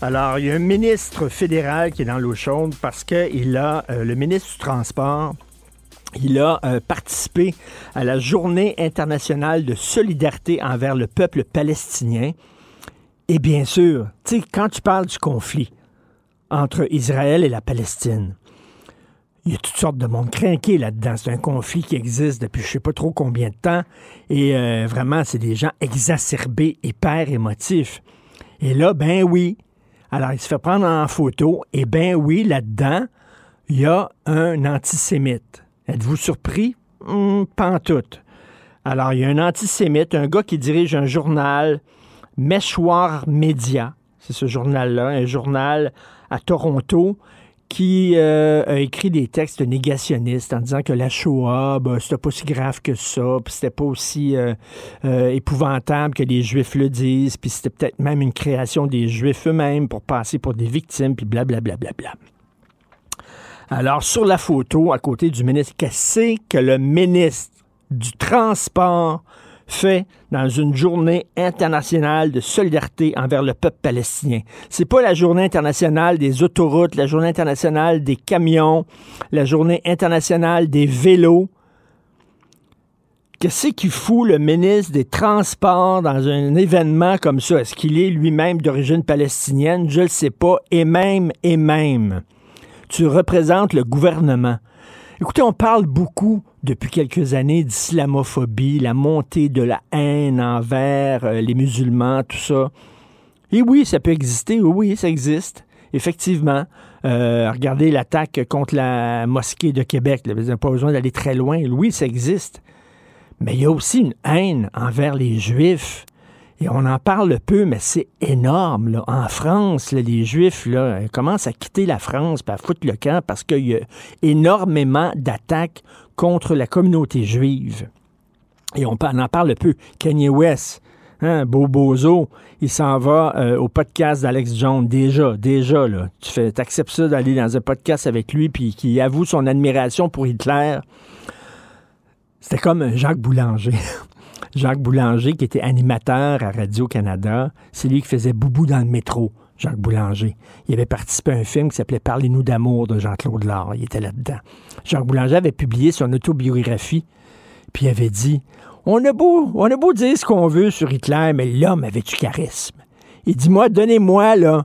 Alors, il y a un ministre fédéral qui est dans l'eau chaude parce que il a, euh, le ministre du Transport, il a euh, participé à la journée internationale de solidarité envers le peuple palestinien. Et bien sûr, tu sais, quand tu parles du conflit entre Israël et la Palestine, il y a toutes sortes de monde craqué là-dedans. C'est un conflit qui existe depuis je sais pas trop combien de temps. Et euh, vraiment, c'est des gens exacerbés, hyper émotifs. Et là, ben oui. Alors, il se fait prendre en photo. Et ben oui, là-dedans, il y a un antisémite. Êtes-vous surpris? Hum, pas en tout. Alors, il y a un antisémite, un gars qui dirige un journal, Meshwar Media. C'est ce journal-là, un journal à Toronto qui euh, a écrit des textes négationnistes en disant que la Shoah, ben, c'était pas si grave que ça, puis c'était pas aussi euh, euh, épouvantable que les Juifs le disent, puis c'était peut-être même une création des Juifs eux-mêmes pour passer pour des victimes, puis blablabla. Bla, bla, bla, Alors, sur la photo, à côté du ministre, qu'est-ce que le ministre du Transport fait dans une journée internationale de solidarité envers le peuple palestinien. C'est pas la journée internationale des autoroutes, la journée internationale des camions, la journée internationale des vélos. Qu'est-ce qu'il fout le ministre des Transports dans un événement comme ça? Est-ce qu'il est lui-même d'origine palestinienne? Je le sais pas. Et même, et même, tu représentes le gouvernement. Écoutez, on parle beaucoup depuis quelques années d'islamophobie, la montée de la haine envers euh, les musulmans, tout ça. Et oui, ça peut exister, oui, ça existe, effectivement. Euh, regardez l'attaque contre la mosquée de Québec, vous n'avez pas besoin d'aller très loin. Oui, ça existe. Mais il y a aussi une haine envers les Juifs. Et on en parle peu, mais c'est énorme. Là. En France, là, les Juifs là, commencent à quitter la France, à foutre le camp parce qu'il y a énormément d'attaques contre la communauté juive. Et on, en parle peu. Kanye West, hein, Bobozo, il s'en va euh, au podcast d'Alex Jones. Déjà, déjà, là. Tu fais, acceptes ça d'aller dans un podcast avec lui, puis qui avoue son admiration pour Hitler. C'était comme Jacques Boulanger. Jacques Boulanger, qui était animateur à Radio-Canada, c'est lui qui faisait Boubou dans le métro. Jacques Boulanger. Il avait participé à un film qui s'appelait Parlez-nous d'amour de Jean-Claude Lard. Il était là-dedans. Jacques Boulanger avait publié son autobiographie, puis il avait dit On a beau, on a beau dire ce qu'on veut sur Hitler, mais l'homme avait du charisme. Il dit Moi, donnez-moi, là,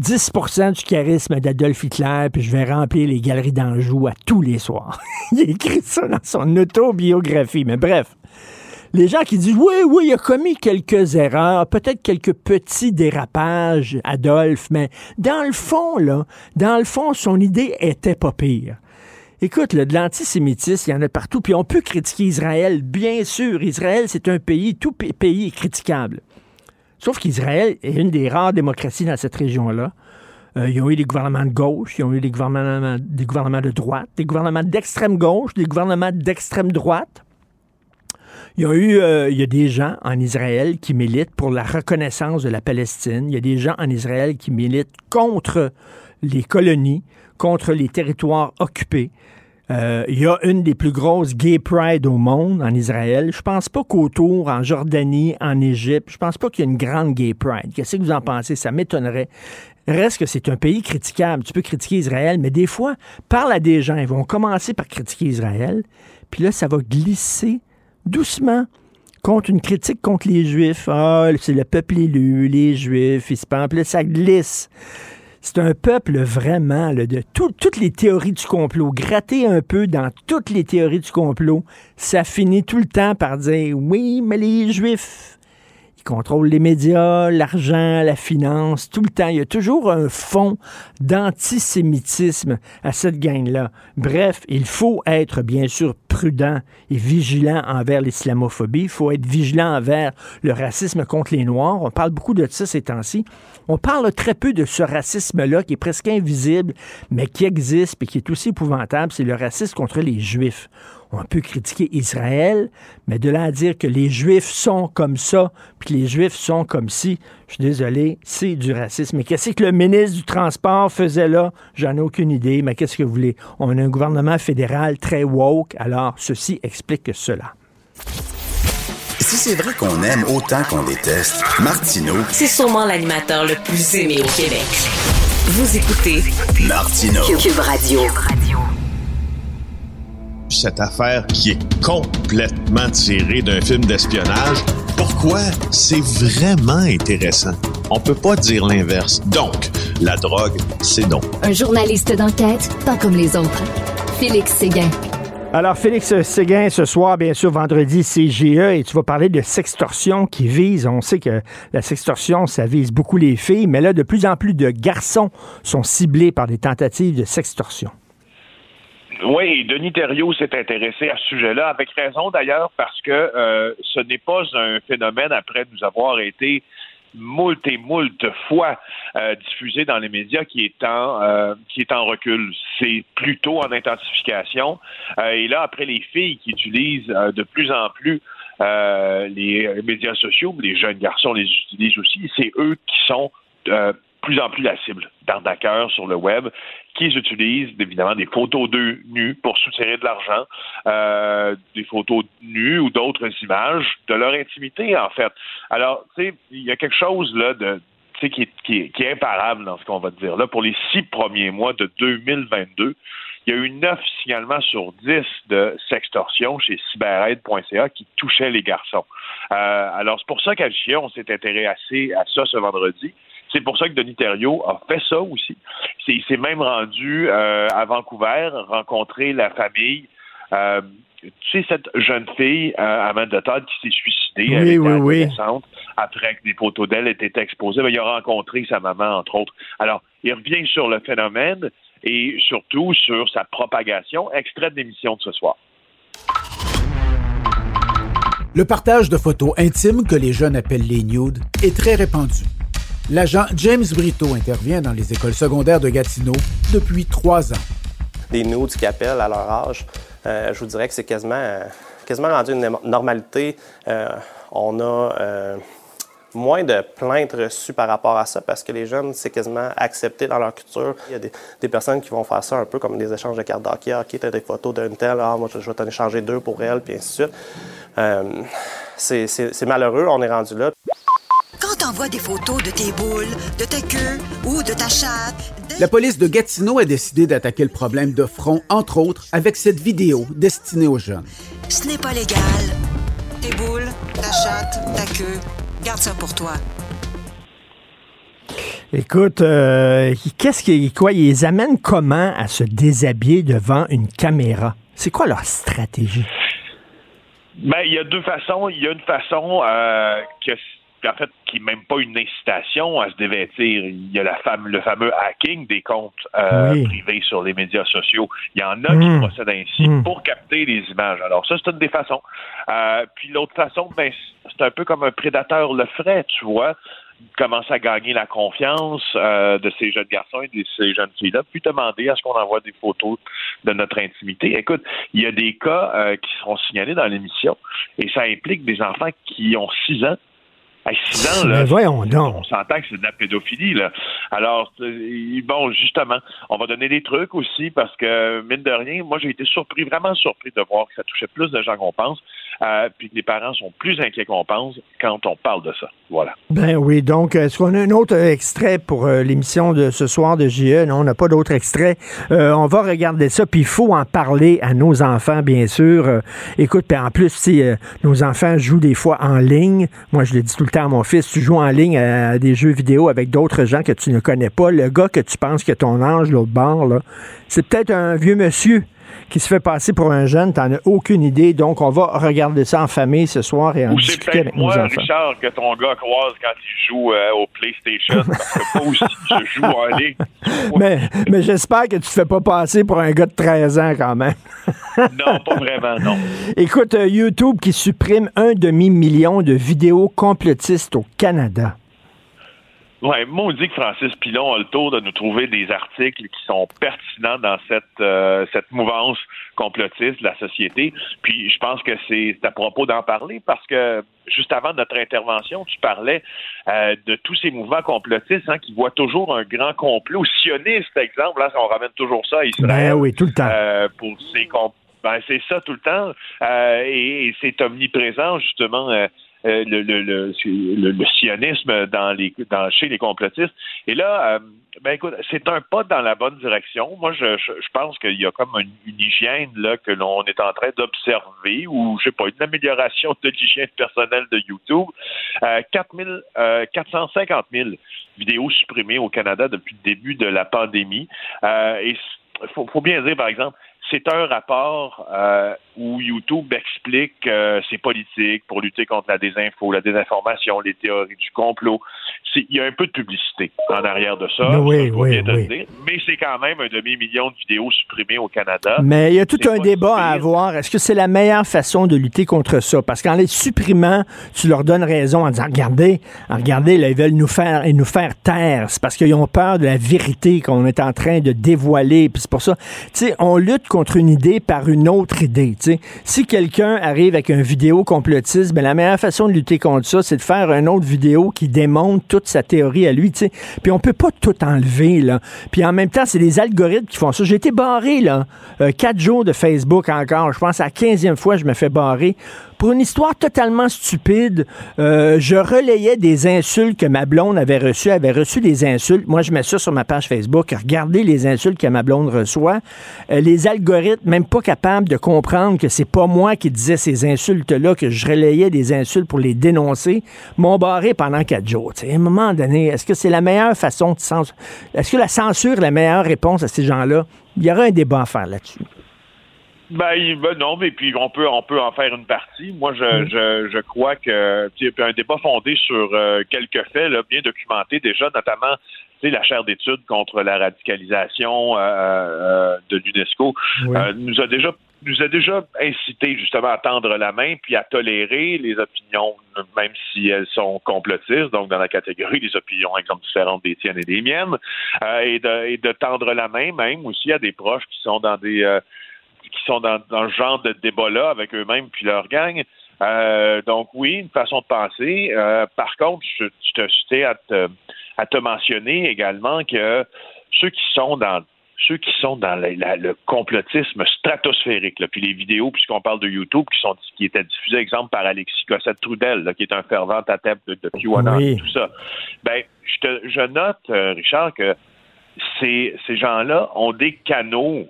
10% du charisme d'Adolf Hitler, puis je vais remplir les galeries d'Anjou à tous les soirs. il a écrit ça dans son autobiographie. Mais bref, les gens qui disent oui, oui, il a commis quelques erreurs, peut-être quelques petits dérapages, Adolphe, mais dans le fond, là, dans le fond, son idée était pas pire. Écoute, là, de l'antisémitisme, il y en a partout, puis on peut critiquer Israël, bien sûr. Israël, c'est un pays, tout pays est critiquable. Sauf qu'Israël est une des rares démocraties dans cette région-là. Euh, ils ont eu des gouvernements de gauche, ils ont eu des gouvernements, des gouvernements de droite, des gouvernements d'extrême gauche, des gouvernements d'extrême droite. Il y a eu, euh, il y a des gens en Israël qui militent pour la reconnaissance de la Palestine. Il y a des gens en Israël qui militent contre les colonies, contre les territoires occupés. Euh, il y a une des plus grosses gay pride au monde en Israël. Je pense pas qu'autour, en Jordanie, en Égypte, je pense pas qu'il y a une grande gay pride. Qu'est-ce que vous en pensez? Ça m'étonnerait. Reste que c'est un pays critiquable. Tu peux critiquer Israël, mais des fois, parle à des gens. Ils vont commencer par critiquer Israël, puis là, ça va glisser doucement contre une critique contre les Juifs. Ah, c'est le peuple élu, les Juifs, ils se pensent. Puis là, ça glisse. C'est un peuple vraiment de toutes les théories du complot. Gratter un peu dans toutes les théories du complot, ça finit tout le temps par dire oui, mais les Juifs, contrôle les médias, l'argent, la finance, tout le temps. Il y a toujours un fond d'antisémitisme à cette gang-là. Bref, il faut être bien sûr prudent et vigilant envers l'islamophobie. Il faut être vigilant envers le racisme contre les Noirs. On parle beaucoup de ça ces temps-ci. On parle très peu de ce racisme-là qui est presque invisible, mais qui existe et qui est aussi épouvantable. C'est le racisme contre les Juifs on peut critiquer Israël, mais de là à dire que les Juifs sont comme ça, puis que les Juifs sont comme si, je suis désolé, c'est du racisme. Mais qu'est-ce que le ministre du Transport faisait là? J'en ai aucune idée, mais qu'est-ce que vous voulez? On a un gouvernement fédéral très woke, alors ceci explique cela. Si c'est vrai qu'on aime autant qu'on déteste, Martineau, c'est sûrement l'animateur le plus aimé au Québec. Vous écoutez Martineau. Cube Radio cette affaire qui est complètement tirée d'un film d'espionnage. Pourquoi? C'est vraiment intéressant? On peut pas dire l'inverse. Donc, la drogue, c'est donc. Un journaliste d'enquête, pas comme les autres. Félix Séguin. Alors, Félix Séguin, ce soir, bien sûr, vendredi, CGE, et tu vas parler de sextorsion qui vise, on sait que la sextorsion, ça vise beaucoup les filles, mais là, de plus en plus de garçons sont ciblés par des tentatives de sextorsion. Oui, Denis Thériault s'est intéressé à ce sujet-là, avec raison d'ailleurs, parce que euh, ce n'est pas un phénomène après nous avoir été moult et moult fois euh, diffusé dans les médias qui est en euh, qui est en recul. C'est plutôt en intensification. et là, après les filles qui utilisent de plus en plus les médias sociaux, les jeunes garçons les utilisent aussi, c'est eux qui sont plus en plus la cible d'arnaqueurs sur le web qui utilisent évidemment des photos d'eux nus pour soutirer de l'argent, euh, des photos nues ou d'autres images de leur intimité, en fait. Alors, tu sais, il y a quelque chose là de qui est, qui, est, qui est imparable dans ce qu'on va te dire. Là, pour les six premiers mois de 2022, il y a eu neuf signalements sur dix de sextorsion chez cyberaide.ca qui touchaient les garçons. Euh, alors, c'est pour ça qu'à on s'est intéressé à ça ce vendredi. C'est pour ça que Denis Thériault a fait ça aussi. Il s'est même rendu euh, à Vancouver, rencontrer la famille. Euh, tu sais, cette jeune fille, euh, Amanda Todd, qui s'est suicidée oui, oui, oui. après que des photos d'elle aient été exposées, ben, il a rencontré sa maman, entre autres. Alors, il revient sur le phénomène et surtout sur sa propagation. Extrait de l'émission de ce soir. Le partage de photos intimes que les jeunes appellent les nudes est très répandu. L'agent James Brito intervient dans les écoles secondaires de Gatineau depuis trois ans. Des nudes qui appellent à leur âge, euh, je vous dirais que c'est quasiment, quasiment rendu une normalité. Euh, on a euh, moins de plaintes reçues par rapport à ça parce que les jeunes, c'est quasiment accepté dans leur culture. Il y a des, personnes qui vont faire ça un peu comme des échanges de cartes d'hockey. OK, tu as des photos d'une telle, ah, moi je vais t'en échanger deux pour elle, puis ainsi de suite. c'est malheureux, on est rendu là. Quand t'envoies des photos de tes boules, de ta queue ou de ta chatte... La police de Gatineau a décidé d'attaquer le problème de front, entre autres, avec cette vidéo destinée aux jeunes. Ce n'est pas légal. Tes boules, ta chatte, ta queue, garde ça pour toi. Écoute, euh, qu'est-ce qui, quoi, ils les amènent comment à se déshabiller devant une caméra? C'est quoi leur stratégie? Ben, il y a deux façons. Il y a une façon euh, que en fait, qui n'est même pas une incitation à se dévêtir. Il y a la le fameux hacking des comptes euh, privés sur les médias sociaux. Il y en a qui mmh. procèdent ainsi mmh. pour capter les images. Alors ça, c'est une des façons. Euh, puis l'autre façon, ben, c'est un peu comme un prédateur le ferait, tu vois commencer à gagner la confiance euh, de ces jeunes garçons et de ces jeunes filles-là, puis demander à ce qu'on envoie des photos de notre intimité. Écoute, il y a des cas qui seront signalés dans l'émission et ça implique des enfants qui ont six ans À 6 ans, là, voyons donc. on s'entend que c'est de la pédophilie. Là. Alors, euh, bon, justement, on va donner des trucs aussi parce que, mine de rien, moi, j'ai été surpris, vraiment surpris de voir que ça touchait plus de gens qu'on pense, euh, puis que les parents sont plus inquiets qu'on pense quand on parle de ça. Voilà. Ben oui, donc, est-ce qu'on a un autre extrait pour euh, l'émission de ce soir de JE? Non, on n'a pas d'autre extrait. Euh, on va regarder ça, puis il faut en parler à nos enfants, bien sûr. Euh, écoute, puis en plus, si euh, nos enfants jouent des fois en ligne, moi, je le dis tout le mon fils, tu joues en ligne à, des jeux vidéo avec d'autres gens que tu ne connais pas. Le gars que tu penses que ton ange, l'autre bord, c'est peut-être un vieux monsieur qui se fait passer pour un jeune, t'en as aucune idée. Donc, on va regarder ça en famille ce soir et en Ou c'est discuter avec peut-être nos moi, enfants. Richard, que ton gars croise quand il joue euh, au PlayStation. Parce que moi aussi, je joue en ligne. Mais, mais j'espère que tu te fais pas passer pour un gars de 13 ans quand même. Non, pas vraiment, non. Écoute, euh, YouTube qui supprime un demi-million de vidéos complotistes au Canada. Ouais, maudit que Francis Pilon a le tour de nous trouver des articles qui sont pertinents dans cette euh, cette mouvance complotiste de la société. Puis je pense que c'est à propos d'en parler parce que juste avant notre intervention, tu parlais euh, de tous ces mouvements complotistes hein, qui voient toujours un grand complot sioniste, exemple. Là, on ramène toujours ça à Israël. Ben oui, tout le temps. euh, pour ces com- ben, c'est ça tout le temps. Euh, et, et c'est omniprésent, justement, euh, euh, le, le, le, sionisme dans les, dans, chez les complotistes. Et là, euh, ben écoute, c'est un pas dans la bonne direction. Moi, je, je, pense qu'il y a comme une, hygiène là que l'on est en train d'observer, ou je sais pas, une amélioration de l'hygiène personnelle de YouTube. Euh, 4 000, euh, 450 000 vidéos supprimées au Canada depuis le début de la pandémie. Euh, et il faut, faut bien dire, par exemple, c'est un rapport euh, où YouTube explique euh, ses politiques pour lutter contre la désinfo, la désinformation, les théories du complot. Il y a un peu de publicité en arrière de ça. Oui, ça, oui, dire. Mais c'est quand même un demi-million de vidéos supprimées au Canada. Mais il y a tout un débat à avoir. Est-ce que c'est la meilleure façon de lutter contre ça? Parce qu'en les supprimant, tu leur donnes raison en disant, regardez, regardez, là, ils veulent nous faire, et nous faire taire. C'est parce qu'ils ont peur de la vérité qu'on est en train de dévoiler. Puis c'est pour ça, tu sais, on lutte contre une idée par une autre idée. Si quelqu'un arrive avec une vidéo complotiste, ben la meilleure façon de lutter contre ça, c'est de faire une autre vidéo qui démontre toute sa théorie à lui. tu sais. Puis on peut pas tout enlever, là. Puis en même temps, c'est les algorithmes qui font ça. J'ai été barré, là, euh, quatre jours de Facebook encore. Je pense à la 15e fois, je me fais barrer. Pour une histoire totalement stupide, euh, je relayais des insultes que ma blonde avait reçues. Elle avait reçu des insultes. Moi, je mets ça sur ma page Facebook. Regardez les insultes que ma blonde reçoit. Euh, les algorithmes, même pas capables de comprendre que c'est pas moi qui disais ces insultes-là, que je relayais des insultes pour les dénoncer, m'ont barré pendant quatre jours. Tu sais, à un moment donné, est-ce que c'est la meilleure façon de censurer? Est-ce que la censure est la meilleure réponse à ces gens-là? Il y aura un débat à faire là-dessus. Ben, ben non, mais puis on peut on peut en faire une partie. Moi, je, je, je crois que un débat fondé sur euh, quelques faits là, bien documentés déjà, notamment la chaire d'études contre la radicalisation euh, euh, de l'UNESCO Oui. nous a déjà nous a déjà incité justement à tendre la main puis à tolérer les opinions, même si elles sont complotistes, donc dans la catégorie des opinions, exemple, différentes des tiennes et des miennes, et, de, et de tendre la main même aussi à des proches qui sont dans des qui sont dans, dans ce genre de débat-là avec eux-mêmes puis leur gang. Euh, donc oui, une façon de penser. Euh, par contre, je, je te à te, à te mentionner également que ceux qui sont dans ceux qui sont dans la- la- le complotisme stratosphérique, là, puis les vidéos, puisqu'on parle de YouTube, qui sont qui étaient diffusées, exemple, par Alexis Cossette-Trudel, qui est un fervent adepte de, de QAnon Oui. et tout ça. Ben, je, te, je note, euh, Richard, que ces, ces gens-là ont des canaux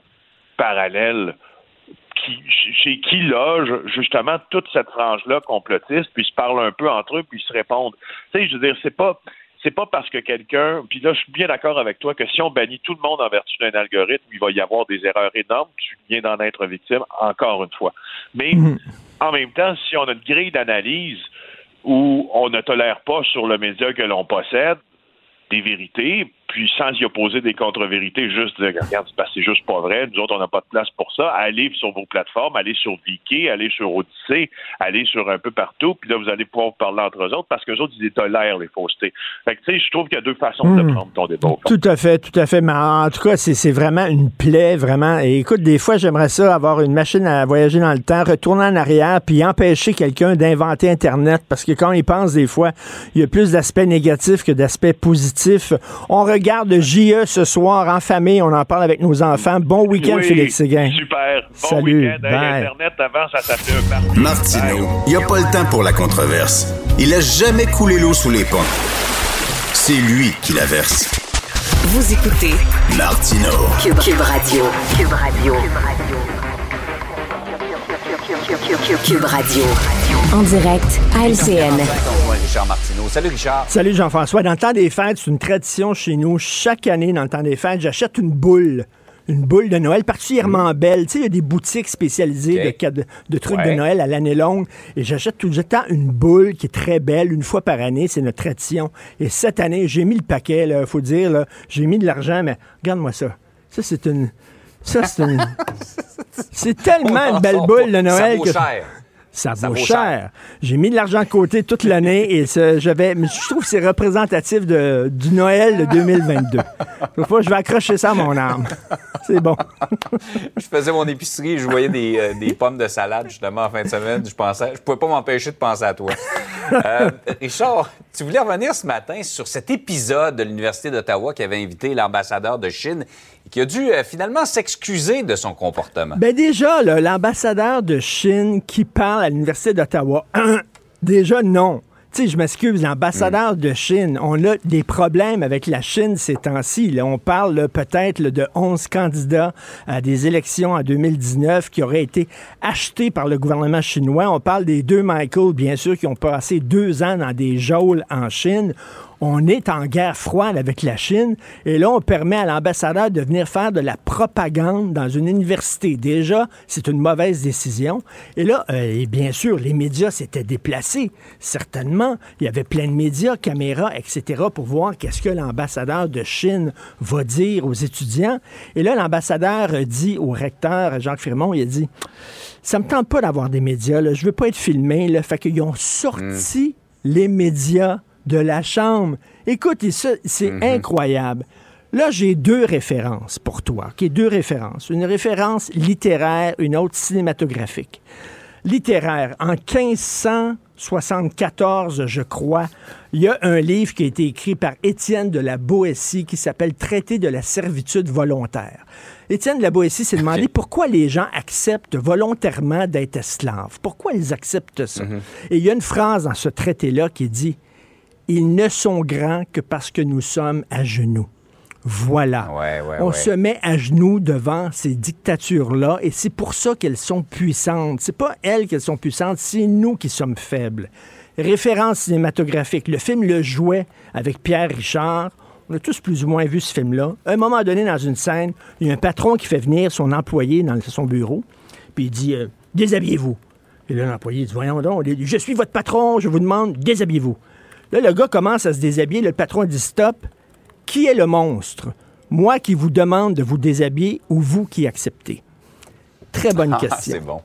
parallèles qui, chez qui loge justement toute cette frange-là complotiste, puis se parlent un peu entre eux, puis ils se répondent. Tu sais, je veux dire, c'est pas c'est pas parce que quelqu'un, puis là, je suis bien d'accord avec toi que si on bannit tout le monde en vertu d'un algorithme, il va y avoir des erreurs énormes. Tu viens d'en être victime, encore une fois. Mais en même temps, si on a une grille d'analyse où on ne tolère pas sur le média que l'on possède des vérités, puis sans y opposer des contre-vérités, juste dire, regarde, c'est juste pas vrai, nous autres, on n'a pas de place pour ça. Allez sur vos plateformes, allez sur Viki, allez sur Odyssée, allez sur un peu partout, puis là, vous allez pouvoir parler entre eux autres parce que les autres, ils tolèrent les faussetés. Fait que, tu sais, je trouve qu'il y a deux façons de hmm. prendre ton débat. Tout à fait, tout à fait. Mais en tout cas, c'est vraiment une plaie, vraiment. Et écoute, des fois, j'aimerais ça avoir une machine à voyager dans le temps, retourner en arrière, puis empêcher quelqu'un d'inventer Internet parce que quand il pense, des fois, il y a plus d'aspects négatifs que d'aspects positifs. On regarde JE ce soir en famille, on en parle avec nos enfants. Bon week-end, Félix Séguin. Super. Bon Salut. week-end. Internet avant, ça s'appelait un Martino, il n'y a pas le temps pour la controverse. Il a jamais coulé l'eau sous les ponts. C'est lui qui la verse. Vous écoutez Martino. Cube, Cube Radio. Cube Radio. Cube Radio. En direct à LCN. Richard Martineau. Salut Richard. Salut Jean-François. Dans le temps des fêtes, c'est une tradition chez nous. Chaque année, dans le temps des fêtes, j'achète une boule une boule de Noël particulièrement mm. belle. Tu sais, il y a des boutiques spécialisées de, de, trucs de Noël à l'année longue. Et j'achète tout le temps une boule qui est très belle, une fois par année. C'est notre tradition. Et cette année, j'ai mis le paquet, il faut dire. J'ai mis de l'argent, mais regarde-moi ça. Ça, c'est une... Ça, c'est une... c'est tellement une belle boule de Noël. Ça vaut cher ça, vaut, cher. J'ai mis de l'argent de côté toute l'année et j'avais, je trouve que c'est représentatif de, du Noël de 2022. Fois, je vais accrocher ça à mon âme. C'est bon. je faisais mon épicerie, je voyais des, euh, des, pommes de salade justement en fin de semaine. Je pensais, je pouvais pas m'empêcher de penser à toi. Euh, Richard, tu voulais revenir ce matin sur cet épisode de l'Université d'Ottawa qui avait invité l'ambassadeur de Chine qui a dû euh, finalement s'excuser de son comportement. Ben déjà, l'ambassadeur de Chine qui parle à l'Université d'Ottawa, déjà non. Tu sais, je m'excuse, l'ambassadeur mm. de Chine, on a des problèmes avec la Chine ces temps-ci. On parle peut-être de 11 candidats à des élections en 2019 qui auraient été achetés par le gouvernement chinois. On parle des deux Michael, bien sûr, qui ont passé deux ans dans des geôles en Chine on est en guerre froide avec la Chine et là, on permet à l'ambassadeur de venir faire de la propagande dans une université. Déjà, c'est une mauvaise décision. Et là, euh, et bien sûr, les médias s'étaient déplacés, certainement. Il y avait plein de médias, caméras, etc., pour voir qu'est-ce que l'ambassadeur de Chine va dire aux étudiants. Et là, l'ambassadeur dit au recteur, Jacques Firmont, il a dit, ça me tente pas d'avoir des médias, là. je veux pas être filmé. Là. Fait qu'ils ont sorti hmm. les médias de la Chambre. Écoute, c'est mhm. incroyable. Là, j'ai deux références pour toi. Okay, deux références. Une référence littéraire, une autre cinématographique. Littéraire, en 1574, je crois, il y a un livre qui a été écrit par Étienne de la Boétie qui s'appelle Traité de la servitude volontaire. Étienne de la Boétie s'est demandé pourquoi les gens acceptent volontairement d'être esclaves. Pourquoi ils acceptent ça? Mhm. Et il y a une phrase dans ce traité-là qui dit ils ne sont grands que parce que nous sommes à genoux. Voilà. on se met à genoux devant ces dictatures-là et c'est pour ça qu'elles sont puissantes. C'est pas elles qu'elles sont puissantes, c'est nous qui sommes faibles. Référence cinématographique. Le film Le Jouet avec Pierre Richard. On a tous plus ou moins vu ce film-là. À un moment donné, dans une scène, il y a un patron qui fait venir son employé dans son bureau, puis il dit euh, Déshabillez-vous. Et là, l'employé dit Voyons donc, je suis votre patron, je vous demande, déshabillez-vous. Là, le gars commence à se déshabiller. Le patron dit Stop. Qui est le monstre? Moi qui vous demande de vous déshabiller ou vous qui acceptez? Très bonne ah, question. C'est bon.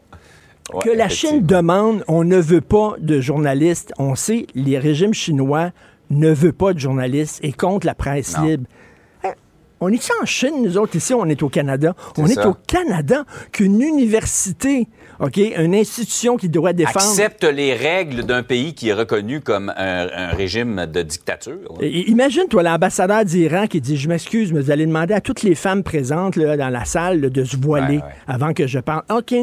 que la Chine demande, on ne veut pas de journalistes. On sait, les régimes chinois ne veulent pas de journalistes et contre la presse libre. Hein? On est en Chine, nous autres, ici, on est au Canada. on est au Canada qu'une université OK, une institution qui doit défendre... Accepte les règles d'un pays qui est reconnu comme un, régime de dictature. imagine, toi, l'ambassadeur d'Iran qui dit, je m'excuse, mais vous allez demander à toutes les femmes présentes là, dans la salle de se voiler avant que je parle. OK,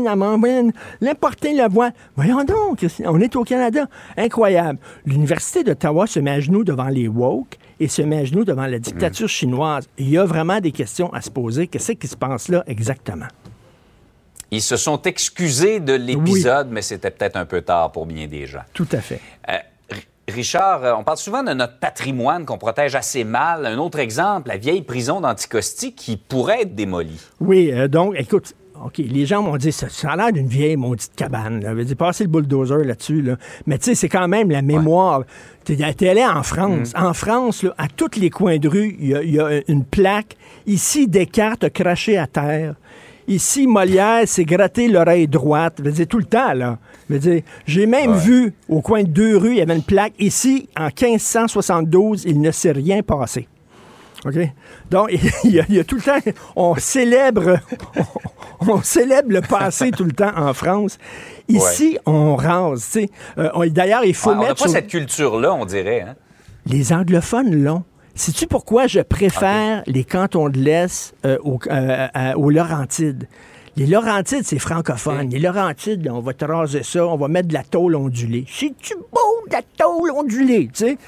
l'important, la voix. Voyons donc, on est au Canada. Incroyable. L'Université d'Ottawa se met à genoux devant les woke et se met à genoux devant la dictature chinoise. Il y a vraiment des questions à se poser. Qu'est-ce qui se passe là exactement? Ils se sont excusés de l'épisode, mais c'était peut-être un peu tard pour bien des gens. Tout à fait. Euh, Richard, euh, on parle souvent de notre patrimoine qu'on protège assez mal. Un autre exemple, la vieille prison d'Anticosti qui pourrait être démolie. Oui, euh, donc, écoute, OK, les gens m'ont dit, ça, ça a l'air d'une vieille maudite cabane. Là. dit, passer le bulldozer là-dessus. Là. Mais tu sais, c'est quand même la mémoire. Tu es allé en France. Mm. En France, là, à tous les coins de rue, il y y, a une plaque. Ici, Descartes a craché à terre. Ici, Molière s'est gratté l'oreille droite. Je veux dire, tout le temps, là. Je veux dire, j'ai même vu au coin de deux rues, il y avait une plaque. Ici, en 1572, il ne s'est rien passé. OK? Donc, il y, a, il y a tout le temps, on célèbre, on, on célèbre le passé tout le temps en France. Ici, on rase, tu sais. Euh, D'ailleurs, il faut Ouais, on n'a mettre pas sur- cette culture-là, on dirait. Hein? les anglophones l'ont. Sais-tu pourquoi je préfère les cantons de l'Est euh, aux, euh, aux Laurentides? Les Laurentides, c'est francophone. Les Laurentides, là, on va te raser ça, on va mettre de la tôle ondulée. C'est-tu beau, de la tôle ondulée, tu sais?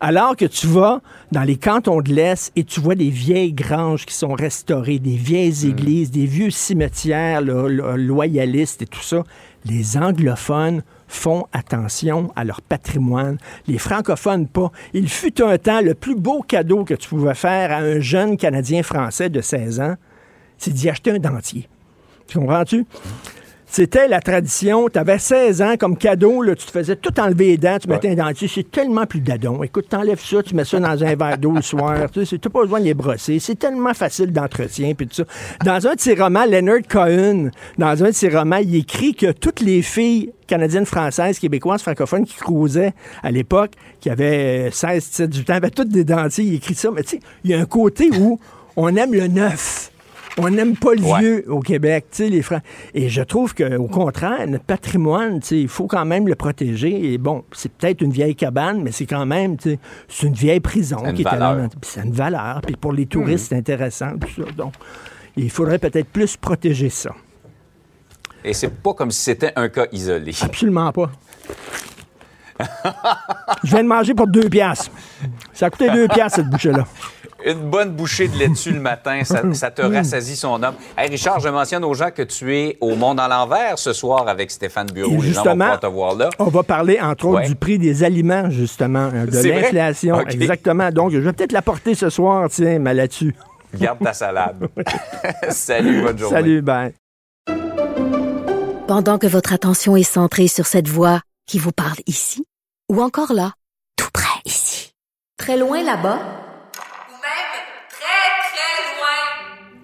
Alors que tu vas dans les cantons de l'Est et tu vois des vieilles granges qui sont restaurées, des vieilles églises, des vieux cimetières là, là, loyalistes et tout ça. Les anglophones font attention à leur patrimoine. Les francophones, pas. Il fut un temps, le plus beau cadeau que tu pouvais faire à un jeune Canadien français de 16 ans, c'est d'y acheter un dentier. Tu comprends-tu? C'était la tradition. Tu avais 16 ans comme cadeau, là, tu te faisais tout enlever les dents, tu mettais un dentier. C'est tellement plus dadon. Écoute, t'enlèves ça, tu mets ça dans un verre d'eau le soir. Tu n'as pas besoin de les brosser. C'est tellement facile d'entretien. Puis tout ça. Dans un de ses romans, Leonard Cohen, dans un de ses romans, il écrit que toutes les filles canadiennes, françaises, québécoises, francophones qui cruisaient à l'époque, qui avaient euh, 16, 17, 18 ans, avaient toutes des dentiers. Il écrit ça. Mais tu sais, il y a un côté où on aime le neuf. On n'aime pas le Ouais. vieux au Québec, tu sais, les Francs. Et je trouve qu'au contraire, notre patrimoine, tu sais, il faut quand même le protéger. Et bon, c'est peut-être une vieille cabane, mais c'est quand même, tu sais, c'est une vieille prison une qui est valeur. dans- puis c'est une valeur. Puis pour les touristes, c'est intéressant, tout ça. Donc, il faudrait peut-être plus protéger ça. Et c'est pas comme si c'était un cas isolé. Absolument pas. Je viens de manger pour deux piastres. Ça a coûté deux piastres, cette bouchée-là. Une bonne bouchée de laitue le matin, ça, ça te rassasie son homme. Hey Richard, je mentionne aux gens que tu es au Monde à l'envers ce soir avec Stéphane Bureau. Et Les gens vont justement, pouvoir te voir là. On va parler, entre autres, Ouais. du prix des aliments, justement, euh, de l'inflation. Exactement. Donc, je vais peut-être l'apporter ce soir, tiens, mais là-dessus. Garde ta salade. Salut, bonne journée. Salut, bye. Pendant que votre attention est centrée sur cette voix qui vous parle ici, ou encore là, tout près ici, très loin là-bas,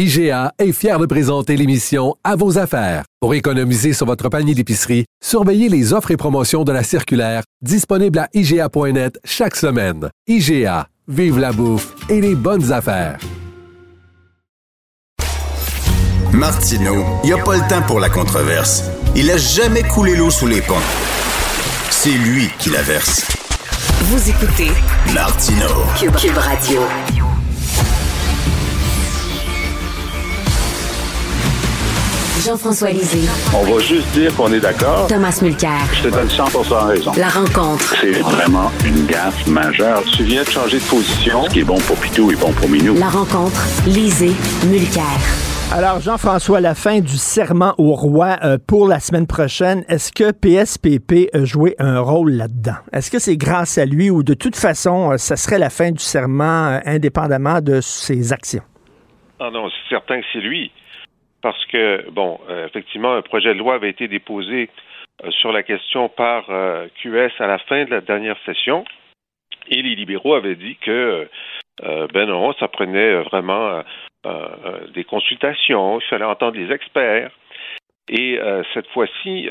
IGA est fier de présenter l'émission À vos affaires. Pour économiser sur votre panier d'épicerie, surveillez les offres et promotions de la circulaire disponible à IGA.net chaque semaine. IGA, vive la bouffe et les bonnes affaires. Martineau, il n'y a pas le temps pour la controverse. Il a jamais coulé l'eau sous les ponts. C'est lui qui la verse. Vous écoutez Martineau. Cube, Cube Radio. Jean-François Lisée, On va juste dire qu'on est d'accord. Thomas Mulcair. Je te donne 100% raison. La rencontre. C'est vraiment une gaffe majeure. Tu viens de changer de position. Ce qui est bon pour Pitou est bon pour Minou. La rencontre. Lisée. Mulcair. Alors, Jean-François, la fin du serment au roi euh, pour la semaine prochaine, est-ce que PSPP a joué un rôle là-dedans? Est-ce que c'est grâce à lui ou de toute façon, euh, ça serait la fin du serment euh, indépendamment de ses actions? Ah non, c'est certain que c'est lui. Parce que, bon, euh, effectivement, un projet de loi avait été déposé euh, sur la question par euh, QS à la fin de la dernière session. Et les libéraux avaient dit que, ben non, ça prenait vraiment des consultations, il fallait entendre les experts. Et cette fois-ci,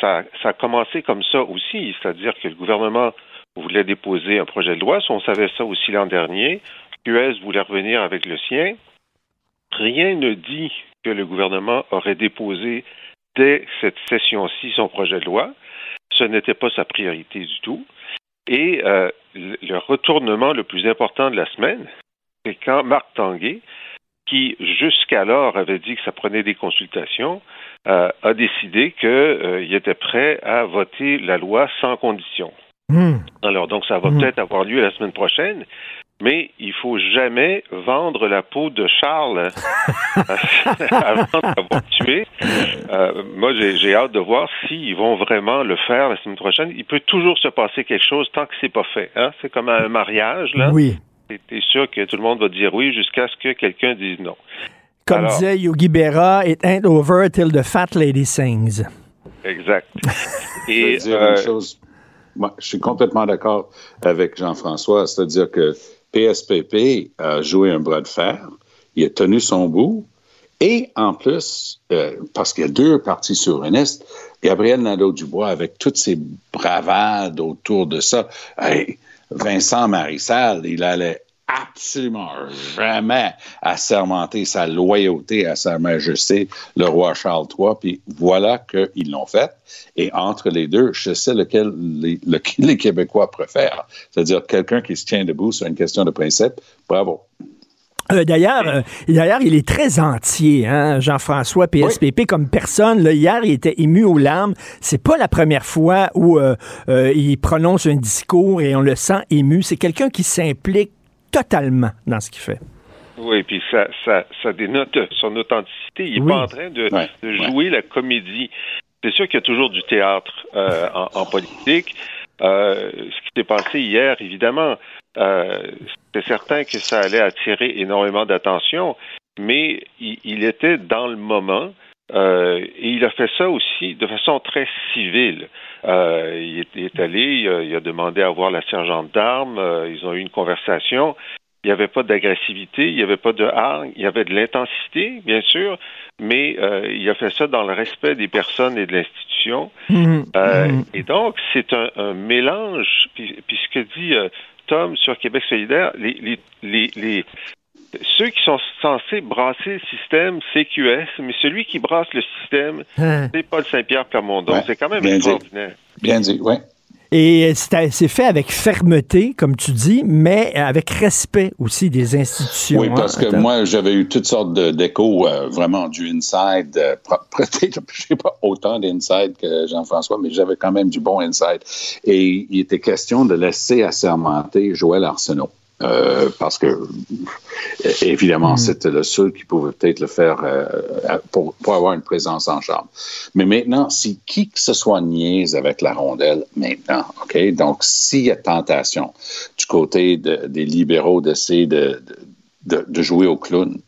ça, ça a commencé comme ça aussi, c'est-à-dire que le gouvernement voulait déposer un projet de loi, on savait ça aussi l'an dernier. QS voulait revenir avec le sien. Rien ne dit que le gouvernement aurait déposé dès cette session-ci son projet de loi. Ce n'était pas sa priorité du tout. Et euh, le retournement le plus important de la semaine, c'est quand Marc Tanguay, qui jusqu'alors avait dit que ça prenait des consultations, euh, a décidé qu'il était prêt à voter la loi sans condition. Hmm. Alors, donc, ça va peut-être avoir lieu la semaine prochaine, mais il faut jamais vendre la peau de Charles avant d'avoir tué. Euh, moi, j'ai hâte de voir s'ils vont vraiment le faire la semaine prochaine. Il peut toujours se passer quelque chose tant que c'est pas fait. Hein? C'est comme un mariage, là. Oui. T'es sûr que tout le monde va dire oui jusqu'à ce que quelqu'un dise non. Comme disait Yogi Berra, it ain't over till the fat lady sings. Exact. Et, je, dire une chose. Moi, je suis complètement d'accord avec Jean-François, c'est-à-dire que PSPP a joué un bras de fer, il a tenu son bout, et en plus, euh, parce qu'il y a deux partis souverainistes, Gabriel Nadeau-Dubois, avec toutes ses bravades autour de ça, Vincent Marissal, il allait absolument jamais assermenter sa loyauté à sa majesté, le roi Charles III. Puis voilà qu'ils l'ont fait. Et entre les deux, je sais lequel les, les Québécois préfèrent. C'est-à-dire quelqu'un qui se tient debout sur une question de principe. Bravo. Euh, d'ailleurs, euh, d'ailleurs, il est très entier, hein, Jean-François PSPP comme personne. hier, il était ému aux larmes. C'est pas la première fois où euh, il prononce un discours et on le sent ému. C'est quelqu'un qui s'implique totalement dans ce qu'il fait. Oui, puis ça, ça, ça dénote son authenticité. Il n'est pas en train de, jouer la comédie. C'est sûr qu'il y a toujours du théâtre euh, en, politique. Euh, ce qui s'est passé hier, évidemment, euh, c'est certain que ça allait attirer énormément d'attention, mais il, était dans le moment. et il a fait ça aussi de façon très civile. Il, est, allé, il a, demandé à voir la sergente d'armes, ils ont eu une conversation. Il n'y avait pas d'agressivité, il n'y avait pas de hargne, il y avait de l'intensité, bien sûr, mais euh, il a fait ça dans le respect des personnes et de l'institution. Mmh. Euh, Mmh. Et donc, c'est un, un, mélange, puis, puis ce que dit euh, Tom sur Québec solidaire, les, les, les, les, ceux qui sont censés brasser le système CQS, mais celui qui brasse le système, Hein. c'est Paul Saint-Pierre Plamondon. Ouais. C'est quand même Bien dit. extraordinaire. Bien dit, oui. Et c'est c'est fait avec fermeté, comme tu dis, mais avec respect aussi des institutions. Oui, parce hein. que Attends. moi, j'avais eu toutes sortes de- d'échos, euh, vraiment du inside. euh, Peut-être, je sais pas autant d'inside que Jean-François, mais j'avais quand même du bon inside. Et il était question de laisser assermenter Joël Arsenault. Euh, parce que, évidemment, c'était le seul qui pouvait peut-être le faire euh, pour, pour avoir une présence en chambre. Mais maintenant, si qui que ce soit niaise avec la rondelle, maintenant, OK? Donc, s'il y a tentation du côté de- des libéraux d'essayer de, de, de- de jouer au clown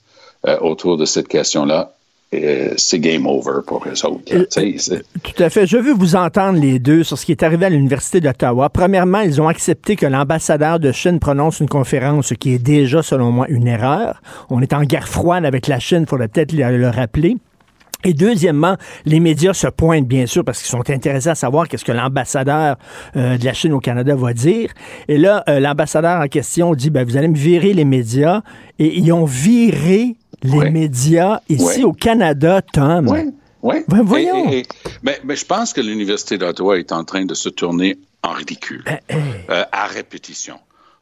euh, autour de cette question-là, euh, c'est game over pour eux autres. c'est- Tout à fait. Je veux vous entendre les deux sur ce qui est arrivé à l'Université d'Ottawa. Premièrement, ils ont accepté que l'ambassadeur de Chine prononce une conférence, ce qui est déjà, selon moi, une erreur. On est en guerre froide avec la Chine, il faudrait peut-être le rappeler. Et deuxièmement, les médias se pointent bien sûr parce qu'ils sont intéressés à savoir qu'est-ce que l'ambassadeur euh, de la Chine au Canada va dire. Et là, euh, l'ambassadeur en question dit, ben, vous allez me virer les médias. Et ils ont viré les médias ici Ouais. au Canada, Tom. Oui. Ben, voyons. Et- et- mais, mais je pense que l'Université d'Ottawa est en train de se tourner en ridicule, Eh, euh, à répétition.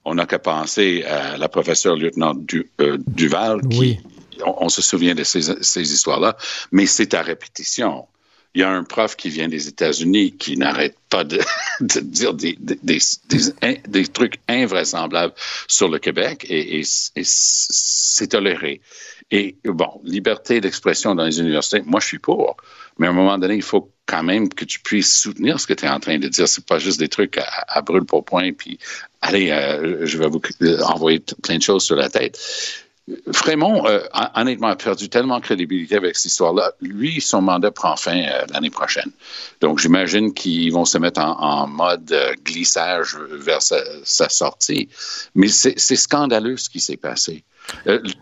On n'a qu'à penser à la professeure lieutenant du, Duval, qui, on, se souvient de ces, histoires-là, mais c'est à répétition. Il y a un prof qui vient des États-Unis qui n'arrête pas de, dire des, trucs invraisemblables sur le Québec et, c'est toléré. Et bon, liberté d'expression dans les universités, moi je suis pour. Mais à un moment donné, il faut quand même que tu puisses soutenir ce que tu es en train de dire. C'est pas juste des trucs à, à brûle pour point, puis allez, euh, je vais vous euh, envoyer plein de choses sur la tête. Frémont, euh, hon- honnêtement, a perdu tellement de crédibilité avec cette histoire-là. Lui, son mandat prend fin euh, l'année prochaine. Donc, j'imagine qu'ils vont se mettre en, mode euh, glissage vers sa, sortie. Mais c'est scandaleux ce qui s'est passé.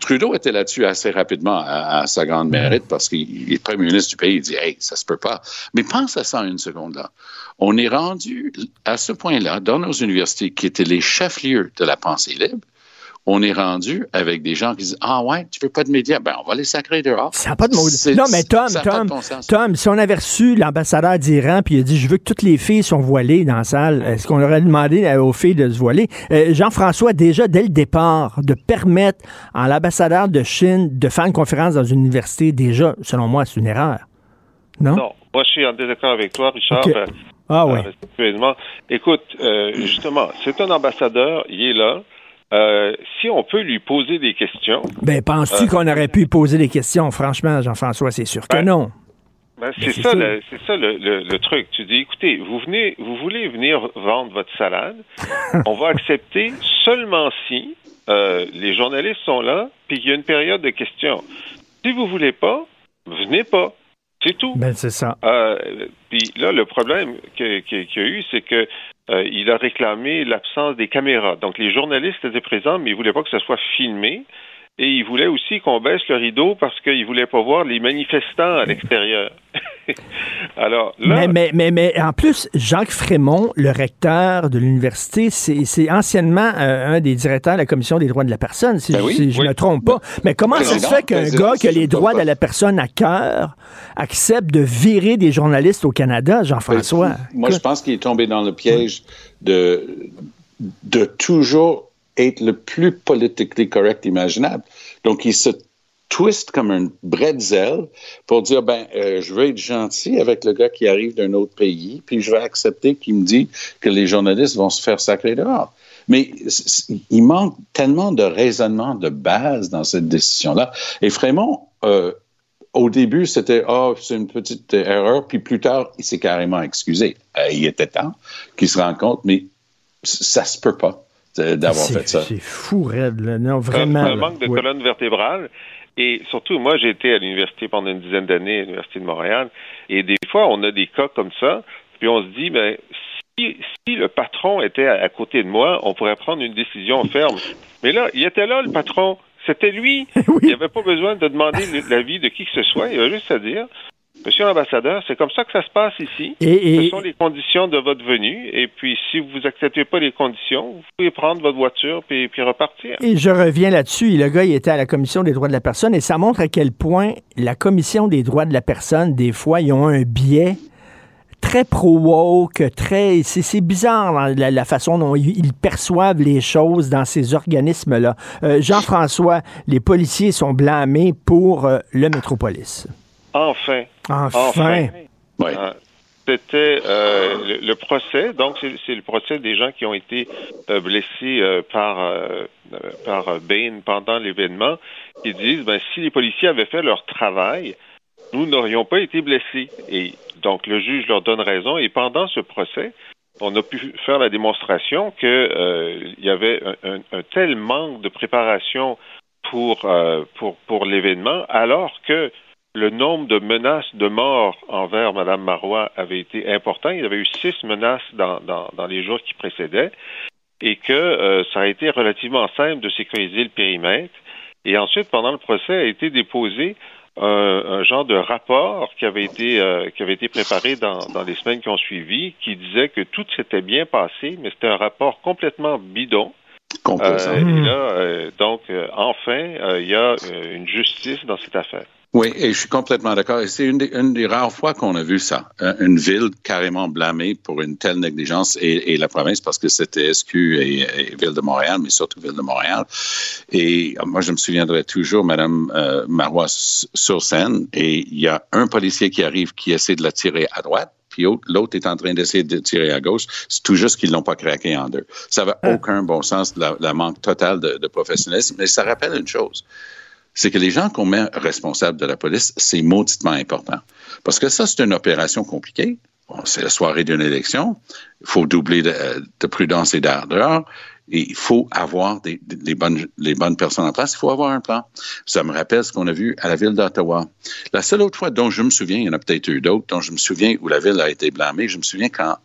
Trudeau était là-dessus assez rapidement à, à sa grande mérite parce qu'il est premier ministre du pays. Il dit Hey, ça se peut pas. Mais pense à ça une seconde là. On est rendu à ce point-là dans nos universités qui étaient les chefs-lieux de la pensée libre. On est rendu avec des gens qui disent Ah ouais, tu veux pas de médias? Ben, on va les sacrer dehors. Ça n'a pas de mot. Non, mais Tom, Tom, bon. Tom, si on avait reçu l'ambassadeur d'Iran puis il a dit Je veux que toutes les filles sont voilées dans la salle, est-ce qu'on aurait demandé aux filles de se voiler? Euh, Jean-François, déjà dès le départ, de permettre à l'ambassadeur de Chine de faire une conférence dans une université, déjà, selon moi, c'est une erreur. Non? Non. Moi, je suis en désaccord avec toi, Richard. Euh, Ah oui. euh, actuellement. Écoute, euh, justement, c'est un ambassadeur, il est là. Euh, si on peut lui poser des questions. Ben, penses-tu Euh, qu'on aurait pu poser des questions? Franchement, Jean-François, c'est sûr que Ben, non. Ben, Ben, c'est ça, le, c'est ça le, le- le truc. Tu dis, écoutez, vous venez, vous voulez venir vendre votre salade, on va accepter seulement si euh, les journalistes sont là, puis qu'il y a une période de questions. Si vous voulez pas, venez pas. C'est tout. Ben, c'est ça. Euh, puis là, le problème qu'il y a eu, c'est que euh, il a réclamé l'absence des caméras. Donc, les journalistes étaient présents, mais ils voulaient pas que ce soit filmé. Et il voulait aussi qu'on baisse le rideau parce qu'il voulait pas voir les manifestants à l'extérieur. Alors là, Mais, mais, mais, mais en plus, Jacques Frémont, le recteur de l'université, c'est c'est anciennement euh, un des directeurs de la Commission des droits de la personne, si, Ben je- oui, si je ne oui. me trompe pas. Mais comment ça se fait qu'un gars qui a les droits pas. de la personne à cœur accepte de virer des journalistes au Canada, Jean-François? Moi, je pense qu'il est tombé dans le piège de, de toujours être le plus politiquement correct imaginable. Donc, il se twist comme un bretzel pour dire, ben, euh, je veux être gentil avec le gars qui arrive d'un autre pays, puis je vais accepter qu'il me dit que les journalistes vont se faire sacrer dehors. Mais il manque tellement de raisonnement de base dans cette décision-là. Et Frémont, euh, au début, c'était ah, c'est une petite erreur, puis plus tard, il s'est carrément excusé. Euh, il était temps qu'il se rende compte, mais ça se peut pas d'avoir C'est- fait ça. C'est fou, raide, là. Non, c'est vraiment. un manque de Oui. colonne vertébrale. Et surtout, moi, j'ai été à l'université pendant une dizaine d'années, à l'université de Montréal, et des fois, on a des cas comme ça, puis on se dit, ben, si, si le patron était à, à côté de moi, on pourrait prendre une décision ferme. Mais là, il était là, le patron. C'était lui. Il n'y avait pas besoin de demander l'avis de qui que ce soit. Il avait juste à dire, Monsieur l'ambassadeur, c'est comme ça que ça se passe ici. Et- et- Ce sont les conditions de votre venue. Et puis, si vous acceptez pas les conditions, vous pouvez prendre votre voiture puis, puis repartir. Et je reviens là-dessus. Le gars, il était à la Commission des droits de la personne et ça montre à quel point la Commission des droits de la personne, des fois, ils ont un biais très pro-woke, très... C'est bizarre hein, la, la façon dont ils, ils perçoivent les choses dans ces organismes-là. Euh, Jean-François, les policiers sont blâmés pour euh, le Métropolis. Enfin. Enfin. Euh, C'était euh, le, le procès, donc c'est c'est le procès des gens qui ont été euh, blessés euh, par par Bain pendant l'événement, qui disent ben si les policiers avaient fait leur travail, nous n'aurions pas été blessés. Et donc le juge leur donne raison. Et pendant ce procès, on a pu faire la démonstration que euh, il y avait un, un- un tel manque de préparation pour euh, pour pour l'événement, alors que le nombre de menaces de mort envers Mme Marois avait été important. Il y avait eu six menaces dans, dans, dans les jours qui précédaient et que euh, ça a été relativement simple de sécuriser le périmètre. Et ensuite, pendant le procès, a été déposé un, un genre de rapport qui avait été euh, qui avait été préparé dans, dans les semaines qui ont suivi, qui disait que tout s'était bien passé, mais c'était un rapport complètement bidon. Euh, et là, euh, donc, euh, enfin, euh, il y a une justice dans cette affaire. Oui, et je suis complètement d'accord. Et c'est une, des- une des rares fois qu'on a vu ça. Euh, Une ville carrément blâmée pour une telle négligence et, et la province, parce que c'était SQ et, et Ville de Montréal, mais surtout Ville de Montréal. Et euh, moi, je me souviendrai toujours, Madame euh, Marois sur scène, et il y a un policier qui arrive qui essaie de la tirer à droite. Puis au- l'autre est en train d'essayer de tirer à gauche. C'est tout juste qu'ils l'ont pas craqué en deux. Ça n'avait aucun bon sens, la, la manque total de, de professionnalisme. Mais ça rappelle une chose c'est que les gens qu'on met responsables de la police, c'est mauditement important. Parce que ça, c'est une opération compliquée. C'est la soirée d'une élection. Il faut doubler de, de prudence et d'ardeur. Il faut avoir les, bonnes, personnes en place. Il faut avoir un plan. Ça me rappelle ce qu'on a vu à la ville d'Ottawa. La seule autre fois dont je me souviens, il y en a peut-être eu d'autres, dont je me souviens où la ville a été blâmée, je me souviens quand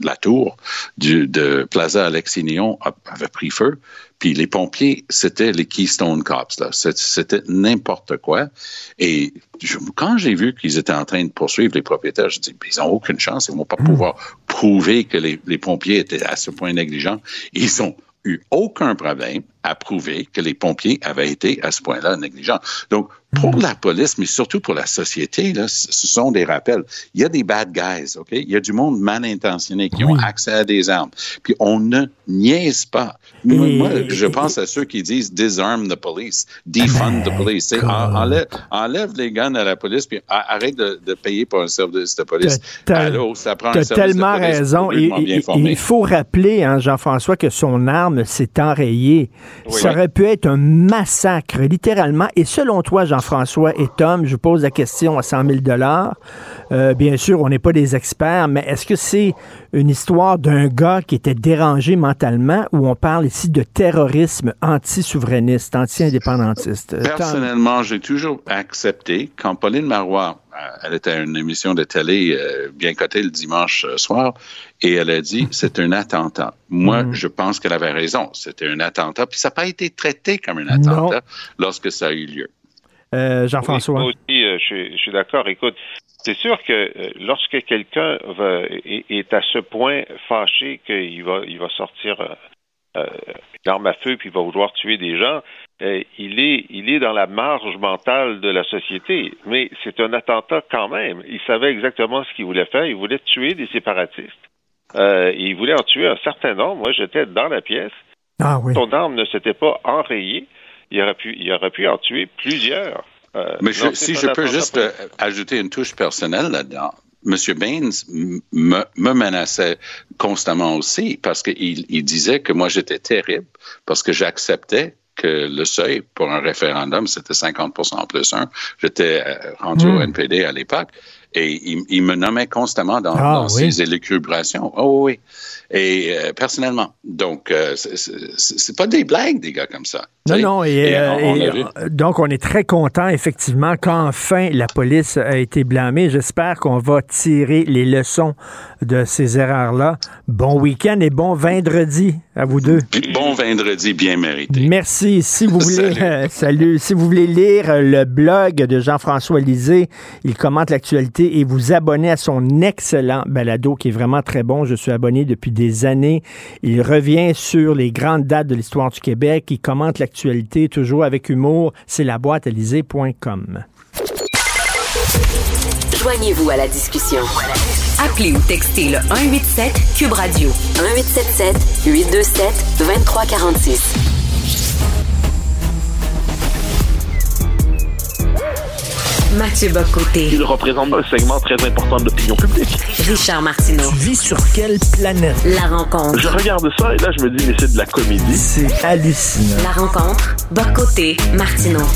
la tour du, de Plaza Alexis-Nyon a- avait pris feu. Puis les pompiers, c'était les Keystone Cops. là. C'était n'importe quoi. Et je- quand j'ai vu qu'ils étaient en train de poursuivre les propriétaires, je dis, ils n'ont aucune chance. Ils ne vont pas pouvoir prouver que les, les pompiers étaient à ce point négligents. Ils ont eu aucun problème à prouver que les pompiers avaient été à ce point-là négligents. Donc, pour la police, mais surtout pour la société, là, ce sont des rappels. Il y a des bad guys, OK? Il y a du monde mal intentionné qui ont accès à des armes. Puis on ne niaise pas. Moi, je pense à ceux qui disent disarm the police, defund the police. enlève, enlève, les guns à la police, puis arrête de, de payer pour un service de police. Allô, ça prend un service tellement de police raison. il faut rappeler, hein, Jean-François, que son arme s'est enrayée. Ça aurait pu être un massacre, littéralement. Et selon toi, Jean-François et Tom, je vous pose la question à 100 000 euh, Bien sûr, on n'est pas des experts, mais est-ce que c'est une histoire d'un gars qui était dérangé mentalement ou on parle ici de terrorisme anti-souverainiste, anti-indépendantiste? Personnellement, j'ai toujours accepté quand Pauline Marois euh, elle était à une émission de télé euh, bien cotée le dimanche euh, soir et elle a dit c'est un attentat. Moi, mm. je pense qu'elle avait raison. C'était un attentat. Puis ça n'a pas été traité comme un attentat lorsque ça a eu lieu. Jean-François. moi aussi, je, suis d'accord. Écoute, c'est sûr que lorsque quelqu'un est, à ce point fâché qu'il va, il va sortir euh, l'arme à feu puis il va vouloir tuer des gens, euh, il, est, il est dans la marge mentale de la société. Mais c'est un attentat quand même. Il savait exactement ce qu'il voulait faire. Il voulait tuer des séparatistes. Euh, il voulait en tuer un certain nombre. Moi, j'étais dans la pièce. Ah, oui. Son arme ne s'était pas enrayée. Il aurait pu, il aurait pu en tuer plusieurs. Euh, Mais si je peux juste ajouter une touche personnelle là-dedans, M. Baines me, menaçait constamment aussi parce qu'il il disait que moi j'étais terrible parce que j'acceptais que le seuil pour un référendum, c'était 50% plus 1. J'étais euh, rendu au hmm. NPD à l'époque et il, me nommait constamment dans, ah, ses élucubrations. Oh oui. Et euh, personnellement. Donc, euh, c'est pas des blagues, des gars comme ça. Non, non. Et, euh, donc, on est très content, effectivement, qu'enfin la police a été blâmée. J'espère qu'on va tirer les leçons de ces erreurs-là. Bon week-end et bon vendredi à vous deux. Bon vendredi bien mérité. Merci. Si vous voulez, salut. Si vous voulez lire le blog de Jean-François Lisée, il commente l'actualité et vous abonner à son excellent balado qui est vraiment très bon. Je suis abonné depuis des années. Il revient sur les grandes dates de l'histoire du Québec. Il commente l'actualité toujours avec humour. C'est la boîte Joignez-vous à la discussion. Appelez ou textez le 187 Cube Radio 1877 827 2346. Mathieu Bocoté. Il représente un segment très important de l'opinion publique. Richard Martineau. Tu vis sur quelle planète? La rencontre. Je regarde ça et là, je me dis, mais c'est de la comédie. C'est hallucinant. La rencontre. Bocoté, Martineau.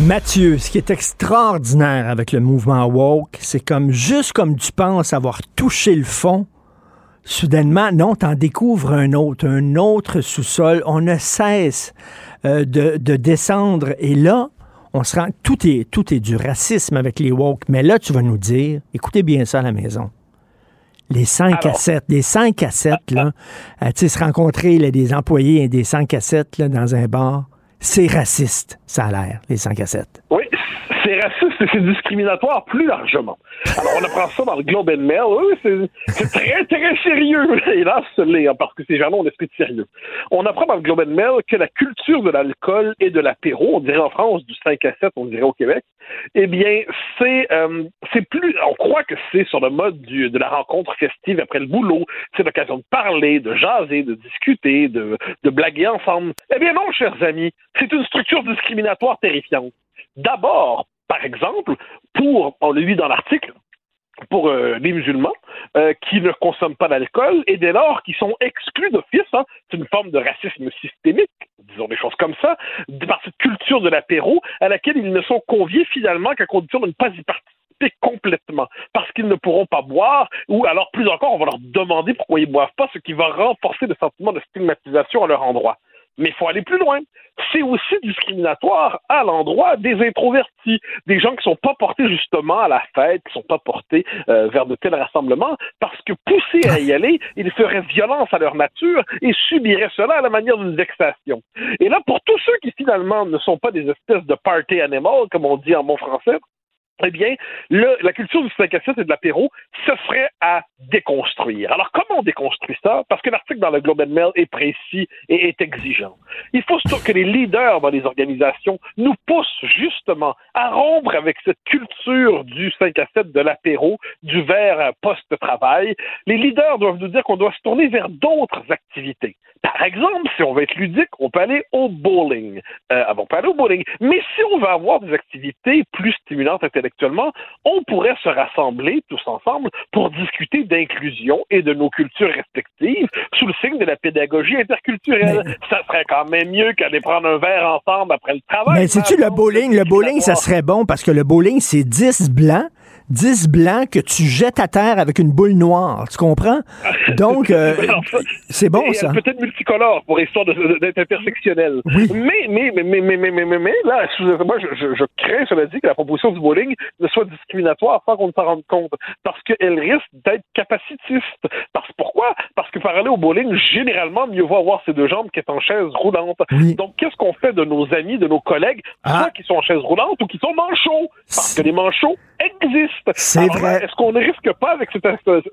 Mathieu, ce qui est extraordinaire avec le mouvement woke, c'est comme juste comme tu penses avoir touché le fond, soudainement, non, t'en découvres un autre, un autre sous-sol. On ne cesse euh, de, de, descendre. Et là, on se rend, tout est, tout est du racisme avec les woke. Mais là, tu vas nous dire, écoutez bien ça à la maison. Les 5 à 7, les 5 à 7, là, euh, tu sais, se rencontrer des employés et des 5 à 7 là, dans un bar, c'est raciste, ça a l'air, les 5 à 7. Oui, c'est raciste et c'est discriminatoire plus largement. Alors, on apprend ça dans le Globe and Mail. Oui, c'est très, très sérieux. Hélas, l'est, hein, parce que ces gens-là ont de sérieux. On apprend dans le Globe and Mail que la culture de l'alcool et de l'apéro, on dirait en France du 5 à 7, on dirait au Québec, eh bien, c'est euh, c'est plus. On croit que c'est sur le mode de la rencontre festive après le boulot. C'est l'occasion de parler, de jaser, de discuter, de, de blaguer ensemble. Eh bien non, chers amis, c'est une structure discriminatoire terrifiante. D'abord, par exemple, pour, on le lit dans l'article, pour euh, les musulmans euh, qui ne consomment pas d'alcool et dès lors qui sont exclus d'office, hein, c'est une forme de racisme systémique, disons des choses comme ça, par cette culture de l'apéro à laquelle ils ne sont conviés finalement qu'à condition de ne pas y participer complètement, parce qu'ils ne pourront pas boire, ou alors plus encore, on va leur demander pourquoi ils boivent pas, ce qui va renforcer le sentiment de stigmatisation à leur endroit. Mais il faut aller plus loin. C'est aussi discriminatoire à l'endroit des introvertis, des gens qui ne sont pas portés justement à la fête, qui ne sont pas portés euh, vers de tels rassemblements, parce que poussés à y aller, ils feraient violence à leur nature et subiraient cela à la manière d'une vexation. Et là, pour tous ceux qui finalement ne sont pas des espèces de party animals, comme on dit en bon français, eh bien, la culture du 5 à 7 et de l'apéro, ce serait à déconstruire. Alors, comment on déconstruit ça? Parce que l'article dans le Globe and Mail est précis et est exigeant. Il faut surtout que les leaders dans les organisations nous poussent justement à rompre avec cette culture du 5 à 7, de l'apéro, du verre post-travail. Les leaders doivent nous dire qu'on doit se tourner vers d'autres activités. Par exemple, si on veut être ludique, on peut aller au bowling. Euh, on peut aller au bowling. Mais si on veut avoir des activités plus stimulantes intellectuellement, on pourrait se rassembler tous ensemble pour discuter d'inclusion et de nos cultures respectives sous le signe de la pédagogie interculturelle. Ça serait quand même mieux qu'aller prendre un verre ensemble après le travail. Mais sais-tu, le bowling, le bowling, ça serait bon parce que le bowling, c'est 10 blancs 10 blancs que tu jettes à terre avec une boule noire. Tu comprends? Donc, euh, c'est bon, ça. Peut-être multicolore pour histoire d'être intersectionnel. Mais, mais, mais, mais, mais, mais, mais, mais, là, moi, je, je, je crains, cela dit, que la proposition du bowling ne soit discriminatoire sans qu'on ne s'en rende compte. Parce qu'elle risque d'être capacitiste. Parce, pourquoi? Parce que par aller au bowling, généralement, mieux vaut avoir ses deux jambes qu'être en chaise roulante. Donc, qu'est-ce qu'on fait de nos amis, de nos collègues, ah. qui sont en chaise roulante ou qui sont manchots? Parce que les manchots existent. C'est vrai. Est-ce qu'on ne risque pas avec cette,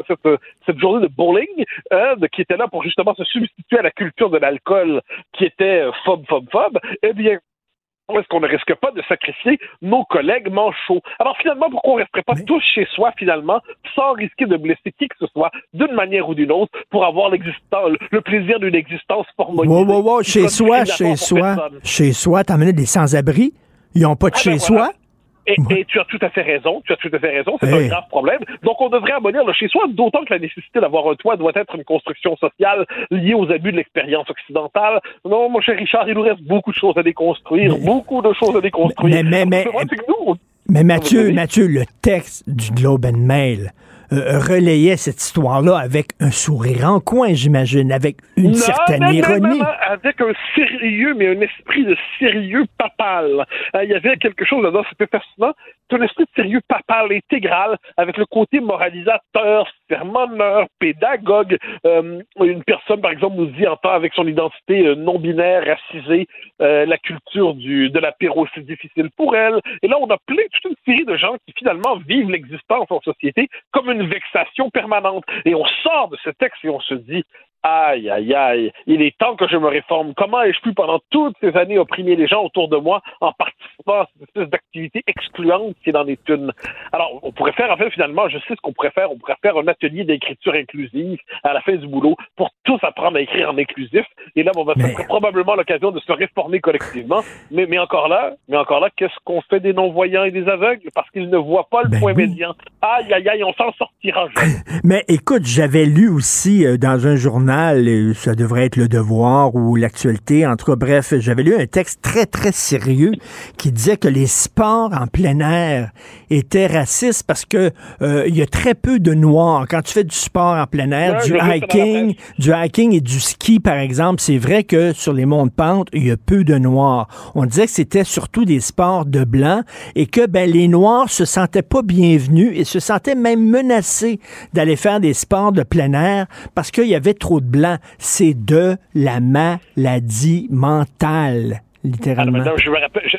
cette, cette journée de bowling hein, de, qui était là pour justement se substituer à la culture de l'alcool qui était phobe, phobe, phobe? Eh bien, est-ce qu'on ne risque pas de sacrifier nos collègues manchots? Alors finalement, pourquoi on ne resterait pas tous chez soi finalement, sans risquer de blesser qui que ce soit, d'une manière ou d'une autre, pour avoir l'existence, le plaisir d'une existence formalisée? Wow, wow, wow. Chez soi, chez soi, chez soi, t'as des sans-abri? Ils n'ont pas de ah, chez ben soi? Et, tu as tout à fait raison. Tu as tout à fait raison. C'est un grave problème. Donc, on devrait abolir le chez soi, d'autant que la nécessité d'avoir un toit doit être une construction sociale liée aux abus de l'expérience occidentale. Non, mon cher Richard, il nous reste beaucoup de choses à déconstruire. beaucoup de choses à déconstruire. Mais, mais, mais, Mathieu, Mathieu, le texte du Globe and Mail, euh, relayait cette histoire-là avec un sourire en coin, j'imagine, avec une certaine ironie. avec un sérieux, mais un esprit de sérieux papal. Euh, il y avait quelque chose là-dedans, c'était fascinant. C'est un esprit de sérieux papal intégral, avec le côté moralisateur, sermonneur, pédagogue. Euh, une personne, par exemple, nous dit, en temps avec son identité non-binaire, racisée, la culture du, de l'apéro, c'est difficile pour elle. Et là, on a plein, toute une série de gens qui finalement vivent l'existence en société comme une une vexation permanente. Et on sort de ce texte et on se dit, Aïe, aïe, aïe, il est temps que je me réforme. Comment ai-je pu pendant toutes ces années opprimer les gens autour de moi en participant à cette espèce d'activité excluante qui est dans les thunes? Alors, on pourrait faire, en fait, finalement, je sais ce qu'on pourrait faire, on pourrait faire un atelier d'écriture inclusive à la fin du boulot pour tous apprendre à écrire en inclusif. Et là, on va faire probablement l'occasion de se réformer collectivement. Mais, mais encore là, mais encore là, qu'est-ce qu'on fait des non-voyants et des aveugles? Parce qu'ils ne voient pas le ben point médian. Aïe, aïe, aïe, on s'en sortira jamais. Mais écoute, j'avais lu aussi euh, dans un journal ça devrait être le devoir ou l'actualité. En tout cas, bref, j'avais lu un texte très, très sérieux qui disait que les sports en plein air étaient racistes parce que euh, il y a très peu de noirs. Quand tu fais du sport en plein air, du hiking, du hiking et du ski, par exemple, c'est vrai que sur les monts de pente, il y a peu de noirs. On disait que c'était surtout des sports de blancs et que ben, les noirs se sentaient pas bienvenus et se sentaient même menacés d'aller faire des sports de plein air parce qu'il y avait trop de blanc, c'est de la maladie mentale littéralement.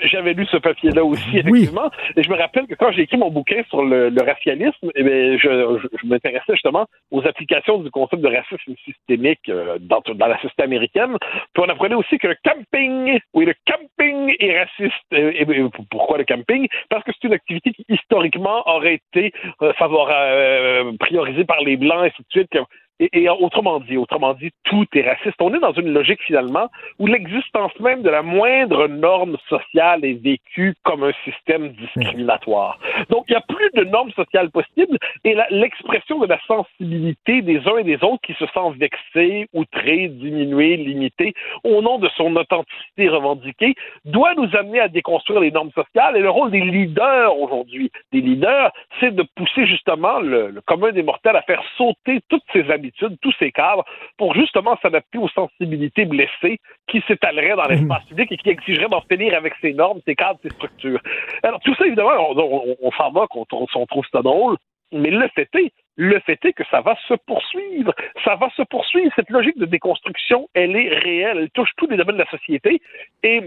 j'avais lu ce papier-là aussi, effectivement. Et je me rappelle que quand j'ai écrit mon bouquin sur le, racialisme, eh je, m'intéressais justement aux applications du concept de racisme systémique euh, dans, dans, la société américaine. Puis on apprenait aussi que le camping, oui, le camping est raciste. Et, pourquoi le camping? Parce que c'est une activité qui, historiquement, aurait été euh, euh priorisée par les Blancs, et ainsi de suite, et, autrement dit, autrement dit, tout est raciste. On est dans une logique finalement où l'existence même de la moindre norme sociale est vécue comme un système discriminatoire. Donc, il n'y a plus de normes sociales possibles et l'expression de la sensibilité des uns et des autres qui se sentent vexés, outrés, diminués, limités au nom de son authenticité revendiquée doit nous amener à déconstruire les normes sociales et le rôle des leaders aujourd'hui. Des leaders, c'est de pousser justement le, le commun des mortels à faire sauter toutes ces habitudes tous ces cadres, pour justement s'adapter aux sensibilités blessées qui s'étaleraient dans l'espace public et qui exigeraient d'en finir avec ces normes, ces cadres, ces structures. Alors, tout ça, évidemment, on, s'en va quand on, trouve ça drôle, mais le fait est, le fait est que ça va se poursuivre. Ça va se poursuivre. Cette logique de déconstruction, elle est réelle. Elle touche tous les domaines de la société. Et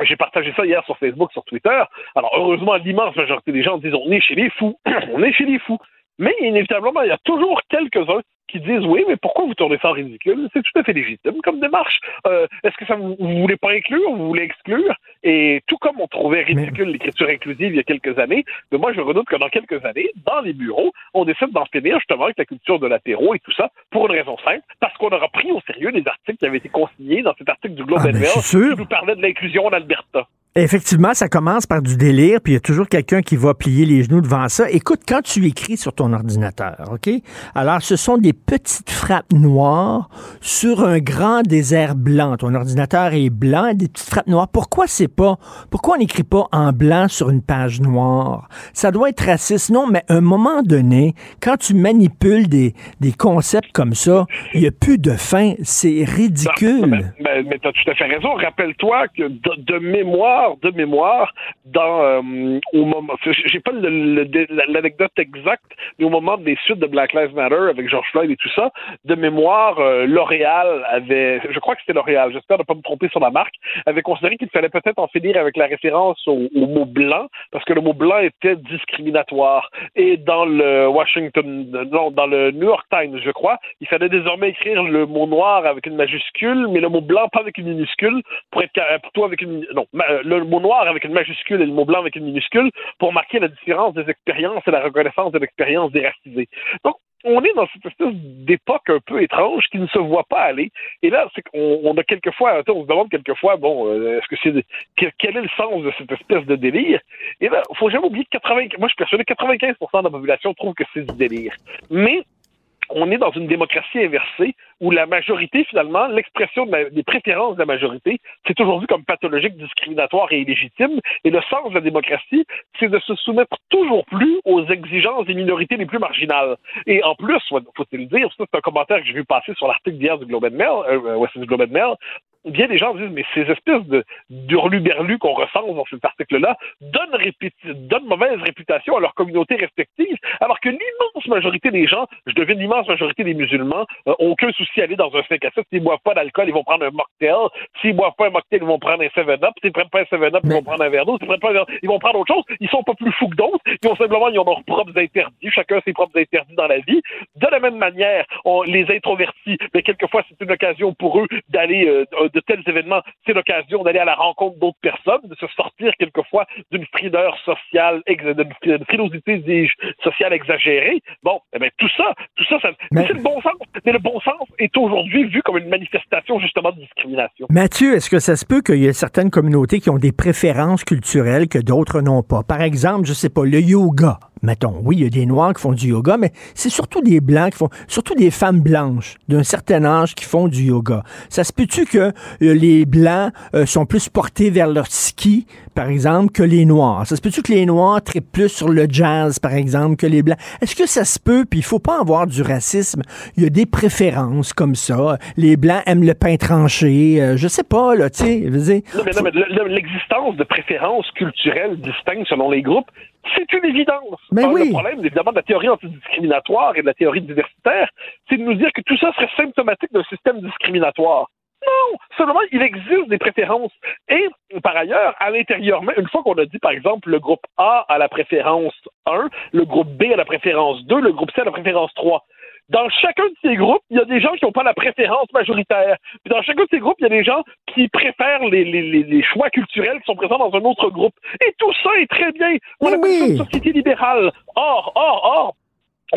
j'ai partagé ça hier sur Facebook, sur Twitter. Alors, heureusement, l'immense majorité des gens disent on est chez les fous. on est chez les fous. Mais inévitablement, il y a toujours quelques-uns qui disent oui, mais pourquoi vous tournez ça en ridicule? C'est tout à fait légitime comme démarche. Euh, Est-ce que ça vous, vous voulez pas inclure, vous voulez exclure? Et tout comme on trouvait ridicule l'écriture inclusive il y a quelques années, mais moi je redoute que dans quelques années, dans les bureaux, on décide d'en finir justement avec la culture de l'apéro et tout ça pour une raison simple, parce qu'on aura pris au sérieux les articles qui avaient été consignés dans cet article du Globe Ah, and ben, Mail qui nous parlait de l'inclusion en Alberta. Effectivement, ça commence par du délire, puis il y a toujours quelqu'un qui va plier les genoux devant ça. Écoute, quand tu écris sur ton ordinateur, OK? Alors, ce sont des petites frappes noires sur un grand désert blanc. Ton ordinateur est blanc, des petites frappes noires. Pourquoi c'est pas, pourquoi on n'écrit pas en blanc sur une page noire? Ça doit être raciste. Non, mais à un moment donné, quand tu manipules des, des concepts comme ça, il n'y a plus de fin. C'est ridicule. Ben, mais tu as tout à fait raison. Rappelle-toi que de, de mémoire, de mémoire, dans euh, au moment, j'ai pas le- le- l'anecdote exacte, mais au moment des suites de Black Lives Matter avec George Floyd et tout ça, de mémoire, euh, L'Oréal avait, je crois que c'était L'Oréal, j'espère ne pas me tromper sur la marque, avait considéré qu'il fallait peut-être en finir avec la référence au, mot blanc parce que le mot blanc était discriminatoire. Et dans le Washington, non, dans le New York Times, je crois, il fallait désormais écrire le mot noir avec une majuscule, mais le mot blanc pas avec une minuscule, pour être plutôt avec une non, ma- le mot noir avec une majuscule et le mot blanc avec une minuscule pour marquer la différence des expériences et la reconnaissance de l'expérience déracisée. Donc on est dans cette espèce d'époque un peu étrange qui ne se voit pas aller. Et là, c'est qu'on on a quelquefois, on se demande quelquefois, bon, euh, est-ce que c'est quel, est le sens de cette espèce de délire? Et là, faut jamais oublier que 80, moi je suis que 95% de la population trouve que c'est du délire. Mais on est dans une démocratie inversée où la majorité, finalement, l'expression des préférences de la majorité, c'est toujours vu comme pathologique, discriminatoire et illégitime. Et le sens de la démocratie, c'est de se soumettre toujours plus aux exigences des minorités les plus marginales. Et en plus, faut-il le dire, c'est un commentaire que j'ai vu passer sur l'article d'hier du Globe and Mail, euh, ouais, c'est du Globe and Mail, bien des gens disent, mais ces espèces de d'hurluberlus qu'on recense dans cet article-là donnent, donnent mauvaise réputation à leurs communautés respectives, alors que l'immense majorité des gens, je devine l'immense majorité des musulmans, euh, ont aucun souci à aller dans un 5 à 7. S'ils boivent pas d'alcool, ils vont prendre un mocktail. S'ils boivent pas un mocktail, ils vont prendre un 7-up. S'ils prennent pas un 7-up, ils vont prendre un verre d'eau. S'ils prennent pas un verre ils vont prendre autre chose. Ils sont pas plus fous que d'autres. Ils ont simplement, ils ont leurs propres interdits. Chacun ses propres interdits dans la vie. De la même manière, on, les introvertis, mais quelquefois, c'est une occasion pour eux d'aller euh, de tels événements. C'est l'occasion d'aller à la rencontre d'autres personnes, de se sortir quelquefois d'une frideur sociale, d'une frilosité, dis-je, sociale exagérée. Bon, eh ben, tout ça, tout ça, ça mais c'est le bon sens. Mais le bon sens est aujourd'hui vu comme une manifestation, justement, de discrimination. Mathieu, est-ce que ça se peut qu'il y ait certaines communautés qui ont des préférences culturelles que d'autres n'ont pas? Par exemple, je sais pas, le yoga. Mettons, oui, il y a des Noirs qui font du yoga, mais c'est surtout des Blancs qui font, surtout des femmes blanches d'un certain âge qui font du yoga. Ça se peut-tu que les Blancs euh, sont plus portés vers leur ski, par exemple, que les Noirs? Ça se peut-tu que les Noirs trippent plus sur le jazz, par exemple, que les Blancs? Est-ce que ça se peut? Puis il faut pas avoir du racisme. Il y a des préférences comme ça. Les Blancs aiment le pain tranché. Euh, je sais pas, là, tu sais. Non, mais, non, mais le- le- l'existence de préférences culturelles distinctes selon les groupes, c'est une évidence. Mais Alors, oui. Le problème, évidemment, de la théorie antidiscriminatoire et de la théorie diversitaire, c'est de nous dire que tout ça serait symptomatique d'un système discriminatoire. Non, seulement il existe des préférences. Et par ailleurs, à l'intérieur, même, une fois qu'on a dit, par exemple, le groupe A a la préférence 1, le groupe B a la préférence 2, le groupe C a la préférence 3. Dans chacun de ces groupes, il y a des gens qui n'ont pas la préférence majoritaire. Puis dans chacun de ces groupes, il y a des gens qui préfèrent les, les, les, les choix culturels qui sont présents dans un autre groupe. Et tout ça est très bien. On appelle ça une société libérale. Or, or, or,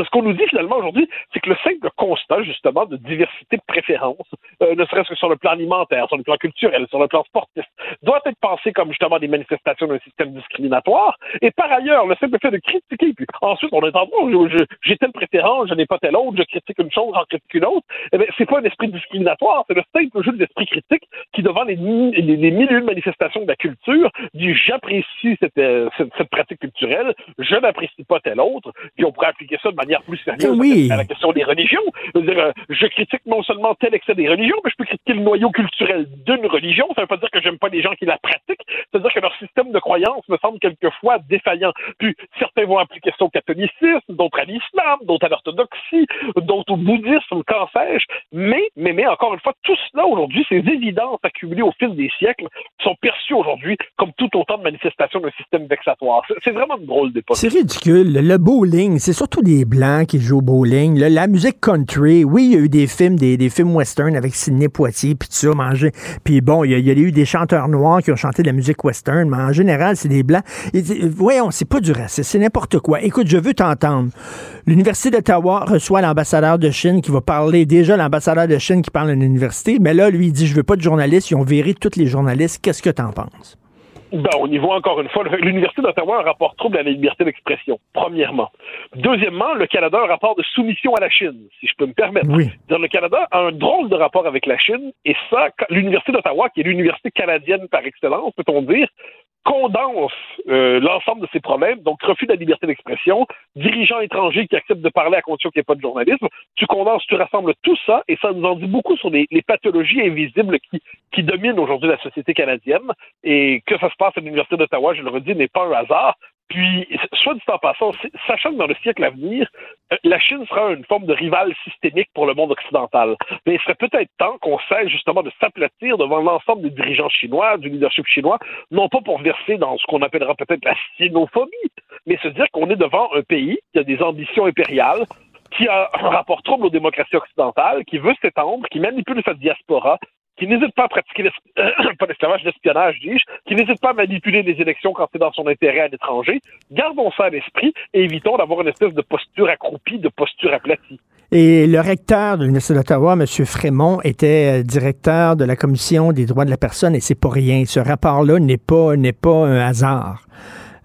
ce qu'on nous dit finalement aujourd'hui, c'est que le simple constat justement de diversité de préférences, euh, ne serait-ce que sur le plan alimentaire, sur le plan culturel, sur le plan sportif, doit être pensé comme justement des manifestations d'un système discriminatoire. Et par ailleurs, le simple fait de critiquer, puis ensuite on est en j'ai telle préférence, je n'ai pas telle autre, je critique une chose, j'en critique une autre, eh c'est pas un esprit discriminatoire, c'est le simple jeu de critique qui, devant les, les, de manifestations de la culture, dit j'apprécie cette, euh, cette, cette pratique culturelle, je n'apprécie pas telle autre, puis on pourrait appliquer ça de manière plus sérieuse Oui. à la question des religions. Je veux dire, euh, je critique non seulement tel excès des religions, mais je peux critiquer le noyau culturel d'une religion. Ça veut pas dire que j'aime pas les gens qui la pratiquent. C'est-à-dire que leur système de croyance me semble quelquefois défaillant. Puis certains vont appliquer ça au catholicisme, d'autres à l'islam, d'autres à l'orthodoxie, d'autres au bouddhisme, qu'en sais-je. Mais, mais, mais encore une fois, tout cela aujourd'hui, ces évidences accumulées au fil des siècles sont perçues aujourd'hui comme tout autant de manifestations d'un système vexatoire. C'est vraiment une drôle d'époque. C'est ridicule. Le bowling, c'est surtout des qui jouent au bowling. la musique country, oui, il y a eu des films, des, films western avec Sidney Poitier, puis ça, manger. Puis bon, il y, a, eu des chanteurs noirs qui ont chanté de la musique western, mais en général, c'est des blancs. Et, voyons, c'est pas du racisme, c'est n'importe quoi. Écoute, je veux t'entendre. L'Université d'Ottawa reçoit l'ambassadeur de Chine qui va parler, déjà l'ambassadeur de Chine qui parle à l'université, mais là, lui, il dit, je veux pas de journalistes, ils ont viré tous les journalistes. Qu'est-ce que t'en penses? Ben, au niveau, encore une fois, l'Université d'Ottawa a un rapport trouble à la liberté d'expression, premièrement. Deuxièmement, le Canada a un rapport de soumission à la Chine, si je peux me permettre. Oui. Le Canada a un drôle de rapport avec la Chine, et ça, l'Université d'Ottawa, qui est l'université canadienne par excellence, peut-on dire, condense euh, l'ensemble de ces problèmes, donc refus de la liberté d'expression, dirigeants étrangers qui acceptent de parler à condition qu'il n'y ait pas de journalisme. Tu condenses, tu rassembles tout ça, et ça nous en dit beaucoup sur les, pathologies invisibles qui, qui dominent aujourd'hui la société canadienne. Et que ça se passe à l'Université d'Ottawa, je le redis, n'est pas un hasard. Puis, soit dit en passant, sachant que dans le siècle à venir, euh, la Chine sera une forme de rival systémique pour le monde occidental. Mais il serait peut-être temps qu'on cesse justement de s'aplatir devant l'ensemble des dirigeants chinois, du leadership chinois, non pas pour verser dans ce qu'on appellera peut-être la sinophobie, mais se dire qu'on est devant un pays qui a des ambitions impériales, qui a un rapport trouble aux démocraties occidentales, qui veut s'étendre, qui manipule sa diaspora, qui n'hésite pas à pratiquer l'esclavage, l'espionnage, dis-je, qui n'hésite pas à manipuler les élections quand c'est dans son intérêt à l'étranger. Gardons ça à l'esprit et évitons d'avoir une espèce de posture accroupie, de posture aplatie. Et le recteur de l'Université d'Ottawa, M. Frémont, était euh, directeur de la Commission des droits de la personne et c'est pas rien. Ce rapport-là n'est pas, n'est pas un hasard.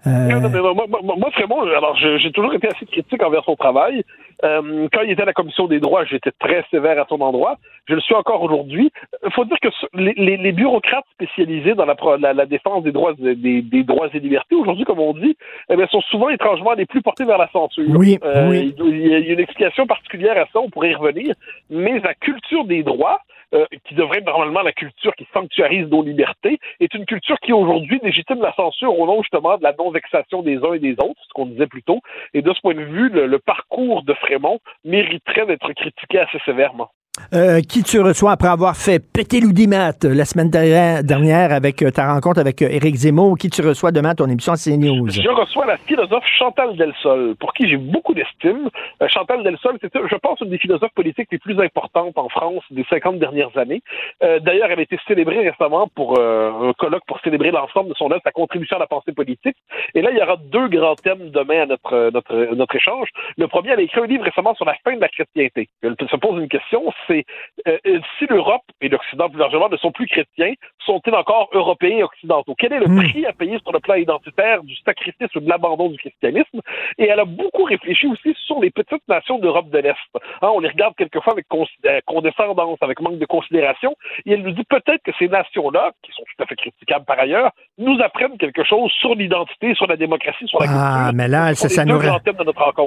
Euh... moi, Frémont, alors j'ai toujours été assez critique envers son travail. Euh, quand il était à la commission des droits, j'étais très sévère à son endroit. Je le suis encore aujourd'hui. Il faut dire que les, les, bureaucrates spécialisés dans la, la, défense des droits, des, des, droits et libertés, aujourd'hui, comme on dit, eh bien, sont souvent étrangement les plus portés vers la censure. Oui, euh, oui. Il y a une explication particulière à ça, on pourrait y revenir. Mais la culture des droits, euh, qui devrait être normalement la culture qui sanctuarise nos libertés, est une culture qui aujourd'hui légitime la censure au nom justement de la non-vexation des uns et des autres, ce qu'on disait plus tôt. Et de ce point de vue, le, parcours de Frémont mériterait d'être critiqué assez sévèrement. Euh, qui tu reçois après avoir fait péter l'oudimat la semaine dernière avec euh, ta rencontre avec Éric Zemmour? Qui tu reçois demain à ton émission CNews? Je reçois la philosophe Chantal Delsol, pour qui j'ai beaucoup d'estime. Chantal Delsol, c'est, je pense, une des philosophes politiques les plus importantes en France des 50 dernières années. D'ailleurs, elle a été célébrée récemment pour un colloque pour célébrer l'ensemble de son œuvre, sa contribution à la pensée politique. Et là, il y aura deux grands thèmes demain à notre, notre, notre échange. Le premier, elle a écrit un livre récemment sur la fin de la chrétienté. Elle se pose une question, c'est euh, si l'Europe et l'Occident plus largement ne sont plus chrétiens, sont-ils encore européens et occidentaux? Quel est le hmm. prix à payer sur le plan identitaire du sacrifice ou de l'abandon du christianisme? Et elle a beaucoup réfléchi aussi sur les petites nations d'Europe de l'Est. Hein, on les regarde quelquefois avec euh, condescendance, avec manque de considération, et elle nous dit peut-être que ces nations-là, qui sont tout à fait critiquables par ailleurs, nous apprennent quelque chose sur l'identité, sur la démocratie, sur la ah, culture. mais là, ça, ça, nous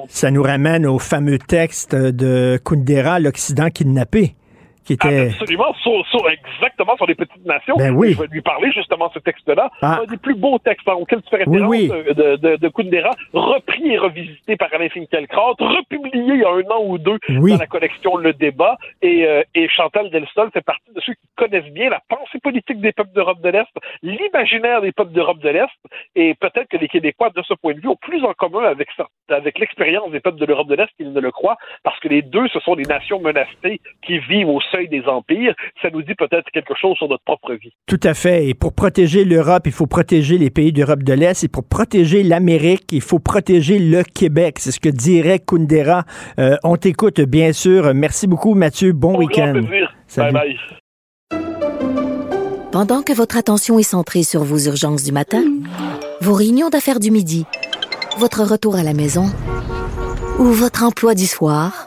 ça nous ramène au fameux texte de Kundera, l'Occident canapé. Qui était... Absolument, sur, exactement sur les petites nations. Ben oui. Je vais lui parler justement de ce texte-là. Ah. Un des plus beaux textes auxquels tu fais référence De, de, de, Kundera, repris et revisité par Alain Finkielkraut, republié il y a un an ou deux dans la collection Le Débat. Et, euh, et Chantal Delsol fait partie de ceux qui connaissent bien la pensée politique des peuples d'Europe de l'Est, l'imaginaire des peuples d'Europe de l'Est. Et peut-être que les Québécois, de ce point de vue, ont plus en commun avec, avec l'expérience des peuples de l'Europe de l'Est qu'ils ne le croient, parce que les deux, ce sont des nations menacées qui vivent au des empires, ça nous dit peut-être quelque chose sur notre propre vie. Tout à fait. Et pour protéger l'Europe, il faut protéger les pays d'Europe de l'Est. Et pour protéger l'Amérique, il faut protéger le Québec. C'est ce que dirait Kundera. Euh, on t'écoute, bien sûr. Merci beaucoup, Mathieu. Bon week-end. Bye bye. Pendant que votre attention est centrée sur vos urgences du matin, vos réunions d'affaires du midi, votre retour à la maison ou votre emploi du soir,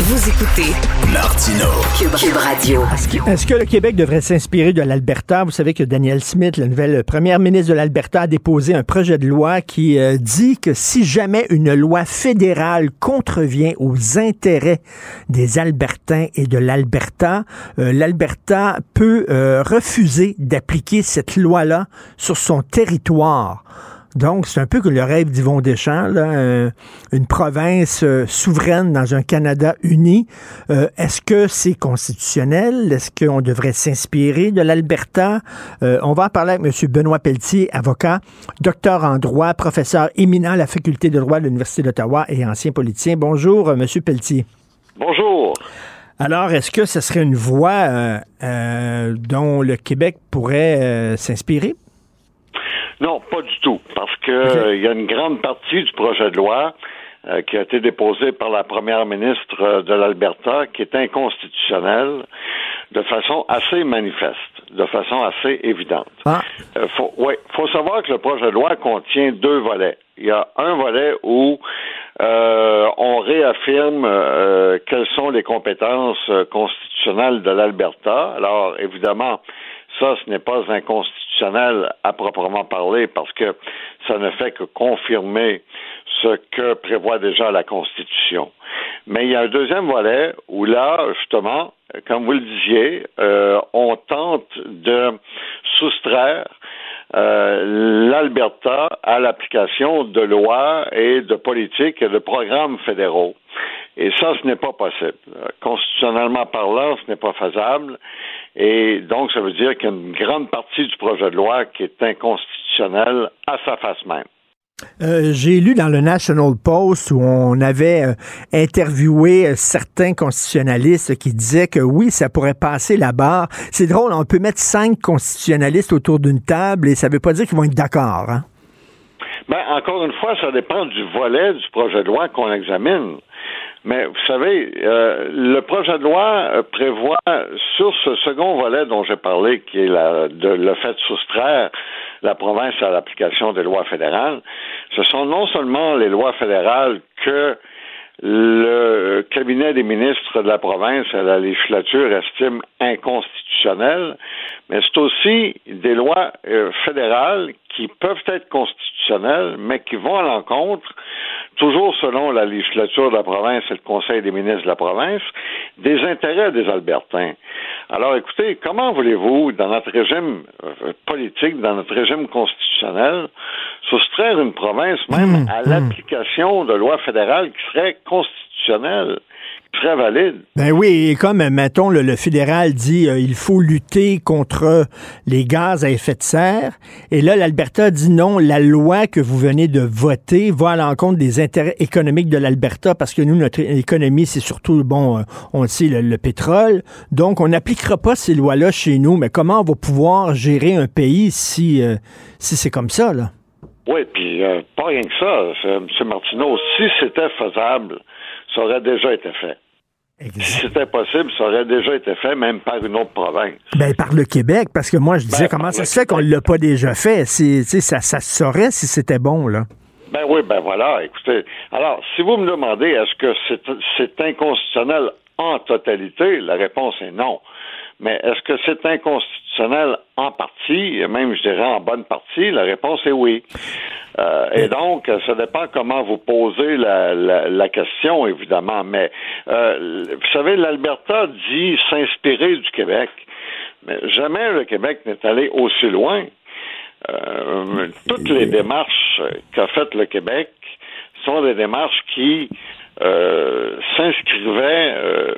Vous écoutez Martino, Cube Radio. Est-ce que le Québec devrait s'inspirer de l'Alberta? Vous savez que Daniel Smith, la nouvelle première ministre de l'Alberta, a déposé un projet de loi qui euh, dit que si jamais une loi fédérale contrevient aux intérêts des Albertains et de l'Alberta, euh, l'Alberta peut euh, refuser d'appliquer cette loi-là sur son territoire. Donc, c'est un peu que le rêve d'Yvon Deschamps, là, euh, une province euh, souveraine dans un Canada uni. Euh, Est-ce que c'est constitutionnel? Est-ce qu'on devrait s'inspirer de l'Alberta? Euh, on va en parler avec M. Benoît Pelletier, avocat, docteur en droit, professeur éminent à la faculté de droit de l'Université d'Ottawa et ancien politicien. Bonjour, M. Pelletier. Bonjour. Alors, est-ce que ce serait une voie euh, dont le Québec pourrait s'inspirer? Non, pas du tout, parce que euh, il y a une grande partie du projet de loi euh, qui a été déposé par la première ministre euh, de l'Alberta qui est inconstitutionnelle de façon assez manifeste, de façon assez évidente. Ah. faut, ouais, faut savoir que le projet de loi contient deux volets. Il y a un volet où on réaffirme quelles sont les compétences constitutionnelles de l'Alberta. Alors, évidemment, ça, ce n'est pas inconstitutionnel à proprement parler parce que ça ne fait que confirmer ce que prévoit déjà la Constitution. Mais il y a un deuxième volet où là, justement, comme vous le disiez, euh, on tente de soustraire euh, l'Alberta à l'application de lois et de politiques et de programmes fédéraux. Et ça, ce n'est pas possible. Constitutionnellement parlant, ce n'est pas faisable. Et donc, ça veut dire qu'il y a une grande partie du projet de loi qui est inconstitutionnelle à sa face même. Euh, J'ai lu dans le National Post où on avait euh, interviewé euh, certains constitutionnalistes qui disaient que oui, ça pourrait passer la barre. C'est drôle, on peut mettre cinq constitutionnalistes autour d'une table et ça ne veut pas dire qu'ils vont être d'accord. Hein? Ben, encore une fois, ça dépend du volet du projet de loi qu'on examine. Mais vous savez, euh, le projet de loi euh, prévoit sur ce second volet dont j'ai parlé, qui est la, de, le fait de soustraire la province à l'application des lois fédérales, ce sont non seulement les lois fédérales que le cabinet des ministres de la province à la législature estime inconstitutionnelles, mais c'est aussi des lois euh, fédérales qui peuvent être constitutionnelles, mais qui vont à l'encontre, toujours selon la législature de la province et le Conseil des ministres de la province, des intérêts des Albertains. Alors écoutez, comment voulez-vous, dans notre régime euh, politique, dans notre régime constitutionnel, soustraire une province même à l'application de lois fédérales qui seraient constitutionnelles? Très valide. Ben oui, et comme, mettons, le, le fédéral dit euh, il faut lutter contre les gaz à effet de serre, et là, l'Alberta dit non, la loi que vous venez de voter va à l'encontre des intérêts économiques de l'Alberta, parce que nous, notre économie, c'est surtout, bon, euh, on le sait, le, le pétrole, donc on n'appliquera pas ces lois-là chez nous, mais comment on va pouvoir gérer un pays si, euh, si c'est comme ça, là? Oui, puis euh, pas rien que ça, M. Martineau, si c'était faisable, ça aurait déjà été fait. Si c'était possible, ça aurait déjà été fait, même par une autre province. Ben, par le Québec, parce que moi, je disais, Ben, comment ça se fait qu'on ne l'a pas déjà fait? Ça, ça se saurait si c'était bon, là. Ben oui, ben voilà, écoutez. Alors, si vous me demandez est-ce que c'est, c'est inconstitutionnel en totalité, la réponse est non. Mais est-ce que c'est inconstitutionnel en partie, même je dirais en bonne partie, la réponse est oui. Euh, et donc, ça dépend comment vous posez la, la, la question, évidemment. Mais euh, vous savez, l'Alberta dit s'inspirer du Québec. Mais jamais le Québec n'est allé aussi loin. Euh, toutes les démarches qu'a faites le Québec sont des démarches qui euh, s'inscrivaient euh,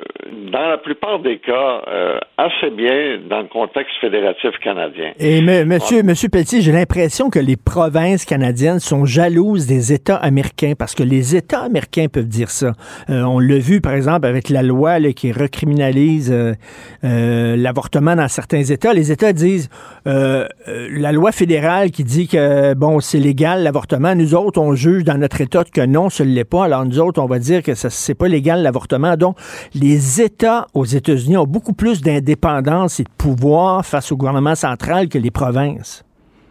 dans la plupart des cas euh, assez bien dans le contexte fédératif canadien. Et monsieur, monsieur Pelletier, j'ai l'impression que les provinces canadiennes sont jalouses des États américains parce que les États américains peuvent dire ça. Euh, on l'a vu, par exemple, avec la loi qui recriminalise euh, euh, l'avortement dans certains États. Les États disent la loi fédérale qui dit que bon, c'est légal l'avortement. Nous autres, on juge dans notre État que non, ce l'est pas. Alors nous autres, on va dire que ce c'est pas légal l'avortement. Donc, les États aux États-Unis ont beaucoup plus d'indépendance dépendance et de pouvoir face au gouvernement central que les provinces.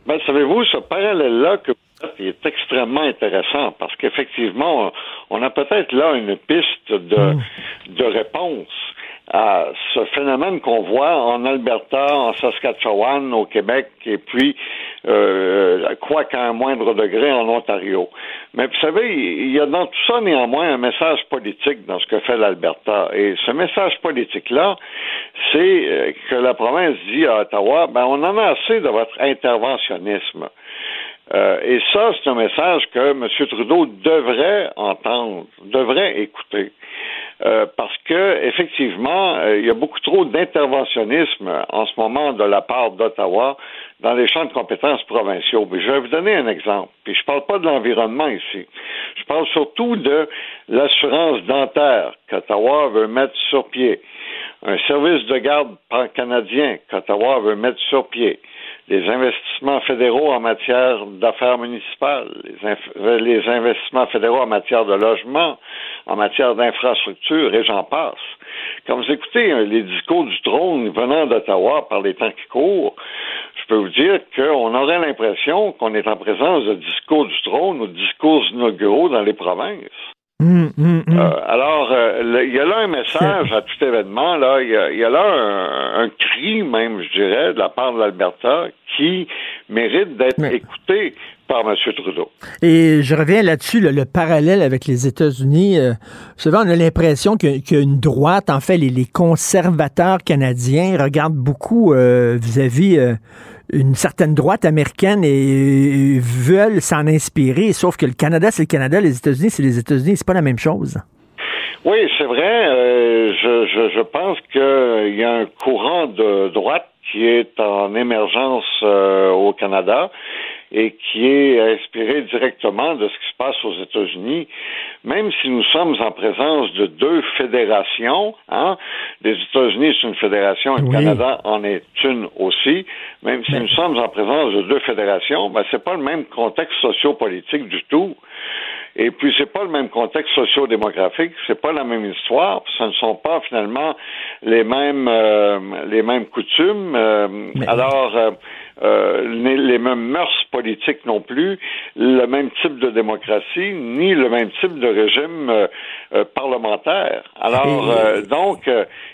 Ben, savez-vous, ce parallèle-là que est extrêmement intéressant parce qu'effectivement, on a peut-être là une piste de, hmm. de réponse à ce phénomène qu'on voit en Alberta, en Saskatchewan, au Québec, et puis, euh, quoi qu'à un moindre degré, en Ontario. Mais vous savez, il y a dans tout ça néanmoins un message politique dans ce que fait l'Alberta. Et ce message politique-là, c'est euh, que la province dit à Ottawa, ben, on en a assez de votre interventionnisme. Euh, et ça, c'est un message que M. Trudeau devrait entendre, devrait écouter. Euh, parce que effectivement, euh, il y a beaucoup trop d'interventionnisme en ce moment de la part d'Ottawa dans les champs de compétences provinciaux. je vais vous donner un exemple. Puis je parle pas de l'environnement ici. Je parle surtout de l'assurance dentaire qu'Ottawa veut mettre sur pied, un service de garde pan-canadien qu'Ottawa veut mettre sur pied, les investissements fédéraux en matière d'affaires municipales, les, les, investissements fédéraux en matière de logement, en matière d'infrastructure, et j'en passe. Quand vous écoutez hein, les discours du trône venant d'Ottawa par les temps qui courent, je peux vous dire qu'on aurait l'impression qu'on est en présence de discours du trône ou de discours inauguraux dans les provinces. Hum, hum, hum. Euh, alors, euh, il y a là un message à tout événement, là, il y, a, là un, cri même, je dirais, de la part de l'Alberta qui mérite d'être écouté par M. Trudeau. Et je reviens là-dessus, le parallèle avec les États-Unis. Euh, vous savez, on a l'impression qu'il y a une droite, en fait, les, les conservateurs canadiens regardent beaucoup vis-à-vis une certaine droite américaine et veulent s'en inspirer, sauf que le Canada, c'est le Canada, les États-Unis, c'est les États-Unis, c'est pas la même chose. Oui, c'est vrai. Euh, je, je, je, pense qu'il y a un courant de droite qui est en émergence euh, au Canada et qui est inspiré directement de ce qui se passe aux États-Unis, même si nous sommes en présence de deux fédérations. Hein, les États-Unis, c'est une fédération et le Canada en est une aussi. Même si nous sommes en présence de deux fédérations, ben, c'est pas le même contexte sociopolitique du tout. Et puis c'est pas le même contexte socio-démographique, c'est pas la même histoire, ce ne sont pas finalement les mêmes euh, les mêmes coutumes. Euh, alors euh, euh, les, mêmes mœurs politiques non plus, le même type de démocratie, ni le même type de régime euh, euh, parlementaire. Alors, donc,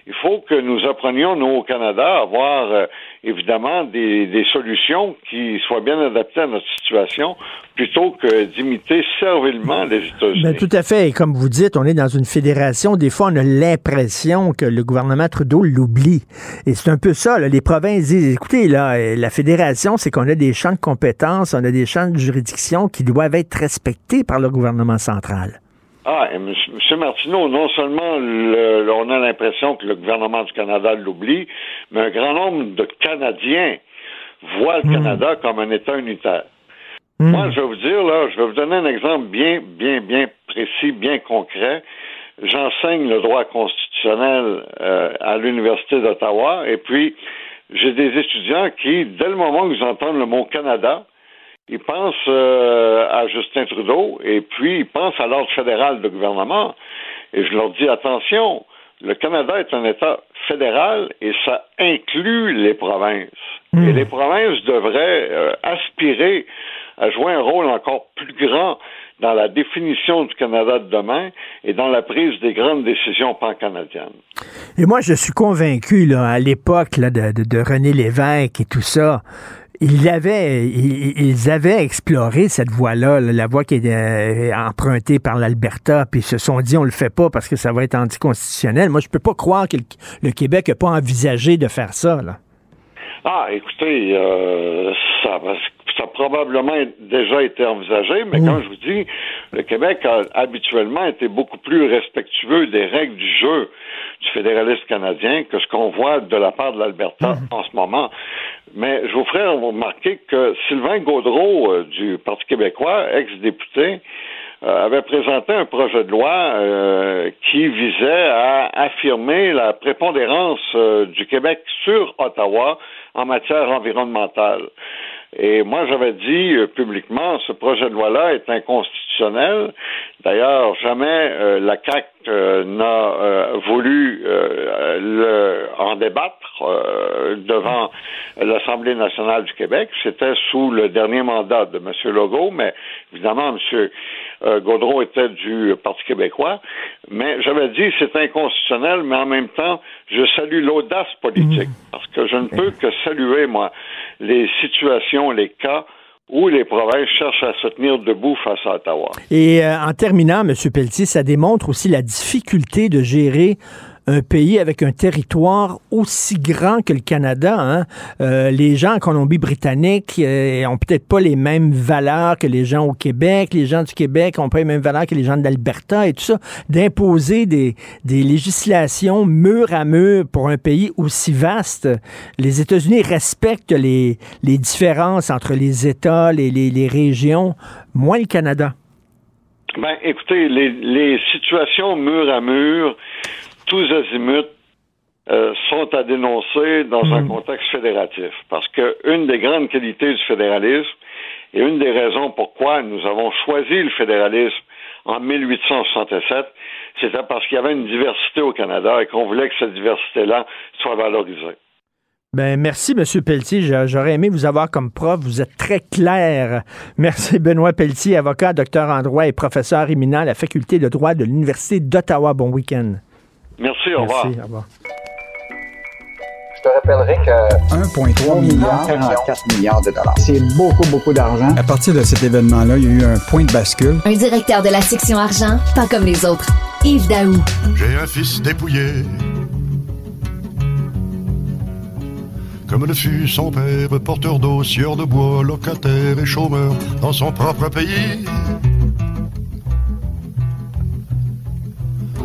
il faut que nous apprenions, nous, au Canada, à avoir évidemment des, des, solutions qui soient bien adaptées à notre situation plutôt que d'imiter servilement les États-Unis. Ben, tout à fait. Et comme vous dites, on est dans une fédération. Des fois, on a l'impression que le gouvernement Trudeau l'oublie. Et c'est un peu ça. Là. Les provinces disent, écoutez, là, la fédération, c'est qu'on a des champs de compétences, on a des champs de juridiction qui doivent être respectés par le gouvernement central. Ah, M. Martineau, non seulement on a l'impression que le gouvernement du Canada l'oublie, mais un grand nombre de Canadiens voient le hmm. Canada comme un État unitaire. Hmm. Moi, je vais vous dire, là, je vais vous donner un exemple bien, bien, bien précis, bien concret. J'enseigne le droit constitutionnel euh, à l'Université d'Ottawa et puis j'ai des étudiants qui, dès le moment où ils entendent le mot Canada, ils pensent euh, à Justin Trudeau et puis ils pensent à l'ordre fédéral de gouvernement. Et je leur dis attention, le Canada est un État fédéral et ça inclut les provinces. Hmm. Et les provinces devraient euh, aspirer à jouer un rôle encore plus grand dans la définition du Canada de demain et dans la prise des grandes décisions pan-canadiennes. Et moi, je suis convaincu, là, à l'époque de, de, René Lévesque et tout ça, ils avaient, ils, avaient exploré cette voie-là, la voie qui est euh, empruntée par l'Alberta, puis ils se sont dit on le fait pas parce que ça va être anticonstitutionnel. Moi, je peux pas croire que le, Québec n'a pas envisagé de faire ça. Là. Ah, écoutez, euh, ça, ça a probablement déjà été envisagé, mais comme je vous dis, le Québec a habituellement été beaucoup plus respectueux des règles du jeu du fédéralisme canadien que ce qu'on voit de la part de l'Alberta Mhm. en ce moment. Mais je vous ferai remarquer que Sylvain Gaudreau euh, du Parti québécois, ex-député, euh, avait présenté un projet de loi euh, qui visait à affirmer la prépondérance du Québec sur Ottawa en matière environnementale. Et moi, j'avais dit publiquement, ce projet de loi-là est inconstitutionnel. D'ailleurs, jamais euh, la CAC euh, n'a euh, voulu le, en débattre devant l'Assemblée nationale du Québec. C'était sous le dernier mandat de M. Legault, mais évidemment, M. Gaudreau était du Parti québécois. Mais j'avais dit c'est inconstitutionnel, mais en même temps, je salue l'audace politique parce que je ne peux que saluer, moi, les situations, les cas où les provinces cherchent à se tenir debout face à Ottawa. Et euh, en terminant, M. Pelletier, ça démontre aussi la difficulté de gérer un pays avec un territoire aussi grand que le Canada. Hein. Euh, les gens en Colombie-Britannique euh, ont peut-être pas les mêmes valeurs que les gens au Québec. Les gens du Québec ont pas les mêmes valeurs que les gens de l'Alberta et tout ça. D'imposer des, des législations mur à mur pour un pays aussi vaste. Les États-Unis respectent les, les différences entre les États, les, les, les régions, moins le Canada. Ben, écoutez, les, les situations mur à mur, tous azimuts, euh, sont à dénoncer dans un contexte fédératif. Parce que une des grandes qualités du fédéralisme et une des raisons pourquoi nous avons choisi le fédéralisme en 1867, c'était parce qu'il y avait une diversité au Canada et qu'on voulait que cette diversité-là soit valorisée. Ben, merci, M. Pelletier. J'aurais aimé vous avoir comme prof. Vous êtes très clair. Merci, Benoît Pelletier, avocat, docteur en droit et professeur éminent à la faculté de droit de l'Université d'Ottawa. Bon week-end. Merci, au revoir. Merci, au revoir. Je te rappellerai que 1,3 milliard, 44 milliards de dollars. C'est beaucoup, beaucoup d'argent. À partir de cet événement-là, il y a eu un point de bascule. Un directeur de la section argent, pas comme les autres. Yves Daou. J'ai un fils dépouillé. Comme le fut son père, porteur d'eau, sieur de bois, locataire et chômeur dans son propre pays.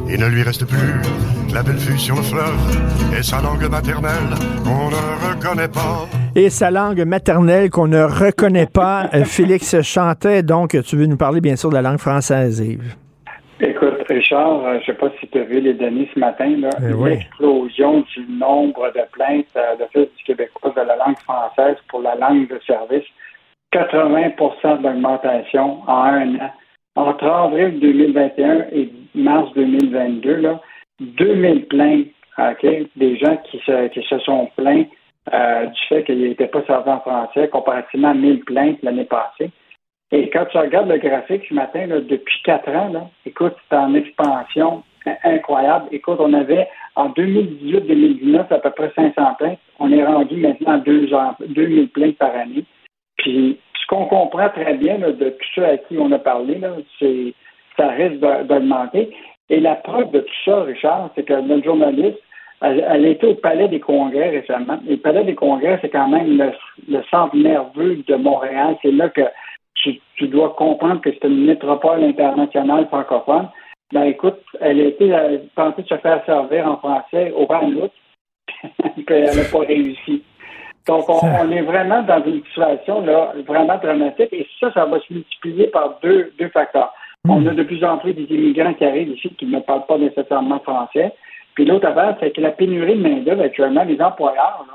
Il ne lui reste plus que la belle vue sur le fleuve et sa langue maternelle qu'on ne reconnaît pas. Et sa langue maternelle qu'on ne reconnaît pas. Euh, Félix Chantais, donc, tu veux nous parler bien sûr de la langue française, Yves. Écoute, Richard, euh, je ne sais pas si tu as vu les données ce matin, là, Eh oui. l'explosion du nombre de plaintes euh, de l'Office du québécois de la langue française pour la langue de service. 80% d'augmentation en un an. Entre avril 2021 et mars 2022, là, 2000 plaintes, OK, des gens qui se, qui se sont plaints euh, du fait qu'ils n'étaient pas servis en français, comparativement à 1000 plaintes l'année passée. Et quand tu regardes le graphique ce matin, depuis quatre ans, écoute, c'est en expansion incroyable. Écoute, on avait en 2018-2019 à peu près 500 plaintes. On est rendu maintenant à 200 2000 plaintes par année. Puis, ce qu'on comprend très bien de tous ceux à qui on a parlé, c'est ça risque d'a- d'augmenter. Et la preuve de tout ça, Richard, c'est que notre journaliste, elle, elle était au Palais des Congrès récemment. Et le Palais des Congrès, c'est quand même le, le centre nerveux de Montréal. C'est là que tu, dois comprendre que c'est une métropole internationale francophone. Ben écoute, elle a été tentée de se faire servir en français au mois d'août, puis elle pas réussi. Donc, on, on est vraiment dans une situation là, vraiment dramatique et ça, ça va se multiplier par deux, deux facteurs. On a de plus en plus des immigrants qui arrivent ici qui ne parlent pas nécessairement français. Puis l'autre affaire, c'est que la pénurie de main-d'œuvre actuellement, les employeurs, là,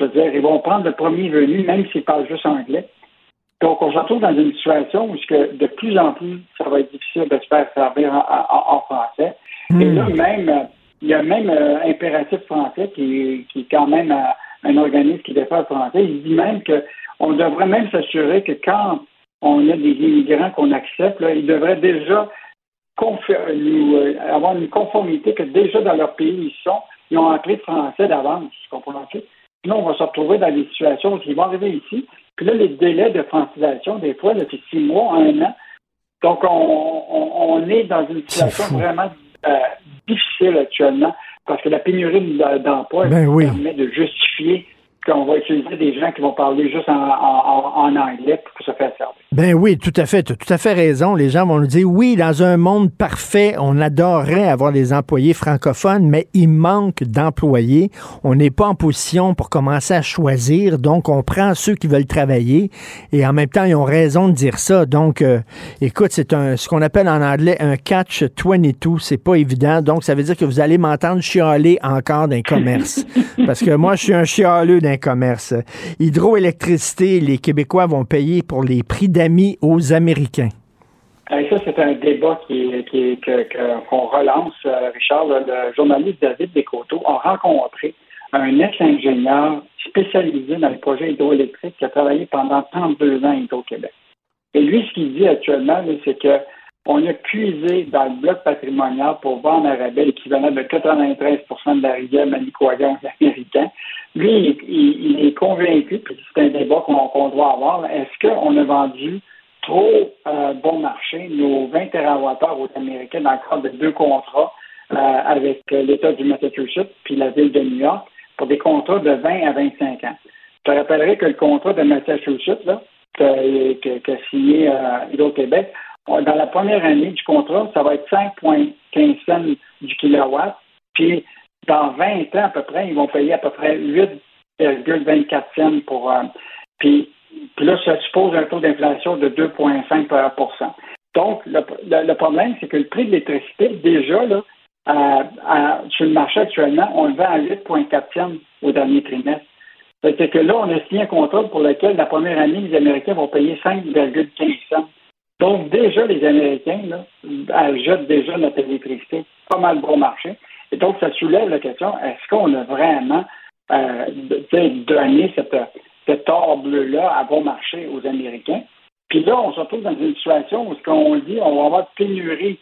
je veux dire, ils vont prendre le premier venu, même s'ils parlent juste anglais. Donc, on se retrouve dans une situation où que de plus en plus, ça va être difficile de se faire servir en, en- en français. Et là, même, il y a même euh, Impératif français qui, qui est quand même un organisme qui défend le français. Il dit même que on devrait même s'assurer que quand on a des immigrants qu'on accepte, là, ils devraient déjà nous, euh, avoir une conformité que déjà dans leur pays où ils sont, ils ont appris le français d'avance. Comprends-tu? Sinon, on va se retrouver dans des situations où ils vont arriver ici. Puis là, les délais de francisation, des fois, c'est six mois, un an. Donc, on, on, on est dans une situation vraiment euh, difficile actuellement parce que la pénurie d'emploi Ben oui. permet de justifier qu'on va utiliser des gens qui vont parler juste en, anglais pour se faire servir. Ben oui, tout à fait. Tu as tout à fait raison. Les gens vont nous dire oui, dans un monde parfait, on adorerait avoir des employés francophones, mais il manque d'employés. On n'est pas en position pour commencer à choisir. Donc, on prend ceux qui veulent travailler. Et en même temps, ils ont raison de dire ça. Donc, euh, écoute, c'est un ce qu'on appelle en anglais un catch 22. C'est pas évident. Donc, ça veut dire que vous allez m'entendre chialer encore d'un commerce. Parce que moi, je suis un chialeux d'un commerce. Hydroélectricité, les Québécois vont payer pour les prix d'amis aux Américains. Ça, c'est un débat qui, qu'on relance, euh, Richard. Le journaliste David Descoteaux a rencontré un ex-ingénieur spécialisé dans les projets hydroélectriques qui a travaillé pendant 32 ans à Hydro-Québec. Et lui, ce qu'il dit actuellement, c'est que on a puisé dans le bloc patrimonial pour vendre à rabais l'équivalent de 93 de la rivière Manicouagan aux Américains. Lui, il, est convaincu, puis c'est un débat qu'on doit avoir, est-ce qu'on a vendu trop euh, bon marché nos 20 TWh aux Américains dans le cadre de deux contrats euh, avec l'État du Massachusetts puis la ville de New York pour des contrats de 20 à 25 ans? Je te rappellerai que le contrat de Massachusetts, là, qu'a signé euh, Hydro-Québec, dans la première année du contrat, ça va être 5,15 cents du kilowatt. Puis, dans 20 ans à peu près, ils vont payer à peu près 8,24 cents pour. Euh, puis, là, ça suppose un taux d'inflation de 2,5% Donc, le, problème, c'est que le prix de l'électricité, déjà, là, sur le marché actuellement, on le vend à 8,4 cents au dernier trimestre. C'est que là, on a signé un contrat pour lequel, la première année, les Américains vont payer 5,15 cents. Donc, déjà, les Américains là, jettent déjà notre électricité pas mal bon marché. Et donc, ça soulève la question, est-ce qu'on a vraiment euh, donné cette, cette or là à bon marché aux Américains? Puis là, on se retrouve dans une situation où ce qu'on dit, on va avoir pénurie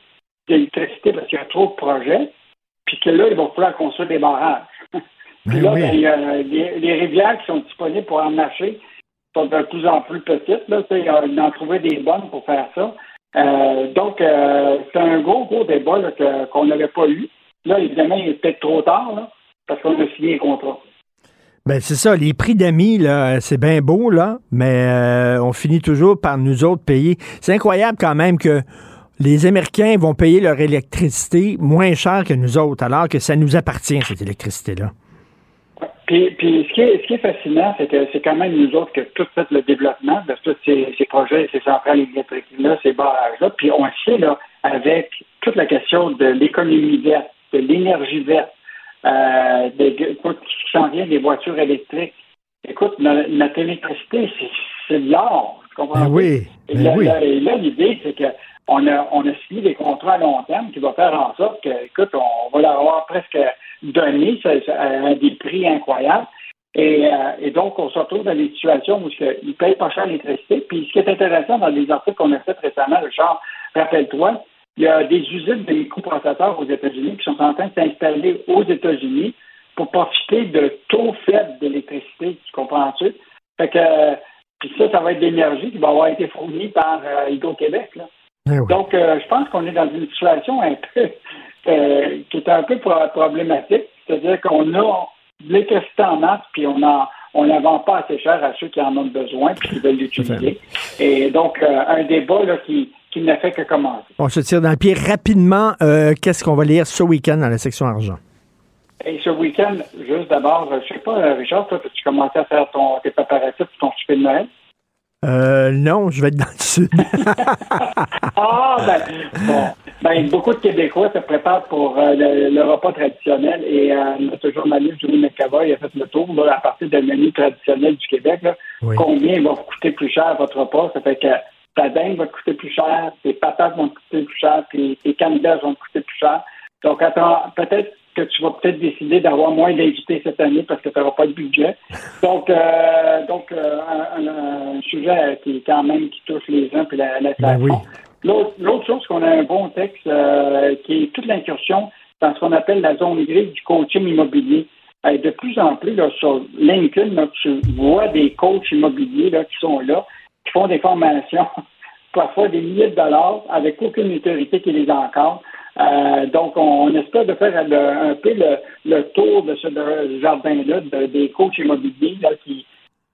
d'électricité parce qu'il y a trop de projets, puis que là, il va falloir construire des barrages. puis là, ben, il y a les, rivières qui sont disponibles pour en marcher sont de plus en plus petites. Là, il en trouvé des bonnes pour faire ça. Euh, donc, euh, c'est un gros, gros débat qu'on n'avait pas eu. Là, évidemment, il est peut-être trop tard, là, parce qu'on a signé un contrat. Ben c'est ça, les prix d'amis, là, c'est bien beau, là, mais euh, on finit toujours par nous autres payer. C'est incroyable quand même que les Américains vont payer leur électricité moins cher que nous autres, alors que ça nous appartient, cette électricité-là. Puis, puis ce, qui est, ce qui est fascinant, c'est que c'est quand même nous autres que tout fait le développement de tous ces, ces projets, ces centrales électriques-là, ces barrages-là. Puis on sait, là, avec toute la question de l'économie verte, de l'énergie verte, euh, de, qui s'en vient des voitures électriques. Écoute, notre, électricité, c'est de l'or. Ben oui. Et ben là, là l'idée, c'est que on a, on a signé des contrats à long terme qui vont faire en sorte que, écoute, on va l'avoir presque donné à des prix incroyables. Et, euh, et, donc, on se retrouve dans des situations où ils ne payent pas cher l'électricité. Puis, ce qui est intéressant dans les articles qu'on a fait récemment, Richard, rappelle-toi, il y a des usines de microprocesseurs aux États-Unis qui sont en train de s'installer aux États-Unis pour profiter de taux faibles d'électricité. Tu comprends-tu? Fait que, puis ça, ça va être de l'énergie qui va avoir été fournie par euh, Hydro-Québec. Eh Donc, euh, je pense qu'on est dans une situation un peu euh, qui est un peu problématique, c'est-à-dire qu'on a de l'électricité en masse, puis on a on la vend pas assez cher à ceux qui en ont besoin puis qui veulent l'utiliser. Et donc, euh, un débat là, qui, qui ne fait que commencer. On se tire dans le pied rapidement. Qu'est-ce qu'on va lire ce week-end dans la section argent? Et ce week-end, juste d'abord, je sais pas, Richard, toi, tu commencé à faire ton, tes préparatifs pour ton super de Noël? Euh, non, je vais être dans le sud. ah, ben, bon. Ben, beaucoup de Québécois se préparent pour euh, le, repas traditionnel et euh, notre journaliste Julie McCavoy a fait le tour à partir d'un menu traditionnel du Québec. Combien va vous coûter plus cher votre repas? Ça fait que ta dinde va te coûter plus cher, tes patates vont te coûter plus cher, puis tes canneberges vont te coûter plus cher. Donc, attends, peut-être que tu vas peut-être décider d'avoir moins d'invités cette année parce que tu n'auras pas de budget. Donc, euh, donc euh, un, sujet qui quand même qui touche les uns puis la, la ben L'autre chose, qu'on a un bon texte euh, qui est toute l'incursion dans ce qu'on appelle la zone grise du coaching immobilier. de plus en plus, là, sur LinkedIn, tu vois des coachs immobiliers là, qui sont là, qui font des formations, parfois des milliers de dollars, avec aucune autorité qui les encadre. Euh, donc, on, espère de faire un peu le, tour de ce jardin-là des coachs immobiliers qui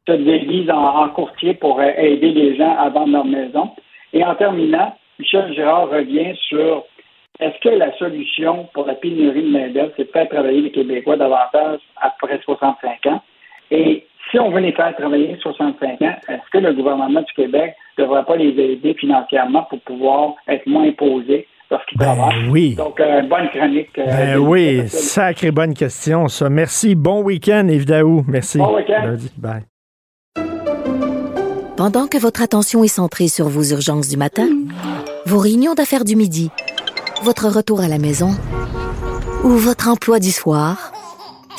se déguisent en, courtier pour aider les gens à vendre leur maison. Et en terminant, Michel Girard revient sur est-ce que la solution pour la pénurie de main-d'œuvre, c'est de faire travailler les Québécois davantage après 65 ans? Et si on veut les faire travailler 65 ans, est-ce que le gouvernement du Québec ne devrait pas les aider financièrement pour pouvoir être moins imposés lorsqu'ils ben travaillent? Oui. Donc, euh, bonne chronique. Euh, ben oui, sacrée bonne question, ça. Merci. Bon week-end, Yves Daou. Merci. Bon week-end. Bye. Pendant que votre attention est centrée sur vos urgences du matin, vos réunions d'affaires du midi, votre retour à la maison ou votre emploi du soir,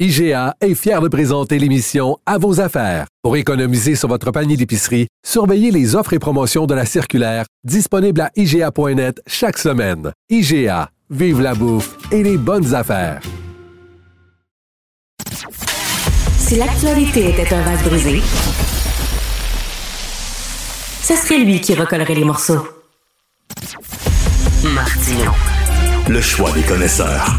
IGA est fier de présenter l'émission À vos affaires. Pour économiser sur votre panier d'épicerie, surveillez les offres et promotions de la circulaire disponible à IGA.net chaque semaine. IGA, vive la bouffe et les bonnes affaires. Si l'actualité était un vase brisé, ce serait lui qui recollerait les morceaux. Martino. Le choix des connaisseurs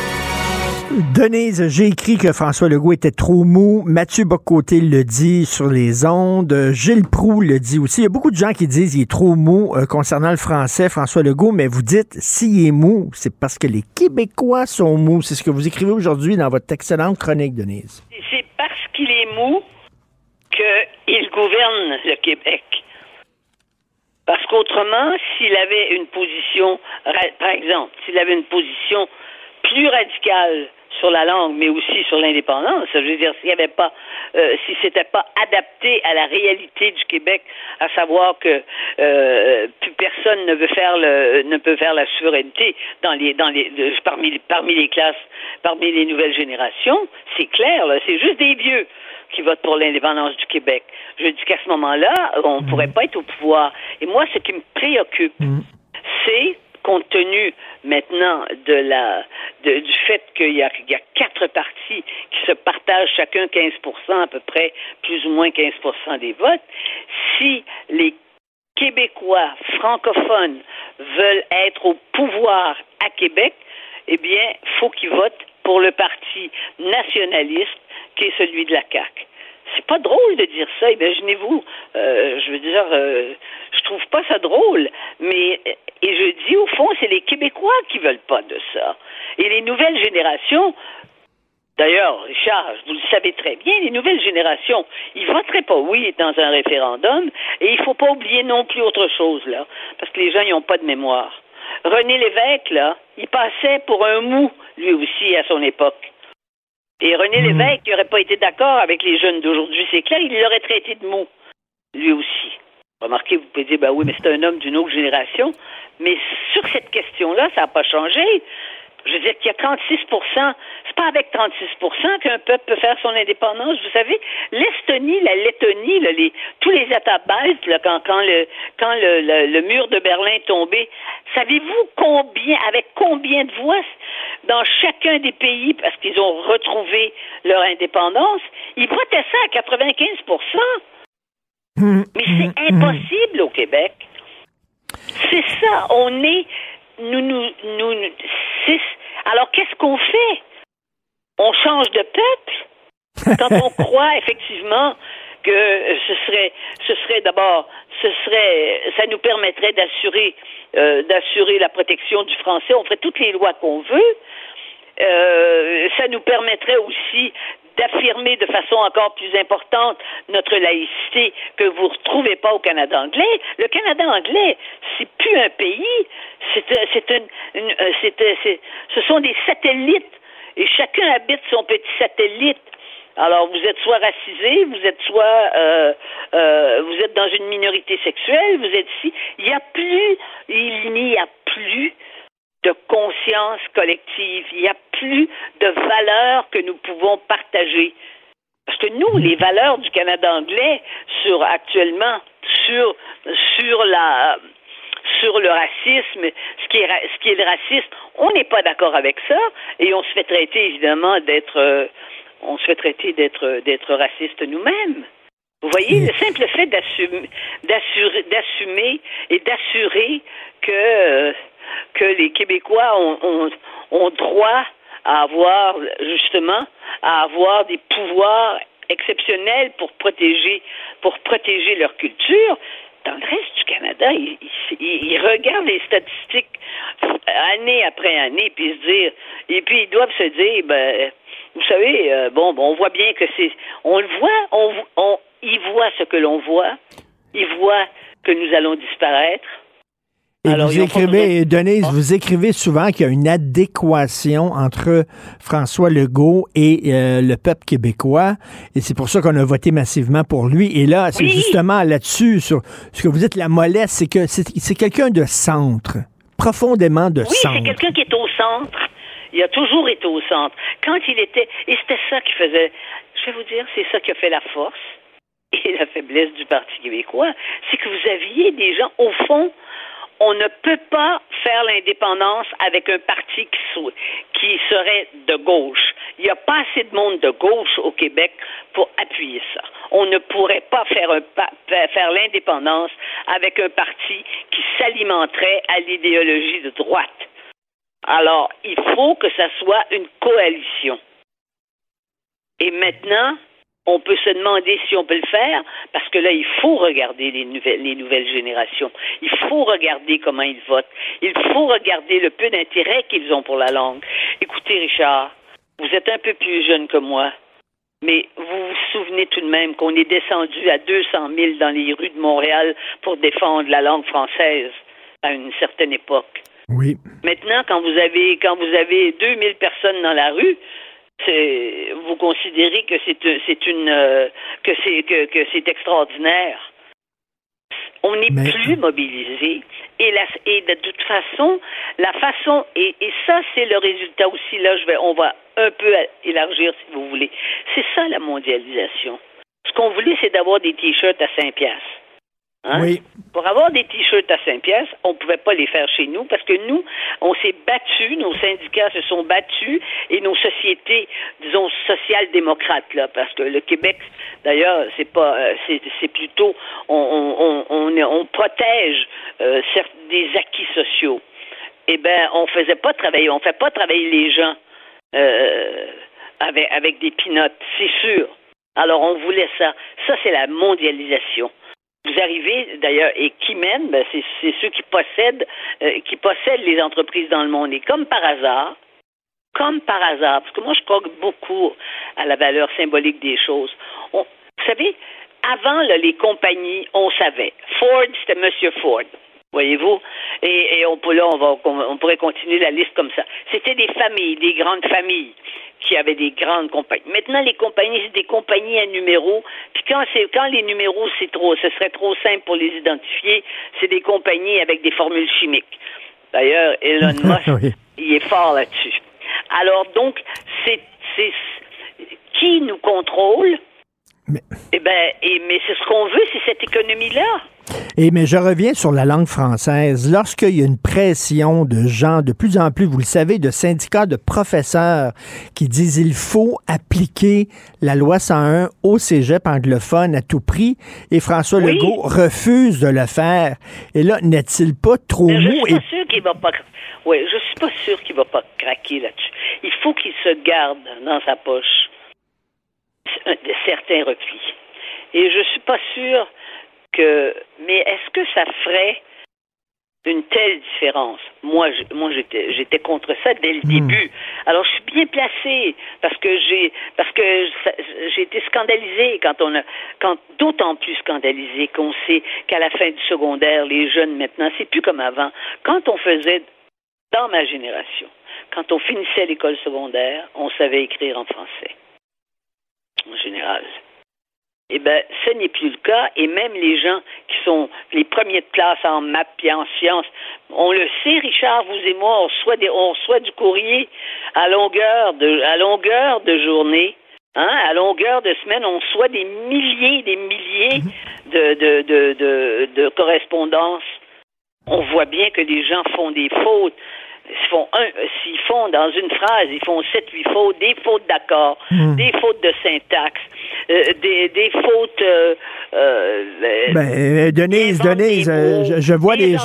Denise, j'ai écrit que François Legault était trop mou. Mathieu Bocoté le dit sur les ondes. Gilles Proux le dit aussi. Il y a beaucoup de gens qui disent qu'il est trop mou euh, concernant le français, François Legault, mais vous dites s'il est mou, c'est parce que les Québécois sont mous. C'est ce que vous écrivez aujourd'hui dans votre excellente chronique, Denise. C'est parce qu'il est mou qu'il gouverne le Québec. Parce qu'autrement, s'il avait une position, par exemple, s'il avait une position plus radicale sur la langue, mais aussi sur l'indépendance. Je veux dire, s'il n'y avait pas, euh, si c'était pas adapté à la réalité du Québec, à savoir que euh, plus personne ne veut faire le, ne peut faire la souveraineté dans les, dans les, parmi, parmi les classes, parmi les nouvelles générations, c'est clair. C'est juste des vieux qui votent pour l'indépendance du Québec. Je dis qu'à ce moment-là, on ne pourrait pas être au pouvoir. Et moi, ce qui me préoccupe, mm. c'est compte tenu maintenant de la du fait qu'il y a, quatre partis qui se partagent chacun 15 à peu près, plus ou moins 15 des votes, si les Québécois francophones veulent être au pouvoir à Québec, eh bien, faut qu'ils votent pour le parti nationaliste qui est celui de la CAQ c'est pas drôle de dire ça. Imaginez-vous, euh, je veux dire, euh, je trouve pas ça drôle, mais et je dis au fond, c'est les Québécois qui veulent pas de ça. Et les nouvelles générations, D'ailleurs, Richard, vous le savez très bien, les nouvelles générations, ils voteraient pas oui dans un référendum, et il faut pas oublier non plus autre chose, là, parce que les gens, n'ont pas de mémoire. René Lévesque, là, il passait pour un mou, lui aussi, à son époque. Et René hmm. Lévesque, qui n'aurait pas été d'accord avec les jeunes d'aujourd'hui, c'est clair, il l'aurait traité de mou, lui aussi. Remarquez, vous pouvez dire, ben oui, mais c'est un homme d'une autre génération. Mais sur cette question-là, ça n'a pas changé. Je veux dire qu'il y a 36% c'est pas avec 36% qu'un peuple peut faire son indépendance. Vous savez, l'Estonie, la Lettonie, tous les États baltes, quand, le, mur de Berlin est tombé, savez-vous combien, avec combien de voix dans chacun des pays, parce qu'ils ont retrouvé leur indépendance, ils ça à 95% Mais c'est impossible au Québec. C'est ça, on est nous, nous, nous, alors qu'est-ce qu'on fait? On change de peuple? Quand on croit effectivement que ce serait, ce serait d'abord, ce serait, ça nous permettrait d'assurer, euh, d'assurer la protection du français. On ferait toutes les lois qu'on veut. Euh, ça nous permettrait aussi d'affirmer de façon encore plus importante notre laïcité que vous ne retrouvez pas au Canada anglais. Le Canada anglais, c'est plus un pays, c'est c'est une, une c'est, ce sont des satellites et chacun habite son petit satellite. Alors, vous êtes soit racisé, vous êtes soit euh, euh, vous êtes dans une minorité sexuelle, vous êtes ici. Il n'y a plus, il n'y a plus de conscience collective. Il n'y a plus de valeurs que nous pouvons partager. Parce que nous, les valeurs du Canada anglais sur actuellement sur sur la sur le racisme, ce qui est ce qui est le racisme, on n'est pas d'accord avec ça et on se fait traiter évidemment d'être euh, on se fait traiter d'être d'être raciste nous-mêmes. Vous voyez, le simple fait d'assumer, d'assumer et d'assurer que euh, que les Québécois ont, ont, droit à avoir justement à avoir des pouvoirs exceptionnels pour protéger pour protéger leur culture. Dans le reste du Canada, ils, ils, regardent les statistiques année après année, puis se dire, et puis ils doivent se dire, ben, vous savez, euh, bon, bon, on voit bien que c'est, on le voit, on, on, ils voient ce que l'on voit, ils voient que nous allons disparaître. Et vous écrivez, Denise, vous écrivez souvent qu'il y a une adéquation entre François Legault et euh, le peuple québécois, et c'est pour ça qu'on a voté massivement pour lui. Et là, c'est justement là-dessus, sur ce que vous dites, la mollesse, c'est que c'est quelqu'un de centre, profondément de centre. Oui, c'est quelqu'un qui est au centre. Il a toujours été au centre. Quand il était, et c'était ça qui faisait, je vais vous dire, c'est ça qui a fait la force et la faiblesse du Parti québécois, c'est que vous aviez des gens, au fond, on ne peut pas faire l'indépendance avec un parti qui, serait de gauche. Il n'y a pas assez de monde de gauche au Québec pour appuyer ça. On ne pourrait pas faire, faire l'indépendance avec un parti qui s'alimenterait à l'idéologie de droite. Alors, il faut que ça soit une coalition. Et maintenant, on peut se demander si on peut le faire, parce que là, il faut regarder les nouvelles, les nouvelles générations. Il faut regarder comment ils votent. Il faut regarder le peu d'intérêt qu'ils ont pour la langue. Écoutez, Richard, vous êtes un peu plus jeune que moi, mais vous vous souvenez tout de même qu'on est descendu à 200 000 dans les rues de Montréal pour défendre la langue française à une certaine époque. Oui. Maintenant, quand vous avez quand vous avez 2000 personnes dans la rue, vous considérez que c'est c'est une euh, que c'est que, que c'est extraordinaire. On n'est plus mobilisé et, la, et de toute façon, la façon et, et ça c'est le résultat aussi là. Je vais on va un peu élargir si vous voulez. C'est ça la mondialisation. Ce qu'on voulait, c'est d'avoir des t-shirts à 5 piastres. Hein? Pour avoir des t-shirts à 5 pièces, on ne pouvait pas les faire chez nous parce que nous, on s'est battus, nos syndicats se sont battus et nos sociétés, disons, social-démocrates, là, parce que le Québec, d'ailleurs, c'est pas, euh, c'est plutôt, on, on, on, on protège euh, des acquis sociaux. Eh ben, on faisait pas travailler, on fait pas travailler les gens euh, avec, avec des pinottes, c'est sûr. Alors, on voulait ça. Ça, c'est la mondialisation. Vous arrivez d'ailleurs et qui mène, ben, c'est, ceux qui possèdent euh, qui possèdent les entreprises dans le monde. Et comme par hasard, comme par hasard, parce que moi je crois beaucoup à la valeur symbolique des choses. vous savez, avant les compagnies, on savait. Ford, c'était Monsieur Ford. Voyez-vous? Et, là, on, va, on pourrait continuer la liste comme ça. C'était des familles, des grandes familles qui avaient des grandes compagnies. Maintenant, les compagnies, c'est des compagnies à numéros. Puis quand c'est quand les numéros, c'est trop, ce serait trop simple pour les identifier, c'est des compagnies avec des formules chimiques. D'ailleurs, Elon Musk, il est fort là-dessus. Alors donc, c'est qui nous contrôle? Mais... Eh ben, et, mais c'est ce qu'on veut, c'est cette économie-là. Et mais je reviens sur la langue française. Lorsqu'il y a une pression de gens de plus en plus, vous le savez, de syndicats de professeurs qui disent il faut appliquer la loi 101 au cégep anglophone à tout prix, et François Legault refuse de le faire. Et là, n'est-il pas trop mais mou? Je suis pas sûr qu'il va pas. Oui, je suis pas sûr qu'il va pas craquer là-dessus. Il faut qu'il se garde dans sa poche certains replis. Et je suis pas sûre que. Mais est-ce que ça ferait une telle différence? Moi, moi, j'étais, j'étais contre ça dès le hmm. début. Alors, je suis bien placée parce que j'ai, parce que j'ai été scandalisée quand on a, quand d'autant plus scandalisée qu'on sait qu'à la fin du secondaire, les jeunes maintenant, c'est plus comme avant. Quand on faisait, dans ma génération, quand on finissait l'école secondaire, on savait écrire en français, en général. Eh bien, ce n'est plus le cas. Et même les gens qui sont les premiers de classe en maths et en sciences, on le sait, Richard, vous et moi, on reçoit, des, on reçoit du courrier à longueur de, à longueur de journée. Hein, à longueur de semaine, on reçoit des milliers, des milliers de, de, de, de, de correspondances. On voit bien que les gens font des fautes font un, s'ils font dans une phrase, ils font sept, huit fautes, des fautes d'accord, hmm. des fautes de syntaxe, euh, des, des, fautes. Euh, euh, ben, Denise, Denise, je, vois des,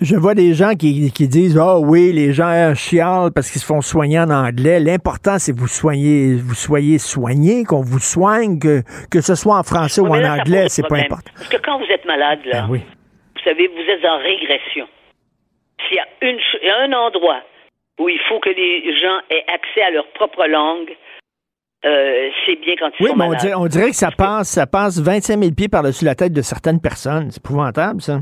je vois des gens qui, qui disent oh oui, les gens chialent parce qu'ils se font soigner en anglais. L'important, c'est que vous soyez, vous soyez soigné, qu'on vous soigne, que, que ce soit en français ou en anglais, c'est pas important. Parce que quand vous êtes malade, là, ben vous savez, vous êtes en régression s'il y a une, un endroit où il faut que les gens aient accès à leur propre langue, euh, c'est bien quand ils oui, sont mais on dirait, que ça passe, ça passe 25 000 pieds par-dessus la tête de certaines personnes. C'est épouvantable, ça.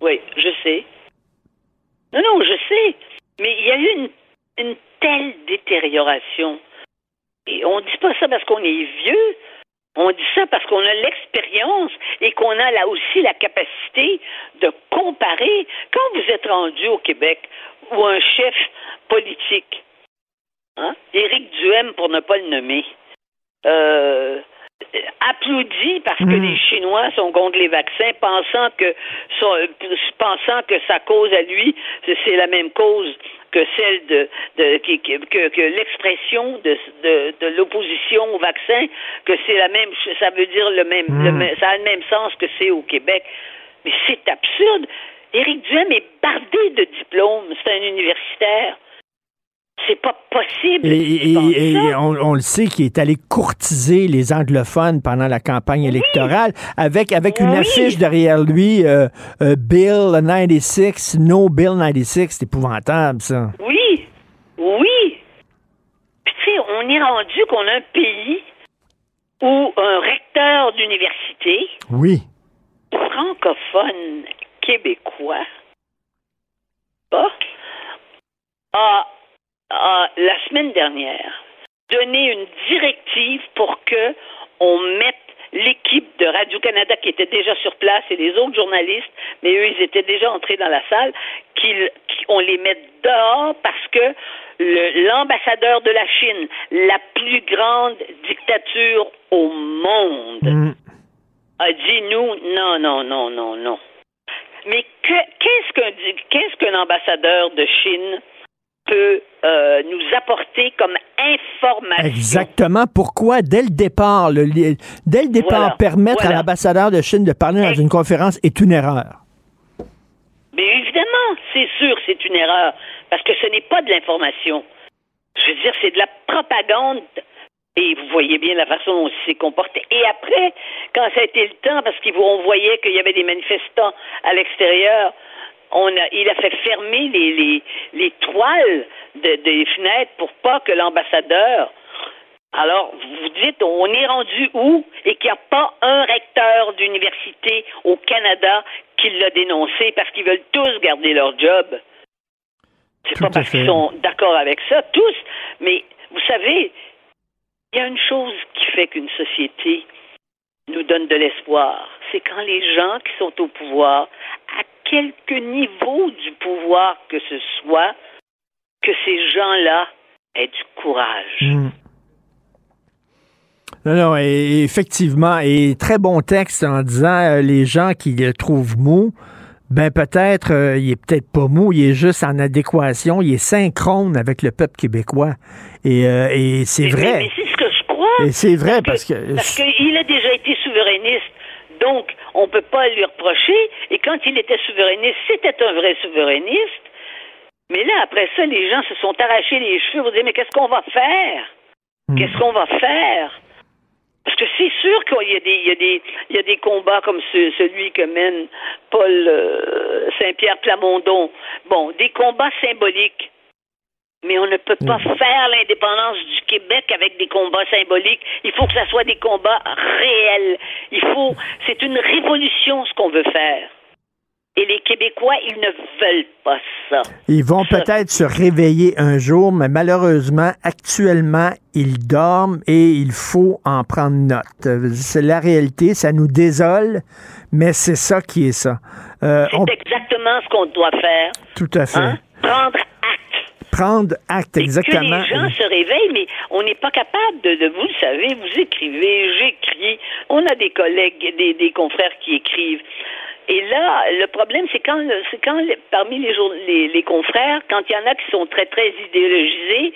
Oui, je sais. Non, non, je sais. Mais il y a eu une, une telle détérioration. Et on ne dit pas ça parce qu'on est vieux. On dit ça parce qu'on a l'expérience et qu'on a là aussi la capacité de comparer. Quand vous êtes rendu au Québec ou un chef politique, hein, Éric Duhem pour ne pas le nommer, euh, applaudit parce que hmm. les Chinois sont contre les vaccins, pensant que, pensant que sa cause à lui, c'est la même cause que celle de, que, que l'expression de, de, de l'opposition au vaccin, que c'est la même, ça veut dire le même, le hmm. ça a le même sens que c'est au Québec. Mais c'est absurde. Éric Duhem est bardé de diplômes. C'est un universitaire. C'est pas possible. Et, on, le sait qu'il est allé courtiser les anglophones pendant la campagne électorale avec, avec une affiche derrière lui, euh, euh, Bill 96, No Bill 96. C'est épouvantable, ça. Oui, oui. Puis, tu sais, on est rendu qu'on a un pays où un recteur d'université. Oui. Francophone québécois. Bah, a a, la semaine dernière, donné une directive pour que on mette l'équipe de Radio-Canada qui était déjà sur place et les autres journalistes, mais eux, ils étaient déjà entrés dans la salle, qu'on les mette dehors parce que l'ambassadeur de la Chine, la plus grande dictature au monde, mm. a dit nous, non, non, non, non, non. Mais qu'est-ce qu'un qu'est-ce qu'un ambassadeur de Chine peut euh, nous apporter comme information. Exactement. Pourquoi, dès le départ, le, dès le départ, permettre à l'ambassadeur de Chine de parler dans une conférence est une erreur? Mais évidemment, c'est sûr, c'est une erreur, parce que ce n'est pas de l'information. Je veux dire, c'est de la propagande. Et vous voyez bien la façon dont il s'est comporté. Et après, quand ça a été le temps, parce qu'on voyait qu'il y avait des manifestants à l'extérieur, on a, il a fait fermer les, les, les toiles de, des fenêtres pour pas que l'ambassadeur. Alors, vous dites, on est rendu où? Et qu'il n'y a pas un recteur d'université au Canada qui l'a dénoncé parce qu'ils veulent tous garder leur job. C'est pas parce qu'ils sont d'accord avec ça, tous, mais vous savez, il y a une chose qui fait qu'une société nous donne de l'espoir. C'est quand les gens qui sont au pouvoir, quelque niveau du pouvoir que ce soit, que ces gens-là aient du courage. Hmm. Non, non, effectivement, et très bon texte en disant euh, les gens qui le trouvent mou, ben peut-être, euh, il est peut-être pas mou, il est juste en adéquation, il est synchrone avec le peuple québécois. Et, euh, et c'est vrai. Mais, c'est ce que je crois. Et c'est vrai parce que. Parce qu'il a déjà été souverainiste. Donc, on ne peut pas lui reprocher. Et quand il était souverainiste, c'était un vrai souverainiste. Mais là, après ça, les gens se sont arrachés les cheveux. Vous dites, mais qu'est-ce qu'on va faire? Hmm. Qu'est-ce qu'on va faire? Parce que c'est sûr qu'il y a des, il y a des, il y a des combats comme celui que mène Paul euh, Saint-Pierre Plamondon. Bon, des combats symboliques. Mais on ne peut pas mm. faire l'indépendance du Québec avec des combats symboliques. Il faut que ça soit des combats réels. Il faut, c'est une révolution ce qu'on veut faire. Et les Québécois, ils ne veulent pas ça. Ils vont peut-être se réveiller un jour, mais malheureusement, actuellement, ils dorment et il faut en prendre note. C'est la réalité, ça nous désole, mais c'est ça qui est ça. Euh, c'est exactement ce qu'on doit faire. Tout à fait. Hein? Prendre. Prendre acte, exactement. que les gens se réveillent, mais on n'est pas capable de, vous savez, vous écrivez, j'écris, on a des collègues, des, des confrères qui écrivent. Et là, le problème, c'est quand, c'est quand parmi les, les, confrères, quand il y en a qui sont très, très idéologisés,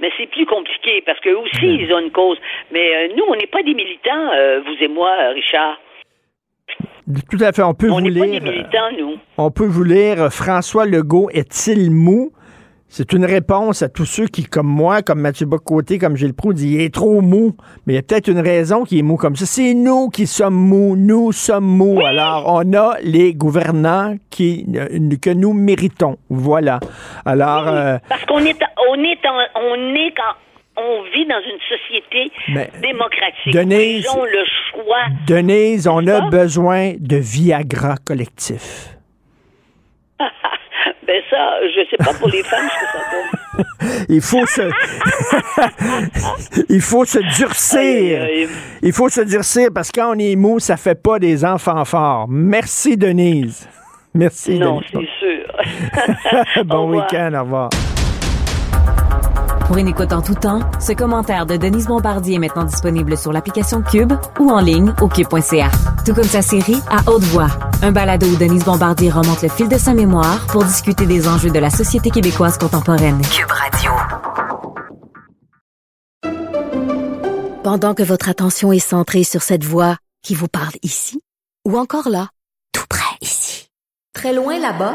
mais c'est plus compliqué parce qu'eux aussi, ils ont une cause. Mais euh, nous, on n'est pas des militants, euh, vous et moi, Richard. Tout à fait. On peut on vous lire. Pas des militants, nous. On peut vous lire François Legault est-il mou? C'est une réponse à tous ceux qui, comme moi, comme Mathieu Bocoté, comme Gilles Proux, disent il est trop mou. Mais il y a peut-être une raison qui est mou comme ça. C'est nous qui sommes mous. Nous sommes mous. Alors, on a les gouvernants qui, euh, que nous méritons. Voilà. Alors. Euh, Parce qu'on est, on est, on est quand on vit dans une société démocratique. Denise, Ils ont le choix. Denise, on a besoin de Viagra collectif. Ben ça, je sais pas pour les femmes ce que ça donne. Il faut se, il faut se durcir. Il faut se durcir parce que quand on est mou, ça fait pas des enfants forts. Merci Denise. Merci. Non, c'est sûr. bon week-end, au revoir. Pour une écoute en tout temps, ce commentaire de Denise Bombardier est maintenant disponible sur l'application Cube ou en ligne au cube.ca. Tout comme sa série À haute voix, un balado où Denise Bombardier remonte le fil de sa mémoire pour discuter des enjeux de la société québécoise contemporaine. Cube Radio. Pendant que votre attention est centrée sur cette voix qui vous parle ici, ou encore là, tout près ici, très loin là-bas,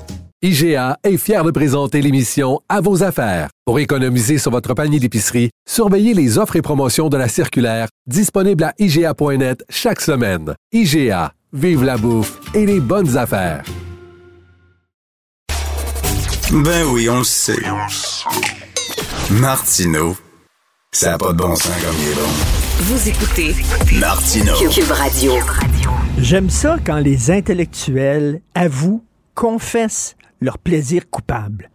IGA est fier de présenter l'émission À vos affaires. Pour économiser sur votre panier d'épicerie, surveillez les offres et promotions de la circulaire disponible à IGA.net chaque semaine. IGA, vive la bouffe et les bonnes affaires. Ben oui, on le sait. Martineau, ça n'a pas de bon sens comme il est bon. Vous écoutez Martineau. Cube Radio. J'aime ça quand les intellectuels avouent, confessent leur plaisir coupable.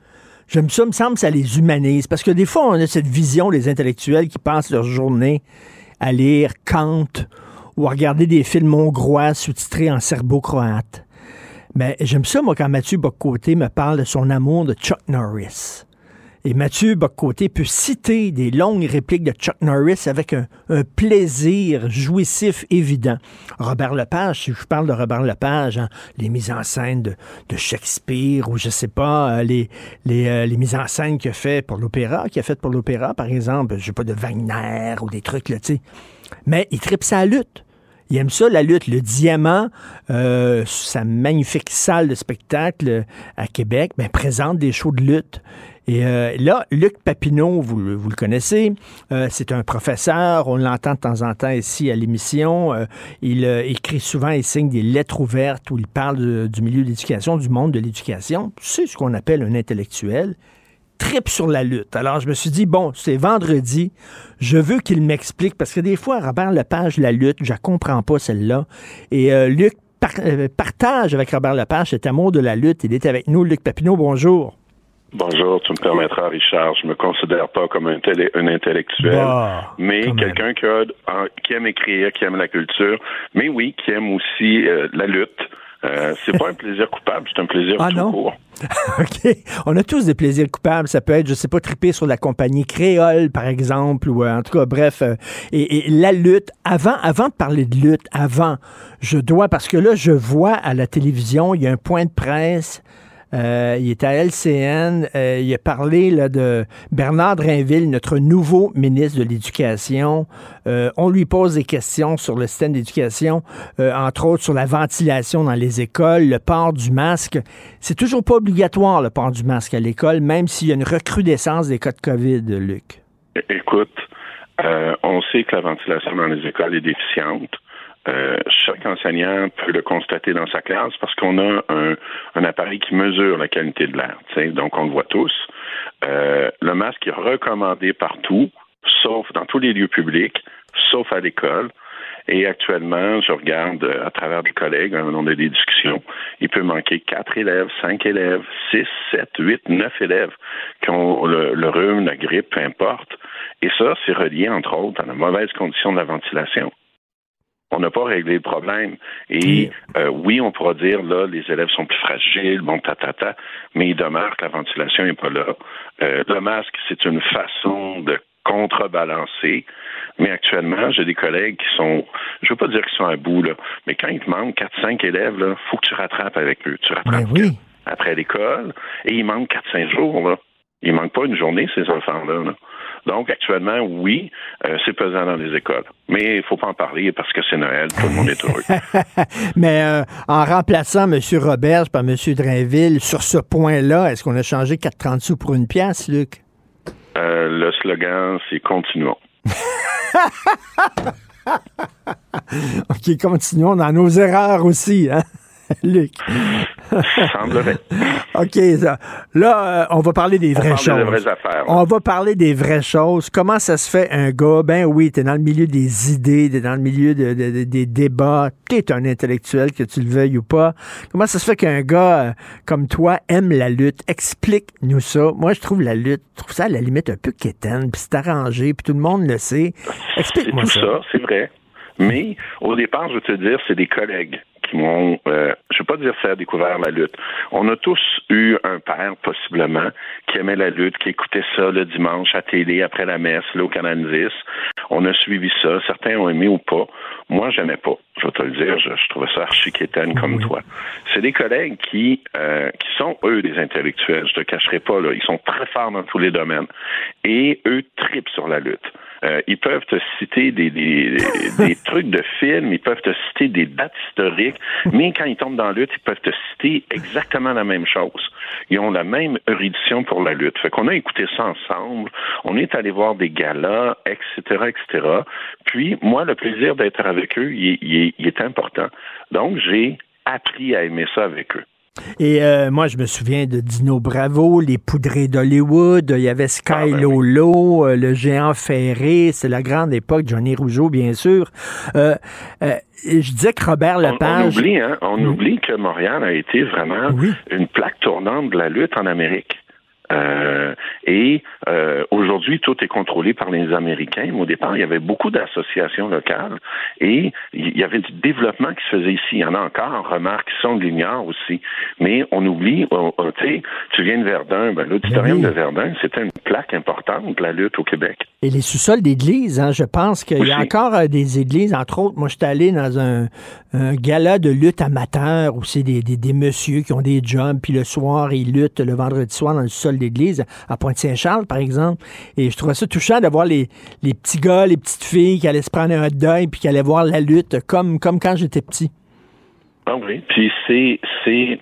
J'aime ça, me semble, ça les humanise. Parce que des fois, on a cette vision des intellectuels qui passent leur journée à lire Kant ou à regarder des films hongrois sous-titrés en serbo-croate. Mais j'aime ça, moi, quand Mathieu Bocoté me parle de son amour de Chuck Norris. Et Mathieu Bocoté peut citer des longues répliques de Chuck Norris avec un, plaisir jouissif évident. Robert Lepage, si je parle de Robert Lepage, hein, les mises en scène de, Shakespeare ou je sais pas, euh, les, euh, les, mises en scène qu'il a fait pour l'opéra, qu'il a fait pour l'opéra, par exemple, je sais pas, de Wagner ou des trucs là, tu sais. Mais il tripe sa lutte. Il aime ça, la lutte. Le Diamant, euh, sa magnifique salle de spectacle à Québec, ben, présente des shows de lutte. Et euh, là, Luc Papineau, vous, le connaissez, euh, c'est un professeur, on l'entend de temps en temps ici à l'émission. Euh, il écrit souvent et signe des lettres ouvertes où il parle du milieu de l'éducation, du monde de l'éducation. C'est ce qu'on appelle un intellectuel tripe sur la lutte. Alors, je me suis dit, bon, c'est vendredi, je veux qu'il m'explique, parce que des fois, Robert Lepage, la lutte, je ne comprends pas celle-là. Et Luc partage avec Robert Lepage cet amour de la lutte. Il est avec nous. Luc Papineau, bonjour. Bonjour, tu me permettras, Richard. Je me considère pas comme un, un intellectuel, bah, mais quelqu'un qui, qui, aime écrire, qui aime la culture, mais oui, qui aime aussi euh, la lutte, Euh, c'est pas un plaisir coupable, c'est un plaisir ah, tout non? court. OK. On a tous des plaisirs coupables. Ça peut être, je sais pas, triper sur la compagnie créole, par exemple, ou euh, en tout cas, bref. Euh, et, et, la lutte, avant, avant de parler de lutte, avant, je dois, parce que là, je vois à la télévision, il y a un point de presse euh, il est à LCN. Euh, il a parlé là, de Bernard Drinville, notre nouveau ministre de l'Éducation. Euh, on lui pose des questions sur le système d'éducation, entre autres sur la ventilation dans les écoles, le port du masque. C'est toujours pas obligatoire, le port du masque à l'école, même s'il y a une recrudescence des cas de COVID, Luc. Écoute, on sait que la ventilation dans les écoles est déficiente. Euh, chaque enseignant peut le constater dans sa classe parce qu'on a un, un, appareil qui mesure la qualité de l'air. Donc, on le voit tous. Euh, le masque est recommandé partout, sauf dans tous les lieux publics, sauf à l'école. Et actuellement, je regarde euh, à travers des collègues, on a des discussions, il peut manquer quatre élèves, cinq élèves, six, sept, huit, neuf élèves qui ont le, le rhume, la grippe, peu importe. Et ça, c'est relié, entre autres, à la mauvaise condition de la ventilation on n'a pas réglé le problème. Et euh, oui, on pourra dire, là, les élèves sont plus fragiles, bon, ta, mais il demeure que la ventilation n'est pas là. Euh, le masque, c'est une façon de contrebalancer. Mais actuellement, j'ai des collègues qui sont, je veux pas dire qu'ils sont à bout, là, mais quand il te manque 4-5 élèves, là, faut que tu rattrapes avec eux. Tu rattrapes oui. après l'école, et il manque 4-5 jours, là. Il manque pas une journée, ces enfants-là. Là. Donc, actuellement, oui, euh, c'est pesant dans les écoles. Mais il faut pas en parler parce que c'est Noël, tout le monde est heureux. Mais euh, en remplaçant M. Robert par M. Drainville, sur ce point-là, est-ce qu'on a changé 4,30 sous pour une pièce, Luc? Euh, le slogan, c'est continuons. OK, continuons dans nos erreurs aussi, hein? Luc. Semblerait. OK, là, euh, on va parler des vraies choses. vraies affaires, On va parler des vraies choses. Comment ça se fait un gars, ben oui, t'es dans le milieu des idées, t'es dans le milieu de, des débats, t'es un intellectuel, que tu le veuilles ou pas. Comment ça se fait qu'un gars euh, comme toi aime la lutte? Explique-nous ça. Moi, je trouve la lutte, je trouve ça à la limite un peu quétaine, puis c'est arrangé, puis tout le monde le sait. Explique-moi ça. ça, c'est vrai. Mais au départ, je veux te dire, c'est des collègues qui m'ont, euh, je ne veux pas dire faire découvert la lutte. On a tous eu un père, possiblement, qui aimait la lutte, qui écoutait ça le dimanche à télé après la messe, là, au Canal 10. On a suivi ça. Certains ont aimé ou pas. Moi, j'aimais pas. Je vais te le dire, je, trouvais ça archi comme toi. C'est des collègues qui, euh, qui sont, eux, des intellectuels. Je te cacherai pas, là. Ils sont très forts dans tous les domaines. Et eux tripent sur la lutte. Euh, ils peuvent te citer des, des, des, trucs de films, ils peuvent te citer des dates historiques, mais quand ils tombent dans la lutte, ils peuvent te citer exactement la même chose. Ils ont la même érudition pour la lutte. Fait qu'on a écouté ça ensemble, on est allé voir des galas, etc., etc. Puis, moi, le plaisir d'être avec eux, il, il, il est important. Donc, j'ai appris à aimer ça avec eux. Et euh, moi, je me souviens de Dino Bravo, les poudrés d'Hollywood, il y avait Sky ah, ben Lolo, euh, le géant ferré, c'est la grande époque, Johnny Rougeau, bien sûr. Euh, je disais que Robert Lepage... On, oublie, hein, on oublie que Montréal a été vraiment une plaque tournante de la lutte en Amérique. Euh, et euh, aujourd'hui, tout est contrôlé par les Américains. Mais au départ, il y avait beaucoup d'associations locales et il y avait du développement qui se faisait ici. Il y en a encore, remarque, qui sont l'ignore aussi. Mais on oublie, oh, oh, tu sais, tu viens de Verdun, ben, l'auditorium de Verdun, c'était une plaque importante de la lutte au Québec. Et les sous-sols d'églises, hein, je pense qu'il y a encore euh, des églises, entre autres, moi, je suis allé dans un, gala de lutte amateur où c'est des, des, des, messieurs qui ont des jobs, puis le soir, ils luttent le vendredi soir dans le sol d'église, à Pointe-Saint-Charles, par exemple. Et je trouvais ça touchant de voir les, les petits gars, les petites filles qui allaient se prendre un deuil puis qui allaient voir la lutte comme, comme quand j'étais petit. Ah oui, puis c'est, c'est,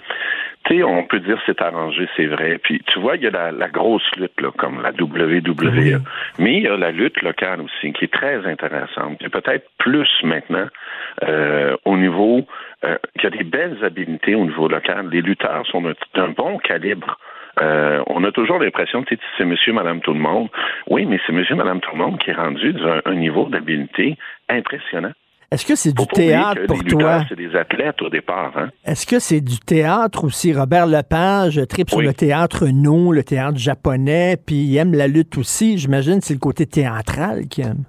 tu sais, on peut dire c'est arrangé, c'est vrai. Puis tu vois, il y a la, la grosse lutte, là, comme la WWE. Mais il y a la lutte locale aussi, qui est très intéressante. Et peut-être plus maintenant euh, au niveau euh, qu'il y a des belles habilités au niveau local. Les lutteurs sont d'un bon calibre. Euh, on a toujours l'impression que c'est monsieur, madame, tout le monde. Oui, mais c'est monsieur, madame, tout le monde qui est rendu d'un un niveau d'habileté impressionnant. Est-ce que c'est du théâtre pour toi? C'est des athlètes au départ. Hein? Est-ce que c'est du théâtre aussi? Robert Lepage tripe sur le théâtre non, le théâtre japonais, puis il aime la lutte aussi. J'imagine que c'est le côté théâtral qu'il aime.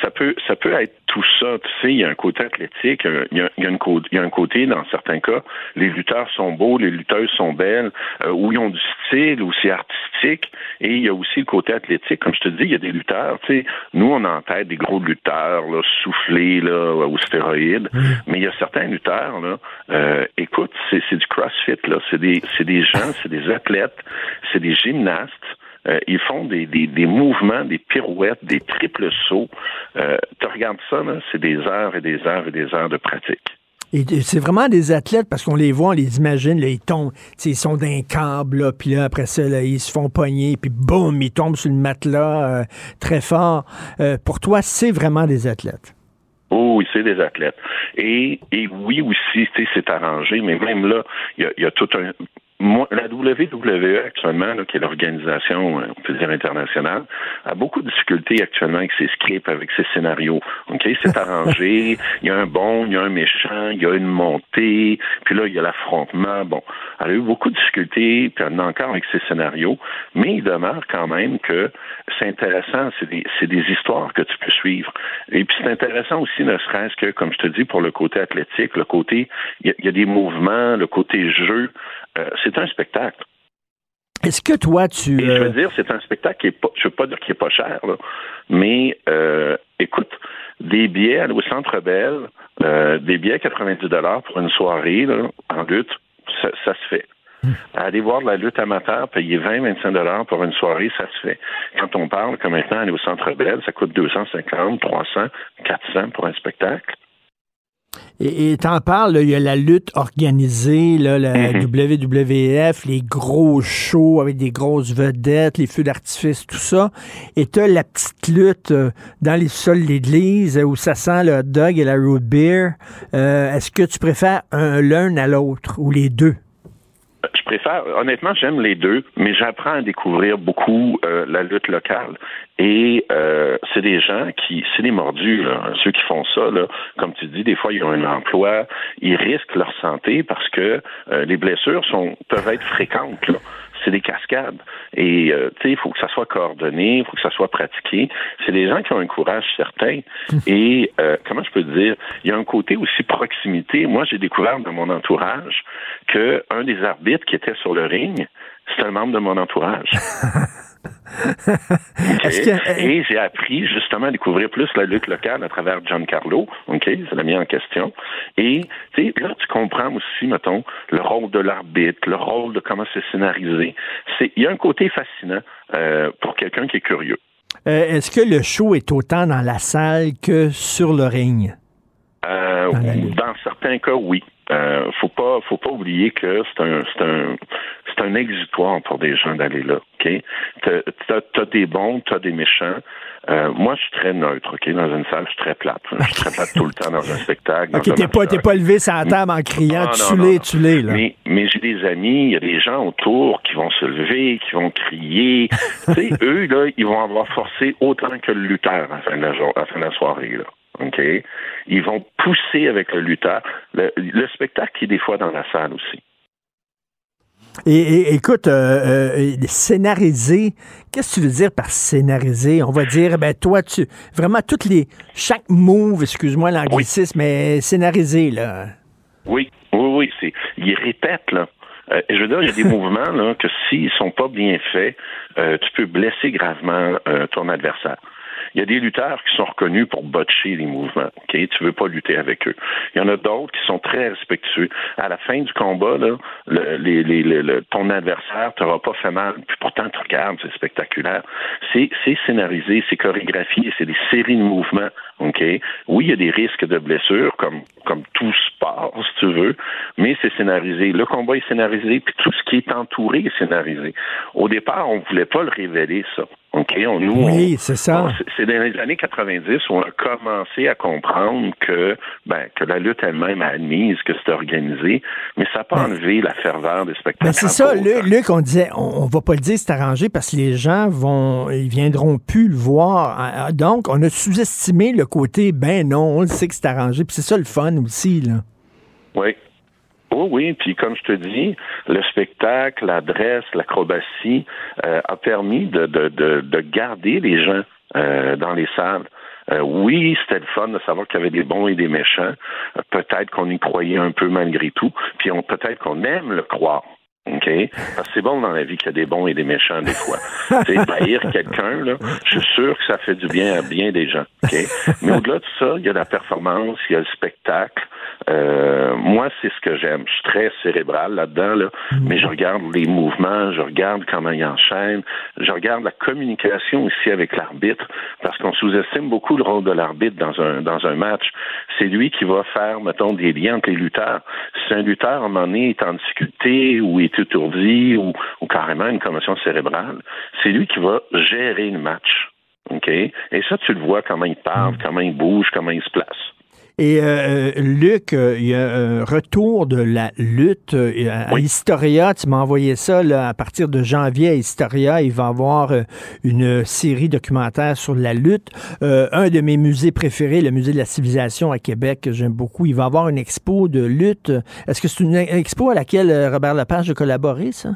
Ça peut, ça peut être tout ça. Tu sais, il y a un côté athlétique, il y a, il y a, une, il y a un côté, dans certains cas, les lutteurs sont beaux, les lutteuses sont belles, euh, où ils ont du style, ou c'est artistique, et il y a aussi le côté athlétique. Comme je te dis, il y a des lutteurs, tu sais, nous, on a en tête des gros lutteurs, là, soufflés, là, aux stéroïdes, mais il y a certains lutteurs, là, euh, écoute, c'est du crossfit, là, c'est des, c'est des gens, c'est des athlètes, c'est des gymnastes, euh, ils font des, des, des, mouvements, des pirouettes, des triples sauts. Euh, tu regardes ça, c'est des heures et des heures et des heures de pratique. Et c'est vraiment des athlètes parce qu'on les voit, on les imagine, là, ils tombent, ils sont d'un câble, puis là, après ça, ils se font pogner, puis boum, ils tombent sur le matelas euh, très fort. Euh, pour toi, c'est vraiment des athlètes. Oh, oui, c'est des athlètes. Et, et oui aussi, c'est arrangé, mais même là, il y, y a, tout un la WWE actuellement, qui est l'organisation, euh, on peut dire internationale, a beaucoup de difficultés actuellement avec ses scripts, avec ses scénarios. Ok, c'est arrangé. il y a un bon, il y a un méchant, il y a une montée, puis là il y a l'affrontement. Bon, elle a eu beaucoup de difficultés, puis elle en a encore avec ses scénarios, mais il demeure quand même que c'est intéressant. C'est des, des histoires que tu peux suivre. Et puis c'est intéressant aussi, ne serait-ce que, comme je te dis, pour le côté athlétique, le côté, il y, a des mouvements, le côté jeu. Euh, c'est un spectacle. Est-ce que toi, tu. je veux euh, dire, c'est un spectacle qui est pas. Je veux pas dire qu'il est pas cher, mais euh, écoute, des billets au Centre Bell, des billets à 90 pour une soirée en lutte, ça, se fait. Hmm. Aller voir de la lutte amateur, payer 20-25 pour une soirée, ça se fait. Quand on parle que maintenant aller au Centre Bell, ça coûte 250, 300, 400 pour un spectacle. Et t'en parles, il y a la lutte organisée, là, la mhm. WWF, les gros shows avec des grosses vedettes, les feux d'artifice, tout ça. Et t'as la petite lutte euh, dans les sols de l'église où ça sent le hot dog et la root beer. Euh, est-ce que tu préfères l'un à l'autre ou les deux? Je préfère, honnêtement, j'aime les deux, mais j'apprends à découvrir beaucoup euh, la lutte locale. Et euh, c'est des gens qui, c'est des mordus, là, ceux qui font ça, là, comme tu dis, des fois ils ont un emploi, ils risquent leur santé parce que euh, les blessures sont peuvent être fréquentes. Là c'est des cascades. Et euh, tu sais, il faut que ça soit coordonné, il faut que ça soit pratiqué. C'est des gens qui ont un courage certain. Et euh, comment je peux dire, il y a un côté aussi proximité. Moi, j'ai découvert dans mon entourage que un des arbitres qui était sur le ring, c'est un membre de mon entourage. Et j'ai appris justement à découvrir plus la lutte locale à travers Giancarlo. OK, c'est la mis en question. Et là, tu comprends aussi, mettons, le rôle de l'arbitre, le rôle de comment c'est scénarisé. C'est, il y a un côté fascinant euh, pour quelqu'un qui est curieux. Euh, est-ce que le show est autant dans la salle que sur le ring? Euh, dans, certains cas, oui. Euh, faut pas, faut pas oublier que c'est un, c'est un, c'est un exutoire pour des gens d'aller là. Ok, t'as, t'as des bons, t'as des méchants. Euh, moi, je suis très neutre. Ok, dans une salle, je suis très plate. Je suis très plate tout le temps dans un spectacle. Ok, t'es pas, t'es pas levé sur la table en criant, tu l'es, tu l'es. Mais, mais j'ai des amis, il y a des gens autour qui vont se lever, qui vont crier. tu sais, eux là, ils vont avoir forcé autant que le lutteur à la fin de la, à la, fin de la soirée là. OK? Ils vont pousser avec le lutteur. Le, spectacle qui est des fois dans la salle aussi. Et, écoute, euh, euh, scénariser, qu'est-ce que tu veux dire par scénariser? On va dire, ben toi, tu vraiment toutes les chaque move, excuse-moi l'anglicisme, mais scénariser là. Oui, oui, oui, c'est ils répètent là. Euh, je veux dire, il y a des mouvements là que s'ils sont pas bien faits, tu peux blesser gravement ton adversaire. Il y a des lutteurs qui sont reconnus pour botcher les mouvements. Ok, Tu veux pas lutter avec eux. Il y en a d'autres qui sont très respectueux. À la fin du combat, là, le, les, ton adversaire t'aura pas fait mal. Puis pourtant, tu regardes, c'est spectaculaire. C'est, c'est scénarisé, c'est chorégraphié, c'est des séries de mouvements. OK? Oui, il y a des risques de blessures, comme, comme tout sport, si tu veux, mais c'est scénarisé. Le combat est scénarisé, puis tout ce qui est entouré est scénarisé. Au départ, on voulait pas le révéler, ça. OK? On, nous, oui, c'est ça. c'est dans les années 90 où on a commencé à comprendre que, ben, que la lutte elle-même a admise que c'était organisé, mais ça n'a pas enlevé la ferveur des spectacles. Ben c'est ça, Luc, on disait, on, va pas le dire, c'est arrangé parce que les gens vont, ils viendront plus le voir. Ah, ah, donc, on a sous-estimé le côté, ben non, on le sait que c'est arrangé. Puis c'est ça le fun aussi, là. Oui. Oui, oui, puis comme je te dis, le spectacle, l'adresse, l'acrobatie euh, a permis de, de, de, garder les gens euh, dans les salles. Euh, oui, c'était le fun de savoir qu'il y avait des bons et des méchants. Peut-être qu'on y croyait un peu malgré tout, puis on peut-être qu'on aime le croire. OK? Parce que c'est bon dans la vie qu'il y a des bons et des méchants des fois. tu trahir quelqu'un, là, je suis sûr que ça fait du bien à bien des gens. OK? Mais au-delà de ça, il y a la performance, il y a le spectacle. Euh, moi, c'est ce que j'aime. Je suis très cérébral là-dedans, là, mais je regarde les mouvements, je regarde comment il enchaîne, je regarde la communication ici avec l'arbitre, parce qu'on sous-estime beaucoup le rôle de l'arbitre dans un dans un match. C'est lui qui va faire, mettons, des liens entre les lutteurs. Si un lutteur, à un moment donné, est en difficulté ou est étourdi ou, ou carrément une commotion cérébrale, c'est lui qui va gérer le match. OK? Et ça, tu le vois, comment il parle, comment il bouge, comment il se place. Et euh, Luc, euh, il y a un retour de la lutte euh, à Historia. Tu m'as envoyé ça là, à partir de janvier à Historia. Il va y avoir euh, une série documentaire sur la lutte. Euh, un de mes musées préférés, le musée de la civilisation à Québec, que j'aime beaucoup. Il va y avoir une expo de lutte. Est-ce que c'est une expo à laquelle Robert Lepage a collaboré, ça?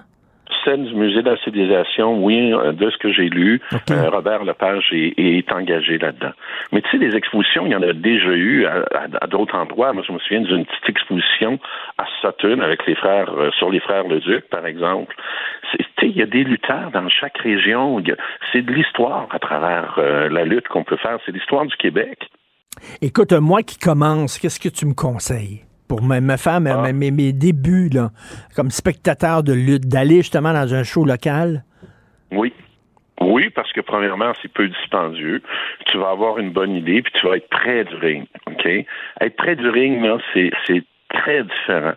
Celle du musée de la civilisation, oui, de ce que j'ai lu, okay. euh, Robert Lepage est, est engagé là-dedans. Mais tu sais, des expositions, il y en a déjà eu à, à, à d'autres endroits. Moi, je me souviens d'une petite exposition à Sutton avec les frères, euh, sur les frères Leduc, par exemple. Tu sais, il y a des lutteurs dans chaque région. C'est de l'histoire à travers euh, la lutte qu'on peut faire. C'est l'histoire du Québec. Écoute, moi qui commence, qu'est-ce que tu me conseilles? Pour me, me faire mes, ah. mes, mes, débuts là, comme spectateur de lutte, d'aller justement dans un show local? Oui. Oui, parce que premièrement, c'est peu dispendieux. Tu vas avoir une bonne idée, puis tu vas être près du ring. OK? Être près du ring, là, c'est très différent.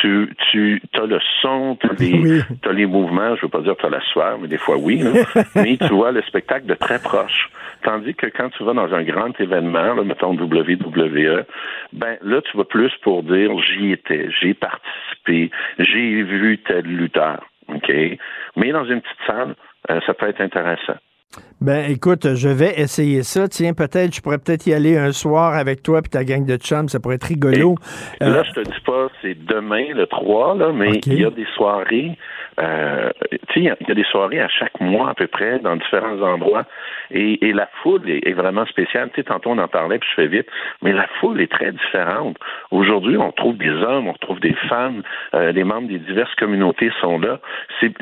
Tu, tu as le son, tu as, oui. les mouvements, je veux pas dire tu as la sueur, mais des fois oui, là. mais tu vois le spectacle de très proche. Tandis que quand tu vas dans un grand événement, là, mettons WWE, ben là, tu vas plus pour dire j'y étais, j'ai participé, j'ai vu tel lutteur. OK? Mais dans une petite salle, euh, ça peut être intéressant. Ben, écoute, je vais essayer ça. Tiens, peut-être, je pourrais peut-être y aller un soir avec toi et ta gang de chums. Ça pourrait être rigolo. Et là, euh... je te dis pas, c'est demain, le 3, là, mais okay. il y a des soirées. Euh, il y, y, a des soirées à chaque mois à peu près dans différents endroits. Et, et la foule est, est, vraiment spéciale. Tu sais, tantôt on en parlait, puis je fais vite, mais la foule est très différente. Aujourd'hui, on trouve des hommes, on trouve des femmes, euh, les membres des diverses communautés sont là. C'est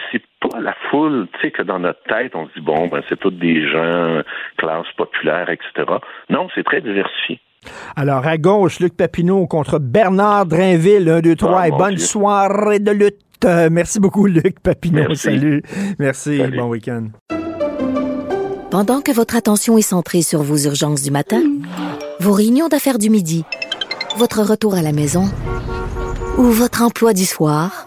pas la foule, tu sais, que dans notre tête, on se dit, bon, ben, c'est tous des gens, classe populaire, etc. Non, c'est très diversifié. Alors, à gauche, Luc Papineau contre Bernard Drainville, 1, 2, 3, ah, et bonne Dieu. soirée de lutte. Euh, merci beaucoup, Luc Papineau. Merci. Salut. Merci. Salut. Bon week-end. Pendant que votre attention est centrée sur vos urgences du matin, vos réunions d'affaires du midi, votre retour à la maison ou votre emploi du soir,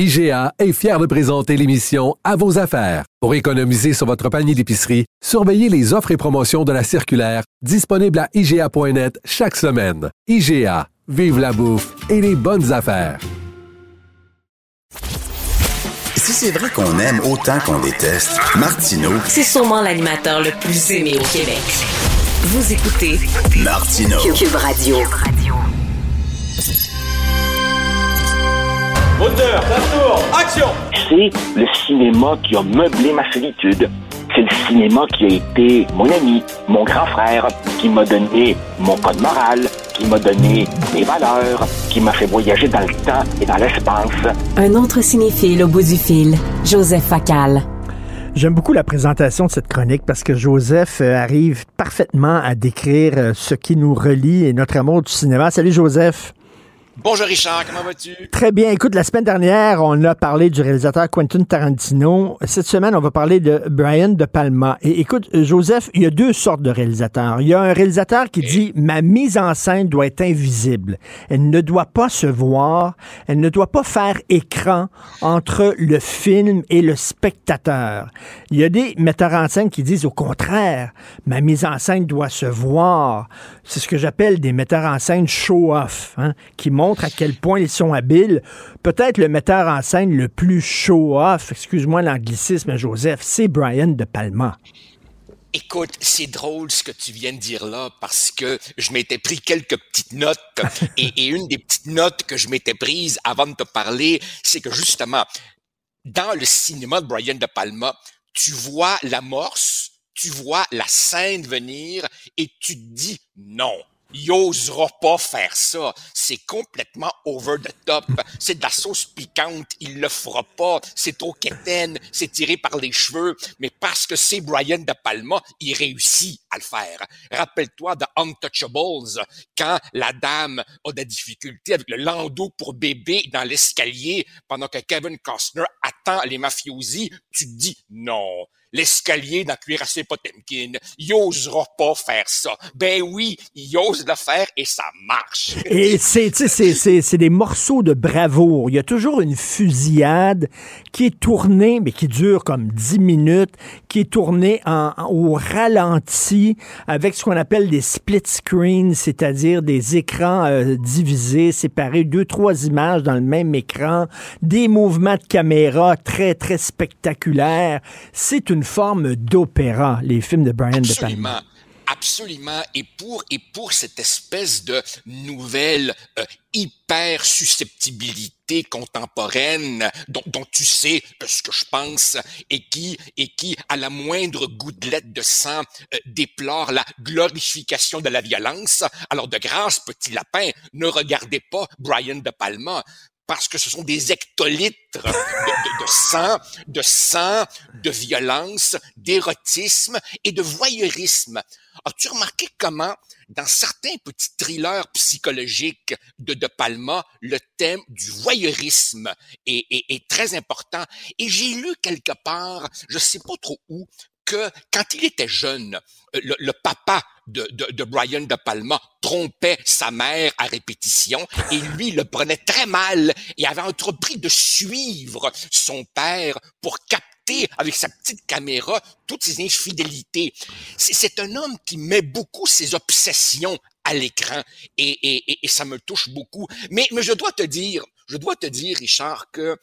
IGA est fier de présenter l'émission À vos affaires. Pour économiser sur votre panier d'épicerie, surveillez les offres et promotions de la circulaire disponible à IGA.net chaque semaine. IGA, vive la bouffe et les bonnes affaires. Si c'est vrai qu'on aime autant qu'on déteste, Martineau, c'est sûrement l'animateur le plus aimé au Québec. Vous écoutez Martineau. Cube Radio. Moteur, ça tourne, action! C'est le cinéma qui a meublé ma solitude. C'est le cinéma qui a été mon ami, mon grand frère, qui m'a donné mon code moral, qui m'a donné mes valeurs, qui m'a fait voyager dans le temps et dans l'espace. Un autre cinéphile au bout du fil, Joseph Facal. J'aime beaucoup la présentation de cette chronique parce que Joseph euh, arrive parfaitement à décrire euh, ce qui nous relie et notre amour du cinéma. Salut Joseph. Bonjour Richard, comment vas-tu? Très bien. Écoute, la semaine dernière, on a parlé du réalisateur Quentin Tarantino. Cette semaine, on va parler de Brian De Palma. Et écoute, Joseph, il y a deux sortes de réalisateurs. Il y a un réalisateur qui dit ma mise en scène doit être invisible. Elle ne doit pas se voir. Elle ne doit pas faire écran entre le film et le spectateur. Il y a des metteurs en scène qui disent au contraire, ma mise en scène doit se voir. C'est ce que j'appelle des metteurs en scène show-off, hein, qui montrent à quel point ils sont habiles. Peut-être le metteur en scène le plus show-off, excuse-moi l'anglicisme, Joseph, c'est Brian De Palma. Écoute, c'est drôle ce que tu viens de dire là parce que je m'étais pris quelques petites notes et, et, une des petites notes que je m'étais prise avant de te parler, c'est que justement, dans le cinéma de Brian De Palma, tu vois l'amorce, tu vois la scène venir et tu te dis non il osera pas faire ça. C'est complètement over the top. C'est de la sauce piquante. Il le fera pas. C'est trop quétaine. C'est tiré par les cheveux. Mais parce que c'est Brian De Palma, il réussit à le faire. Rappelle-toi de Untouchables, quand la dame a des difficultés avec le landau pour bébé dans l'escalier pendant que Kevin Costner attend les mafiosi. Tu te dis non l'escalier dans Cuirassé Potemkin. Il osera pas faire ça. Ben oui, il ose le faire et ça marche. Et c'est, c'est, c'est des morceaux de bravoure. Il y a toujours une fusillade qui est tournée, mais qui dure comme 10 minutes, qui est tournée en, au ralenti avec ce qu'on appelle des split screens, c'est-à-dire des écrans euh, divisés, séparés, deux, trois images dans le même écran, des mouvements de caméra très, très spectaculaires. C'est une forme d'opéra, les films de Brian De Palma. Absolument. Et pour, et pour cette espèce de nouvelle euh, hyper susceptibilité contemporaine dont, tu sais ce que je pense et qui, et qui, à la moindre gouttelette de sang, euh, déplore la glorification de la violence. Alors, de grâce, petit lapin, ne regardez pas Brian De Palma parce que ce sont des hectolitres de, de, sang, de sang, de violence, d'érotisme et de voyeurisme. As-tu remarqué comment, dans certains petits thrillers psychologiques de De Palma, le thème du voyeurisme est, très important? Et j'ai lu quelque part, je sais pas trop où, que quand il était jeune, le papa de, de, de, Brian De Palma trompait sa mère à répétition et lui le prenait très mal et avait entrepris de suivre son père pour capter avec sa petite caméra toutes ses infidélités. C'est un homme qui met beaucoup ses obsessions à l'écran et, et, et, ça me touche beaucoup. Mais, mais je dois te dire, je dois te dire, Richard, que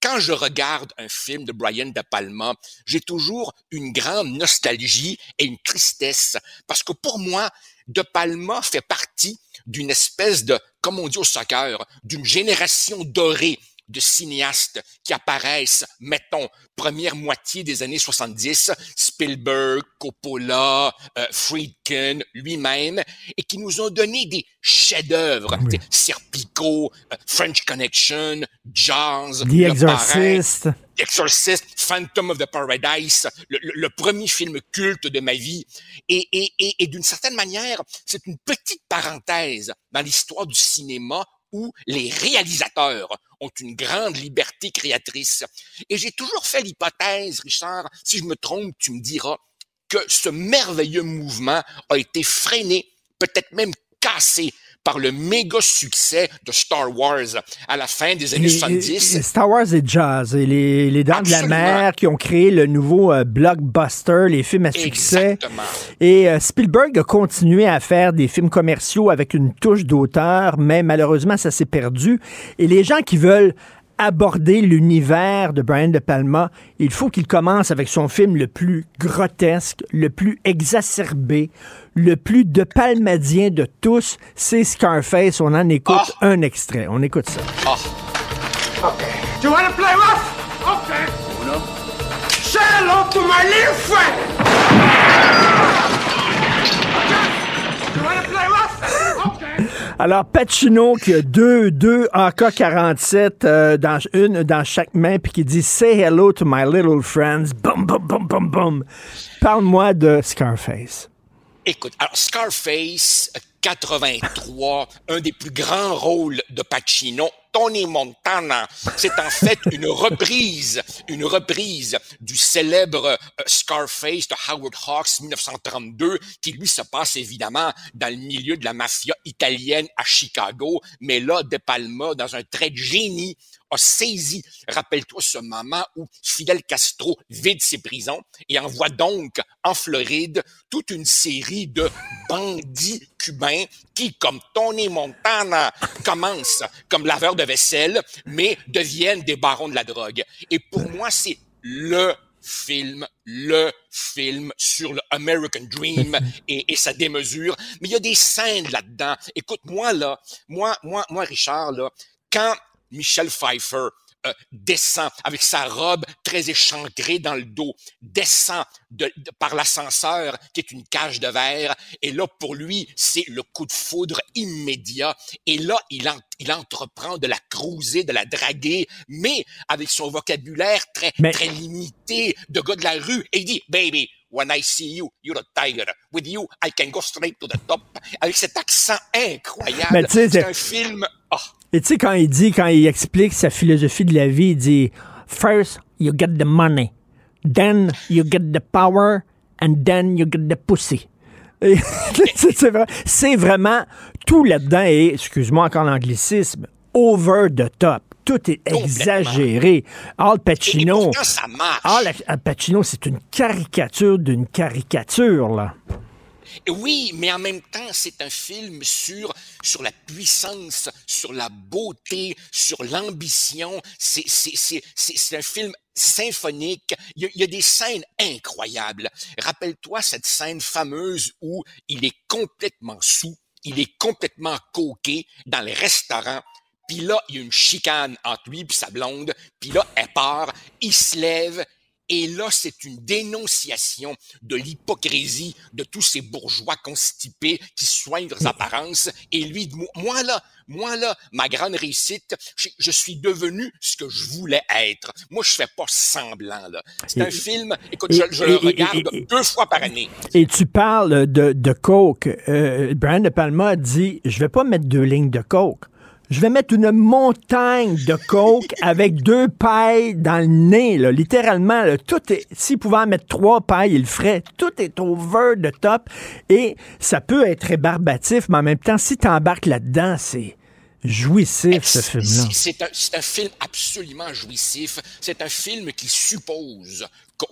quand je regarde un film de Brian De Palma, j'ai toujours une grande nostalgie et une tristesse. Parce que pour moi, De Palma fait partie d'une espèce de, comme on dit au soccer, d'une génération dorée de cinéastes qui apparaissent, mettons, première moitié des années 70, Spielberg, Coppola, euh, Friedkin, lui-même, et qui nous ont donné des chefs-d'œuvre, oui. Serpico, euh, French Connection, Jazz, The Exorcist. The Exorcist, Phantom of the Paradise, le, le, le, premier film culte de ma vie. Et, et, et, et d'une certaine manière, c'est une petite parenthèse dans l'histoire du cinéma où les réalisateurs ont une grande liberté créatrice. Et j'ai toujours fait l'hypothèse, Richard, si je me trompe, tu me diras, que ce merveilleux mouvement a été freiné, peut-être même cassé par le méga succès de Star Wars à la fin des années les, 70. Star Wars et Jazz, et les, les Dents Absolument. de la Mer qui ont créé le nouveau euh, blockbuster, les films à succès. Exactement. Et euh, Spielberg a continué à faire des films commerciaux avec une touche d'auteur, mais malheureusement, ça s'est perdu. Et les gens qui veulent aborder l'univers de Brian De Palma, il faut qu'il commence avec son film le plus grotesque, le plus exacerbé, le plus de palmadien de tous, c'est Scarface. On en écoute oh. un extrait. On écoute ça. Oh. Okay. Do you want to play rough? Okay. Uno. Say hello to my little friend. Alors, Pacino qui a deux, deux AK-47 euh, dans, une dans chaque main, puis qui dit « Say hello to my little friends ». Boum, boum, boum, boum, boum. Parle-moi de Scarface. Écoute, alors Scarface, 83, un des plus grands rôles de Pacino, Tony Montana. C'est en fait une reprise, une reprise du célèbre euh, Scarface de Howard Hawks 1932, qui lui se passe évidemment dans le milieu de la mafia italienne à Chicago, mais là, De Palma, dans un trait de génie, a saisi, rappelle-toi ce moment où Fidel Castro vide ses prisons et envoie donc en Floride toute une série de bandits cubains qui, comme Tony Montana, commencent comme laveurs de vaisselle, mais deviennent des barons de la drogue. Et pour moi, c'est le film, le film sur le American Dream et, et, sa démesure. Mais il y a des scènes là-dedans. Écoute, moi, là, moi, moi, moi, Richard, là, quand Michel Pfeiffer euh, descend avec sa robe très échancrée dans le dos, descend de, par l'ascenseur qui est une cage de verre. Et là, pour lui, c'est le coup de foudre immédiat. Et là, il, il entreprend de la cruiser, de la draguer, mais avec son vocabulaire très, très limité de gars de la rue. Et il dit, baby, When I see you, you're a tiger. With you, I can go straight to the top. Avec cet accent incroyable. C'est un film. Oh. Et tu sais, quand il dit, quand il explique sa philosophie de la vie, il dit First, you get the money. Then, you get the power. And then, you get the pussy. c'est vraiment tout là-dedans et, excuse-moi encore l'anglicisme, over the top. Tout est exagéré. Al Pacino. Al Pacino, c'est une caricature d'une caricature, là. Oui, mais en même temps, c'est un film sur, sur la puissance, sur la beauté, sur l'ambition. C'est, c'est, un film symphonique. Il y, a, des scènes incroyables. Rappelle-toi cette scène fameuse où il est complètement sous, il est complètement coqué dans le restaurant. Puis là, il y a une chicane entre lui et sa blonde. Puis là, elle part, il se lève, et là, c'est une dénonciation de l'hypocrisie de tous ces bourgeois constipés qui soignent leurs apparences. Et lui, moi là, moi là, ma grande réussite, je, suis devenu ce que je voulais être. Moi, je fais pas semblant là. C'est un film. Écoute, je, le regarde deux fois par année. Et tu parles de, de coke. Euh, Brian de Palma dit, je vais pas mettre deux lignes de coke je vais mettre une montagne de coke avec deux pailles dans le nez, là, littéralement. tout est, s'il pouvait en mettre trois pailles, il le ferait. Tout est over de top et ça peut être rébarbatif, mais en même temps, si tu embarques là-dedans, c'est jouissif, ce film-là. C'est un, un, film absolument jouissif. C'est un film qui suppose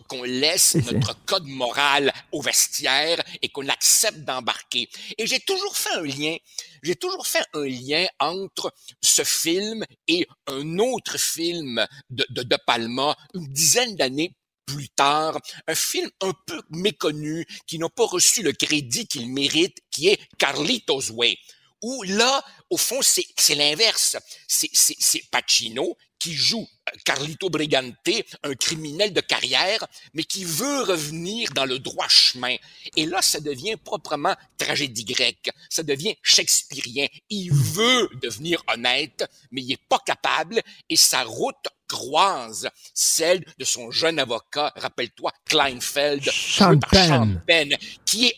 qu'on laisse notre code moral au vestiaire et qu'on accepte d'embarquer. Et j'ai toujours fait un lien, j'ai toujours fait un lien entre ce film et un autre film de, de, Palma, une dizaine d'années plus tard, un film un peu méconnu, qui n'a pas reçu le crédit qu'il mérite, qui est Carlitos Way où là, au fond, c'est l'inverse. C'est Pacino qui joue Carlito Brigante, un criminel de carrière, mais qui veut revenir dans le droit chemin. Et là, ça devient proprement tragédie grecque. Ça devient shakespearien. Il veut devenir honnête, mais il est pas capable et sa route croise celle de son jeune avocat, rappelle-toi, Kleinfeld, Champagne. qui est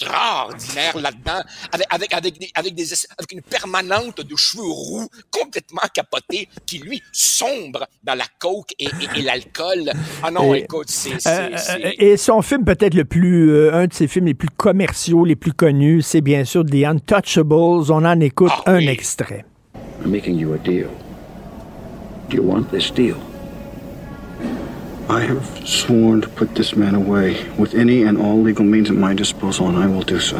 extraordinaire là-dedans, avec, avec, avec, des, avec, des, avec une permanente de cheveux roux complètement capotés, qui lui sombre dans la coke et, et, l'alcool. Ah non, écoute, c'est... Euh, euh, et son film peut-être le plus, euh, un de ses films les plus commerciaux, les plus connus, c'est bien sûr The Untouchables. On en écoute ah un extrait. I'm making you a deal. Do you want this deal? I have sworn to put this man away with any and all legal means at my disposal, and I will do so.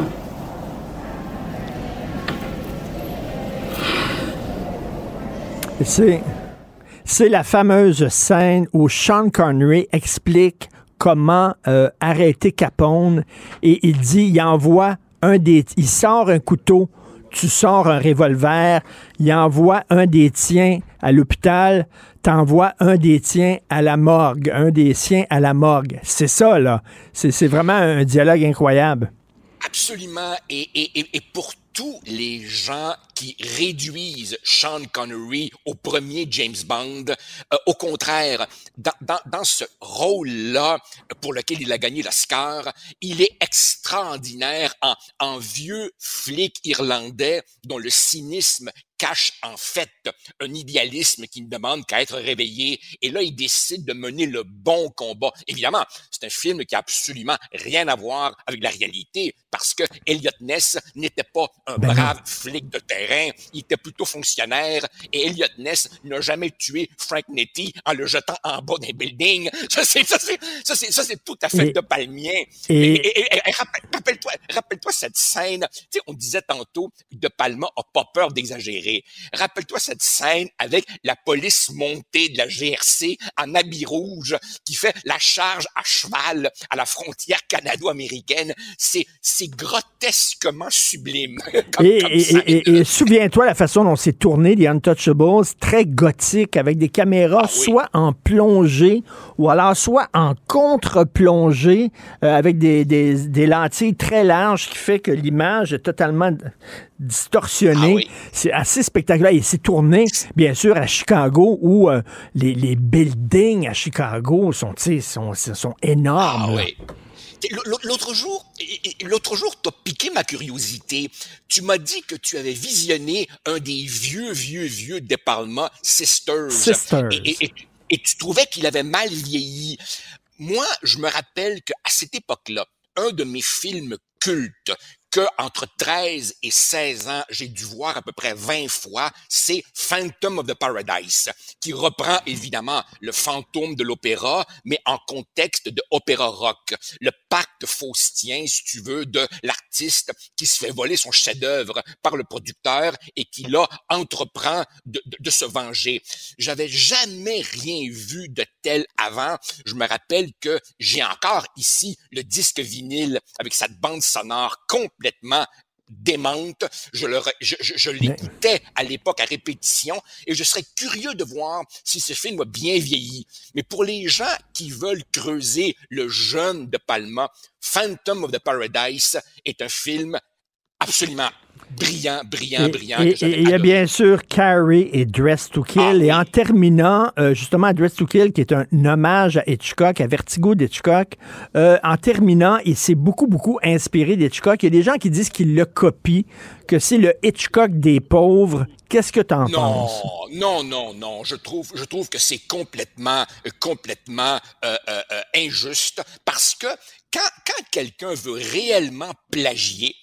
C'est, c'est la fameuse scène où Sean Connery explique comment euh, arrêter Capone et il dit, il envoie un des, il sort un couteau tu sors un revolver, il envoie un des tiens à l'hôpital, t'envoies un des tiens à la morgue, un des siens à la morgue. C'est ça, là. C'est vraiment un dialogue incroyable. Absolument. Et, et, et pour tous les gens qui réduisent Sean Connery au premier James Bond. Euh, au contraire, dans, ce rôle-là, pour lequel il a gagné l'Oscar, il est extraordinaire en vieux flic irlandais dont le cynisme cache en fait un idéalisme qui ne demande qu'à être réveillé. Et là, il décide de mener le bon combat. Évidemment, c'est un film qui a absolument rien à voir avec la réalité parce que Elliot Ness n'était pas un Ben brave flic de terrain, il était plutôt fonctionnaire et Elliot Ness n'a jamais tué Frank Nitti en le jetant en bas d'un building. Ça c'est ça c'est ça c'est ça c'est tout à fait Et- de palmien. et- Et, et- et- et rappelle- rappelle-toi rappelle-toi cette scène, tu sais on disait tantôt De Palma a pas peur d'exagérer. Rappelle-toi cette scène avec la police montée de la GRC en habit rouge qui fait la charge à cheval à la frontière canado-américaine. C'est c'est grotesquement sublime. comme- Et, comme et- scène. et- et souviens-toi la façon dont c'est tourné, The Untouchables, très gothique, avec des caméras Ah soit en plongée ou alors soit en contre-plongée, euh, avec des, des- des lentilles très larges qui fait que l'image est totalement d- distorsionnée. C'est assez spectaculaire. Et c'est tourné, bien sûr, à Chicago, où euh, les, les buildings à Chicago sont, sont, sont énormes. Ah oui. L'autre jour, l'autre jour, t'as piqué ma curiosité. Tu m'as dit que tu avais visionné un des vieux, vieux, vieux Palma, Sisters. Sisters. Et- et tu trouvais qu'il avait mal vieilli. Moi, je me rappelle qu'à cette époque-là, un de mes films cultes que entre 13 et 16 ans, j'ai dû voir à peu près 20 fois, c'est Phantom of the Paradise, qui reprend évidemment le fantôme de l'opéra, mais en contexte de opéra rock. Le pacte faustien, si tu veux, de l'artiste qui se fait voler son chef-d'œuvre par le producteur et qui là entreprend de, se venger. J'avais jamais rien vu de tel avant. Je me rappelle que j'ai encore ici le disque vinyle avec cette bande sonore complètement démente. Je le, re- je, je- je l'écoutais à l'époque à répétition et je serais curieux de voir si ce film a bien vieilli. Mais pour les gens qui veulent creuser le jeune de Palma, Phantom of the Paradise est un film absolument brillant, brillant, Et- brillant. Et il y a bien sûr Carrie et Dress to Kill. Et en terminant, euh, justement, Dress to Kill, qui est un hommage à Hitchcock, à Vertigo d'Hitchcock, euh, en terminant, il s'est beaucoup, beaucoup inspiré d'Hitchcock. Il y a des gens qui disent qu'il le copie, que c'est le Hitchcock des pauvres. Qu'est-ce que tu en Non, penses? non, non, non. Je trouve, je trouve que c'est complètement, complètement euh, injuste parce que quand, quand quelqu'un veut réellement plagier,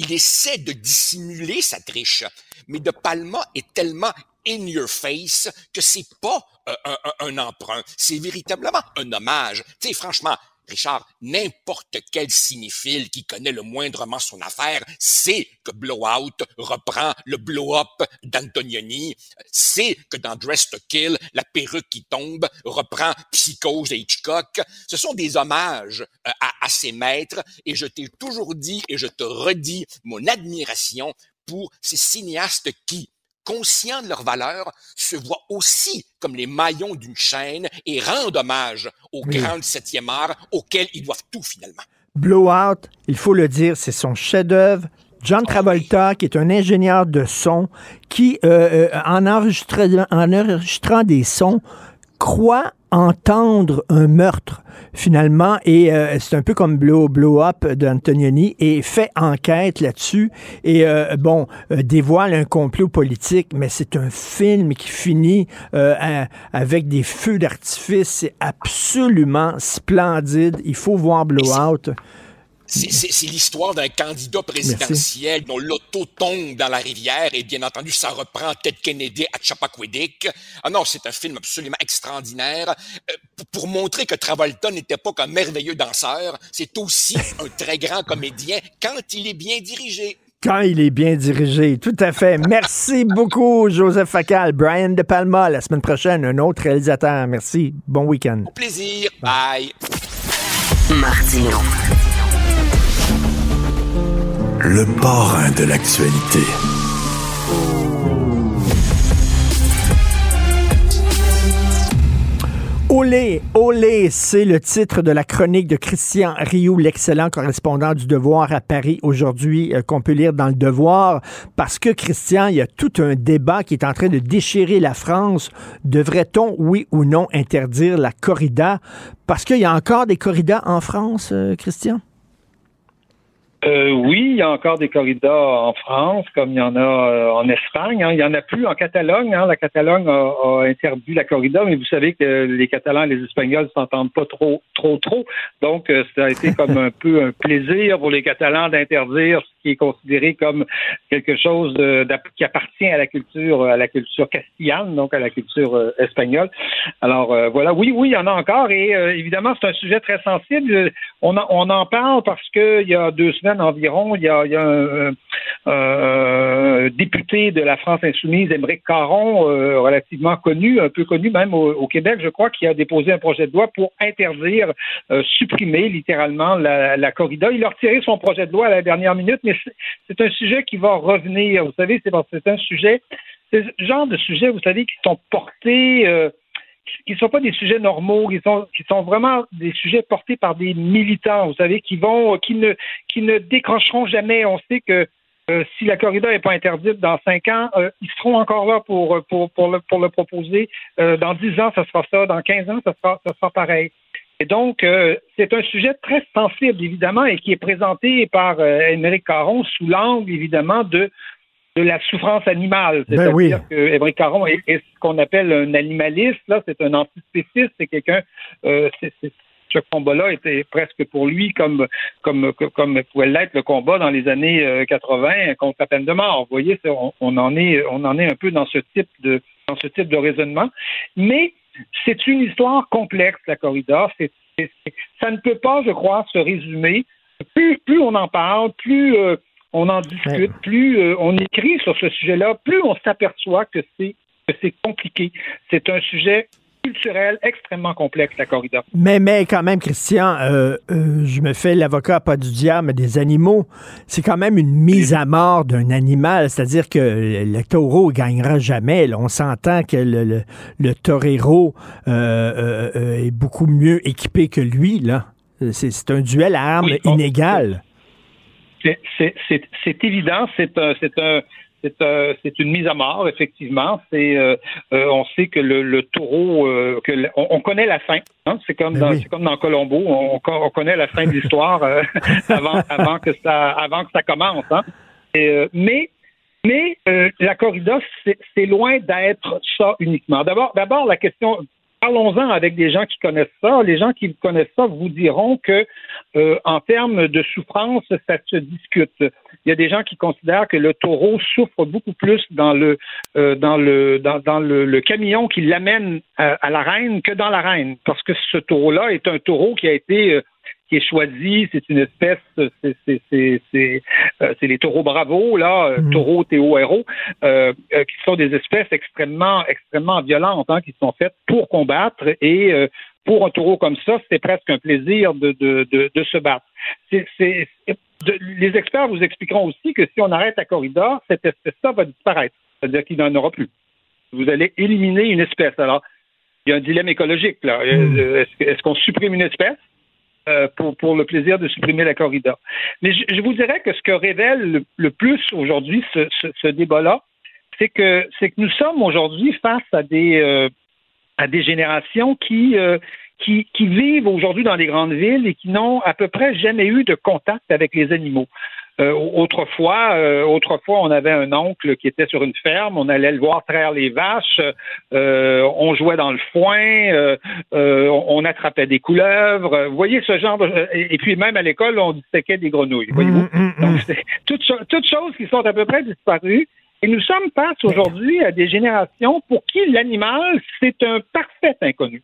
il essaie de dissimuler sa triche. Mais De Palma est tellement in your face que c'est pas euh, un, un- un emprunt, c'est véritablement un hommage. Tu sais, franchement, Richard, n'importe quel cinéphile qui connaît le moindrement son affaire sait que Blowout reprend le blow-up d'Antonioni, sait que dans Dress to Kill, la perruque qui tombe reprend Psychose de Hitchcock. Ce sont des hommages euh, à, à ses maîtres et je t'ai toujours dit et je te redis mon admiration pour ces cinéastes qui, conscients de leur valeur, se voient aussi comme les maillons d'une chaîne et rendent hommage au Oui. grand septième art auquel ils doivent tout finalement. Blowout, il faut le dire, c'est son chef-d'œuvre. John Travolta, qui est un ingénieur de son, qui, euh, euh, en, enregistrant, en enregistrant des sons, croit entendre un meurtre, finalement, et euh, c'est un peu comme Blow, Blow Up d'Antonioni, et fait enquête là-dessus, et euh, bon, euh, dévoile un complot politique, mais c'est un film qui finit euh, à- avec des feux d'artifice, c'est absolument splendide, il faut voir Blowout. C'est- C'est c'est l'histoire d'un candidat présidentiel dont l'auto tombe dans la rivière et bien entendu ça reprend Ted Kennedy à Chappaquiddick. Ah non, c'est un film absolument extraordinaire Euh, pour- montrer que Travolta n'était pas qu'un merveilleux danseur, c'est aussi un très grand comédien quand il est bien dirigé. Quand il est bien dirigé, tout à fait. Merci beaucoup, Joseph Facal. Brian De Palma, la semaine prochaine, un autre réalisateur. Merci. Bon week-end. Au plaisir. Bye. Martino. Le parrain de l'actualité. Olé, olé, c'est le titre de la chronique de Christian Rioux, l'excellent correspondant du Devoir à Paris aujourd'hui, euh, qu'on peut lire dans le Devoir, parce que Christian, il y a tout un débat qui est en train de déchirer la France. Devrait-on, oui ou non, interdire la corrida? Parce qu'il y a encore des corridas en France, euh, Christian? Euh, oui, il y a encore des corridas en France, comme il y en a euh, en Espagne. Hein. Il y en a plus en Catalogne. Hein. La Catalogne a, interdit la corrida, mais vous savez que les Catalans et les Espagnols s'entendent pas trop, trop, trop. Donc, euh, ça a été comme un peu un plaisir pour les Catalans d'interdire qui est considéré comme quelque chose qui appartient à la culture, à la culture castillane, donc à la culture espagnole. Alors voilà, oui, oui, il y en a encore, et évidemment, c'est un sujet très sensible. On, en parle parce que il y a deux semaines environ, il y a, un, député de la France insoumise, Émeric Caron, euh, relativement connu, un peu connu même au, Québec, je crois, qui a déposé un projet de loi pour interdire, euh, supprimer littéralement la, corrida. Il a retiré son projet de loi à la dernière minute, mais c'est un sujet qui va revenir. Vous savez, c'est un sujet, c'est ce genre de sujet, vous savez, qui sont portés euh, qui ne sont pas des sujets normaux, qui sont, qui sont vraiment des sujets portés par des militants, vous savez, qui vont, qui ne, qui ne décrocheront jamais. On sait que euh, si la corrida n'est pas interdite dans cinq ans, euh, ils seront encore là pour, le, proposer. Dans dix ans, ça sera ça. Dans quinze ans, ça sera, ça sera pareil. Et donc, c'est un sujet très sensible, évidemment, et qui est présenté par Émeric Caron sous l'angle, évidemment, de de la souffrance animale. Ben C'est-à-dire que Caron est, ce qu'on appelle un animaliste, là, c'est un antispéciste, c'est quelqu'un, euh, ce combat-là était presque pour lui comme, comme, comme pouvait l'être le combat dans les années 80 euh, contre la peine de mort. Vous voyez, on, on, en est, on en est un peu dans ce type de, dans ce type de raisonnement. Mais c'est une histoire complexe, la corrida. Ça ne peut pas, je crois, se résumer. Plus, plus on en parle, plus euh, on en discute, plus euh, on écrit sur ce sujet-là, plus on s'aperçoit que c'est que c'est compliqué. C'est un sujet culturel extrêmement complexe, la corrida. Mais, mais quand même, Christian, euh, euh, je me fais l'avocat pas du diable, mais des animaux. C'est quand même une mise à mort d'un animal. C'est-à-dire que le taureau gagnera jamais. On s'entend que le, le, torero est beaucoup mieux équipé que lui. là. C'est un duel à armes inégal c'est évident, c'est un, c'est un, c'est une mise à mort, effectivement. C'est, euh, euh, on sait que le, le taureau, euh, on, connaît la fin. Hein? C'est comme ben dans, c'est comme dans Colombo, on, on, connaît la fin de l'histoire avant, avant que ça, avant que ça commence. Hein? mais, mais la corrida, c'est loin d'être ça uniquement. D'abord, d'abord la question parlons-en avec des gens qui connaissent ça. Les gens qui connaissent ça vous diront que, euh, en termes de souffrance, ça se discute. Il y a des gens qui considèrent que le taureau souffre beaucoup plus dans le euh, dans le dans, le, camion qui l'amène à, à, la reine que dans la reine, parce que ce taureau-là est un taureau qui a été euh, qui est choisi, c'est une espèce, c'est euh, les taureaux bravo, là, euh, mm. taureaux T-O-R-O, euh, qui sont des espèces extrêmement, extrêmement violentes, hein, qui sont faites pour combattre et pour un taureau comme ça, c'est presque un plaisir de, de, de, de se battre. c'est les experts vous expliqueront aussi que si on arrête la corrida, cette espèce-là va disparaître. C'est-à-dire qu'il n'en aura plus. Vous allez éliminer une espèce. Alors, il y a un dilemme écologique là. Mm. Est-ce qu'on supprime une espèce? Euh, pour, le plaisir de supprimer la corrida. Mais je, vous dirais que ce que révèle le, plus aujourd'hui ce, débat-là, c'est que que nous sommes aujourd'hui face à des euh, à des générations euh, qui qui vivent aujourd'hui dans les grandes villes et qui n'ont à peu près jamais eu de contact avec les animaux. Euh, autrefois, euh, autrefois, on avait un oncle qui était sur une ferme, on allait le voir traire les vaches, euh, on jouait dans le foin, on attrapait des couleuvres. Vous voyez ce genre de... Et puis même à l'école, on disséquait des grenouilles, voyez-vous? Mm, mm, mm. Donc, c'est toutes, toutes choses qui sont à peu près disparues. Et nous sommes face aujourd'hui à des générations pour qui l'animal, c'est un parfait inconnu.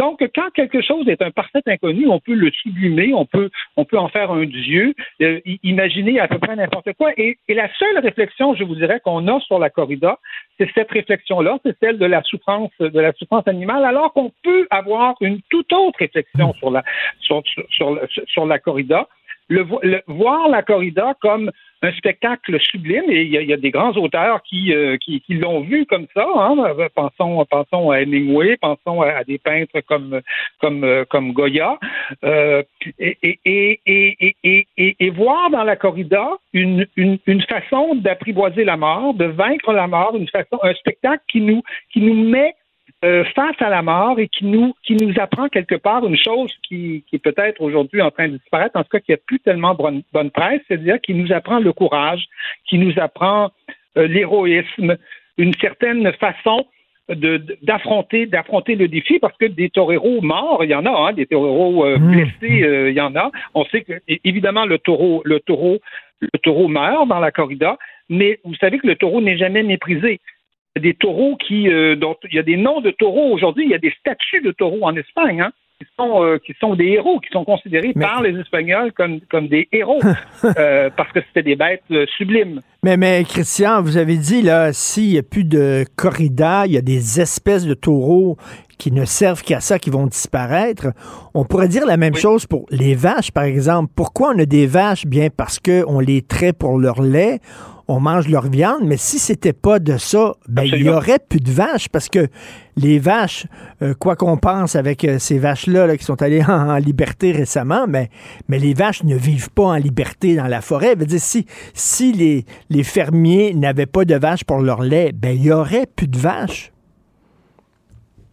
Donc, quand quelque chose est un parfait inconnu, on peut le sublimer, on peut, on peut en faire un dieu, euh, imaginer à peu près n'importe quoi. Et, la seule réflexion, je vous dirais, qu'on a sur la corrida, c'est cette réflexion-là, c'est celle de la souffrance, de la souffrance animale, alors qu'on peut avoir une toute autre réflexion sur la, sur, sur, la corrida. Le, voir la corrida comme un spectacle sublime et il y a, des grands auteurs qui, euh, qui, l'ont vu comme ça. Hein. Pensons, pensons à Hemingway, pensons à, des peintres comme, comme, comme Goya. et, et, et, et, voir dans la corrida une, une, une façon d'apprivoiser la mort, de vaincre la mort, une façon, un spectacle qui nous, qui nous met euh, face à la mort et qui nous, qui nous apprend quelque part une chose qui, qui est peut-être aujourd'hui en train de disparaître, en tout cas qui n'a plus tellement bonne, bonne presse, c'est-à-dire qui nous apprend le courage, qui nous apprend euh, l'héroïsme, une certaine façon d'affronter d'affronter le défi parce que des toreros morts il y en a hein, des toreros euh, mmh. blessés il y en a. On sait que évidemment le taureau le taureau le taureau meurt dans la corrida mais vous savez que le taureau n'est jamais méprisé des taureaux qui, euh, dont il y a des noms de taureaux aujourd'hui, il y a des statues de taureaux en Espagne, hein, qui sont, euh, qui sont des héros, qui sont considérés par les Espagnols comme, comme des héros, euh, parce que c'était des bêtes sublimes. Mais, mais Christian, vous avez dit, là, s'il n'y a plus de corrida, il y a des espèces de taureaux qui ne servent qu'à ça, qui vont disparaître. On pourrait dire la même chose pour les vaches, par exemple. Pourquoi on a des vaches? Bien parce qu'on les traite pour leur lait on mange leur viande, mais si c'était pas de ça, ben, il y aurait plus de vaches parce que les vaches, euh, quoi qu'on pense avec euh, ces vaches-là qui sont allées en, liberté récemment, mais, mais les vaches ne vivent pas en liberté dans la forêt. Veut dire, si, si les, les fermiers n'avaient pas de vaches pour leur lait, ben, il y aurait plus de vaches.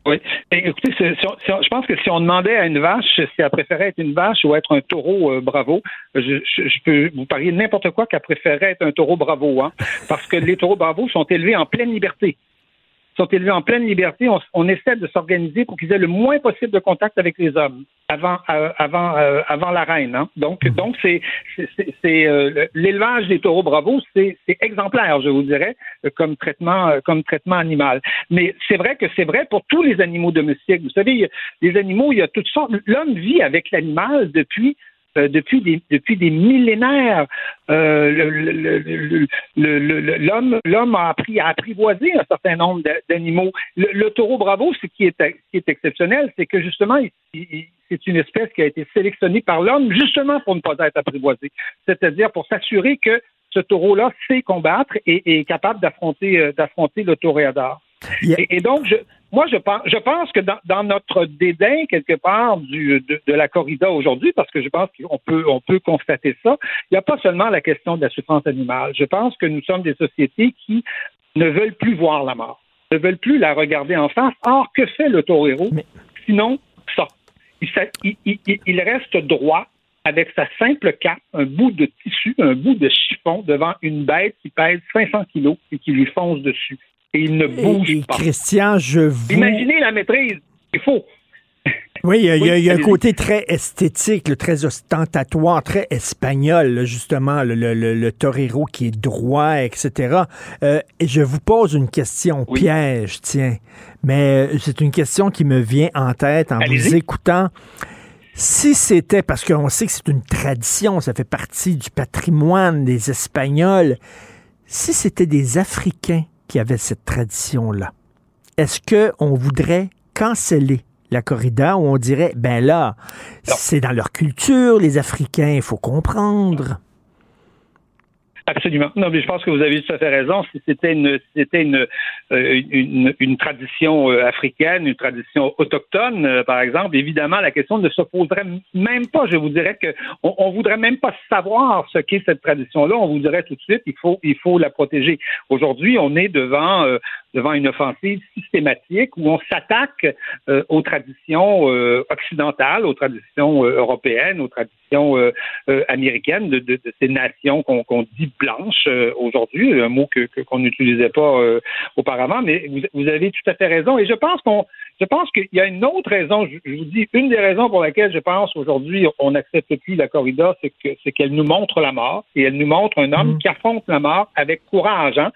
Oui. écoutez, je pense que si on demandait à une vache si elle préférait être une vache ou être un taureau euh, bravo, je, peux vous parier n'importe quoi qu'elle préférait être un taureau bravo, hein, parce que les taureaux bravo sont élevés en pleine liberté sont élevés en pleine liberté, on, essaie de s'organiser pour qu'ils aient le moins possible de contact avec les hommes avant euh, avant euh, avant la reine. Hein. Donc mhm. donc c'est c'est euh, l'élevage des taureaux bravo, c'est exemplaire, je vous dirais, comme traitement comme traitement animal. Mais c'est vrai que c'est vrai pour tous les animaux domestiques. Vous savez, les animaux, il y a toutes sortes. L'homme vit avec l'animal depuis euh, depuis des depuis des millénaires. Euh, l'homme a appris à apprivoiser un certain nombre d'animaux. Le, taureau bravo, ce qui est qui est exceptionnel, c'est que justement c'est une espèce qui a été sélectionnée par l'homme justement pour ne pas être apprivoisé, c'est-à-dire pour s'assurer que ce taureau-là sait combattre et, est capable d'affronter euh, d'affronter le toréador. Et, donc, je, moi, je pense, je pense que dans, notre dédain, quelque part, du, de, la corrida aujourd'hui, parce que je pense qu'on peut, on peut constater ça, il n'y a pas seulement la question de la souffrance animale. Je pense que nous sommes des sociétés qui ne veulent plus voir la mort, ne veulent plus la regarder en face. Or, que fait le torero? Sinon, ça. Il, il, il reste droit avec sa simple cape, un bout de tissu, un bout de chiffon devant une bête qui pèse 500 kilos et qui lui fonce dessus et il ne bouge pas. Christian, je vous... Imaginez la maîtrise. Il faut. Oui, il y a, un côté très esthétique, très ostentatoire, très espagnol, justement, le, le, torero qui est droit, etc. Euh, et je vous pose une question piège, tiens, mais euh, c'est une question qui me vient en tête en vous écoutant. Si c'était, parce qu'on sait que c'est une tradition, ça fait partie du patrimoine des Espagnols, si c'était des Africains qui avait cette tradition-là. Est-ce qu'on voudrait canceller la corrida ou on dirait, ben là, c'est dans leur culture, les Africains, il faut comprendre? Absolument. Non, mais je pense que vous avez tout à fait raison. Si c'était une, c'était une, euh, une, une, tradition euh, africaine, une tradition autochtone, euh, par exemple, évidemment, la question ne se poserait même pas. Je vous dirais que on, voudrait même pas savoir ce qu'est cette tradition-là. On vous dirait tout de suite, il faut, il faut la protéger. Aujourd'hui, on est devant, devant une offensive systématique où on s'attaque aux traditions occidentales, aux traditions européennes, aux traditions américaines de, de, de, ces nations qu'on dit blanche euh, aujourd'hui, un mot que qu'on n'utilisait pas euh, auparavant, mais vous, avez tout à fait raison. Et je pense qu'on je pense qu'il y a une autre raison, je, vous dis, une des raisons pour laquelle je pense aujourd'hui on n'accepte plus la corrida, c'est que c'est qu'elle nous montre la mort et elle nous montre un homme mmh. qui affronte la mort avec courage, hein,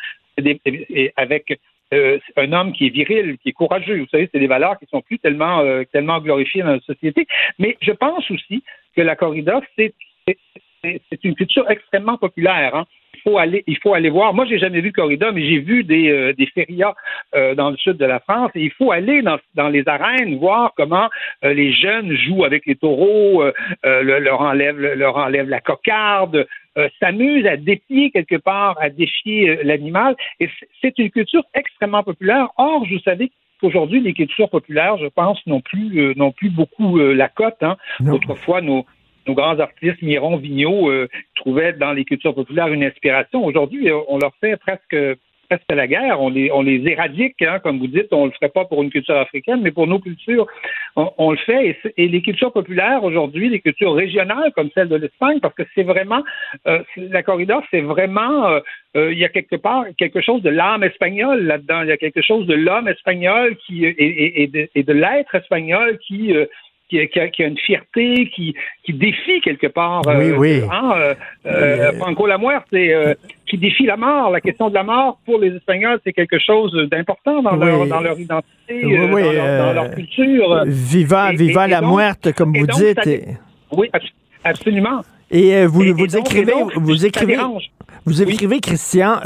avec euh, un homme qui est viril, qui est courageux. Vous savez, c'est des valeurs qui sont plus tellement tellement glorifiées dans la société. Mais je pense aussi que la corrida, c'est une culture extrêmement populaire. Hein. Il faut aller, il faut aller voir. Moi, j'ai jamais vu corrida, mais j'ai vu des, euh, des férias euh, dans le sud de la France. Et il faut aller dans, dans les arènes voir comment euh, les jeunes jouent avec les taureaux, leur enlèvent leur enlève la cocarde, s'amuse à défier quelque part, à défier l'animal. Et c'est une culture extrêmement populaire. Or, vous savez qu'aujourd'hui, les cultures populaires, je pense, n'ont plus, n'ont plus beaucoup la cote. Hein. Autrefois, nos, nos grands artistes, Miron, Vigneault, euh, trouvaient dans les cultures populaires une inspiration. Aujourd'hui, euh, on leur fait presque presque la guerre. On les, on les éradique, hein, comme vous dites. On le ferait pas pour une culture africaine, mais pour nos cultures, on, le fait. Et, les cultures populaires aujourd'hui, les cultures régionales comme celle de l'Espagne, parce que c'est vraiment euh, la corrida, c'est vraiment il y a quelque part quelque chose de l'âme espagnole là-dedans. Il y a quelque chose de l'homme espagnol qui et, de l'être espagnol qui qui, a, une fierté, qui, qui défie quelque part. Oui, euh, oui. Hein, euh, euh, Franco c'est qui défie la mort. La question de la mort pour les Espagnols, c'est quelque chose d'important dans, leur, dans leur identité, dans, leur, culture. Viva, viva la muerte, comme vous dites. oui, absolument. Et vous, vous, écrivez, vous écrivez, vous écrivez, Christian,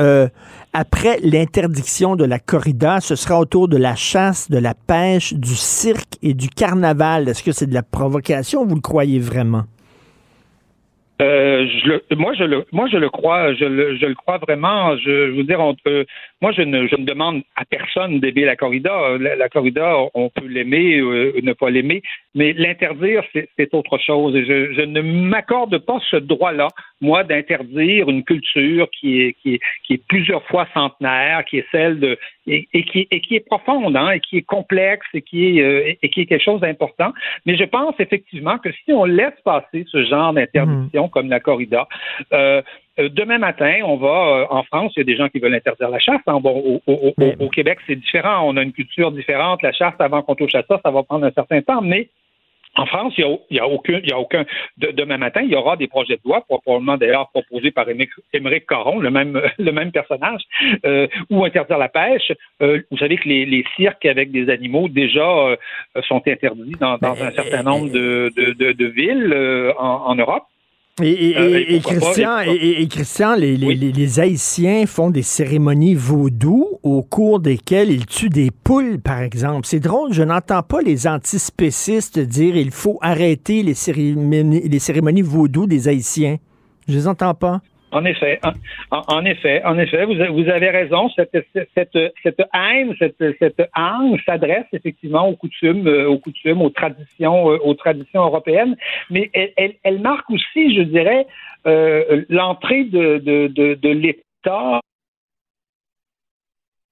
après l'interdiction de la corrida, ce sera autour de la chasse, de la pêche, du cirque et du carnaval. Est-ce que c'est de la provocation vous le croyez vraiment? Euh, je le, moi, je le, moi, je le crois, je le, je le crois vraiment. Je, je veux dire, on, euh, moi, je ne, je ne demande à personne d'aimer la corrida. La, corrida, on peut l'aimer, euh, ne pas l'aimer, mais l'interdire, c'est autre chose. Et je, je ne m'accorde pas ce droit-là, moi, d'interdire une culture qui est, qui est, qui est plusieurs fois centenaire, qui est celle de, et, et qui, et qui est profonde, hein, et qui est complexe, et qui est, euh, et qui est quelque chose d'important. Mais je pense effectivement que si on laisse passer ce genre d'interdiction, comme la corrida. Euh, demain matin, on va euh, en France, il y a des gens qui veulent interdire la chasse. Hein. Bon, au, Québec, c'est différent. On a une culture différente. La chasse, avant qu'on touche à ça, ça va prendre un certain temps. Mais en France, il n'y a, a, aucun, il y a aucun. demain matin, il y aura des projets de loi, probablement d'ailleurs proposés par Émeric Caron, le même, le même personnage, ou interdire la pêche. vous savez que les, cirques avec des animaux déjà sont interdits dans, un certain nombre de, de, villes en Europe. Et, euh, Christian, et, Christian, les, les, Haïtiens font des cérémonies vaudou au cours desquelles ils tuent des poules, par exemple. C'est drôle, je n'entends pas les antispécistes dire il faut arrêter les cérémonies, les cérémonies vaudou des Haïtiens. Je les entends pas. En effet, en, effet, en effet, vous, avez raison. Cette, cette, haine, cette, cette s'adresse effectivement aux coutumes, euh, aux coutumes, aux traditions, euh, aux traditions européennes, mais elle, marque aussi, je dirais, euh, l'entrée de l'État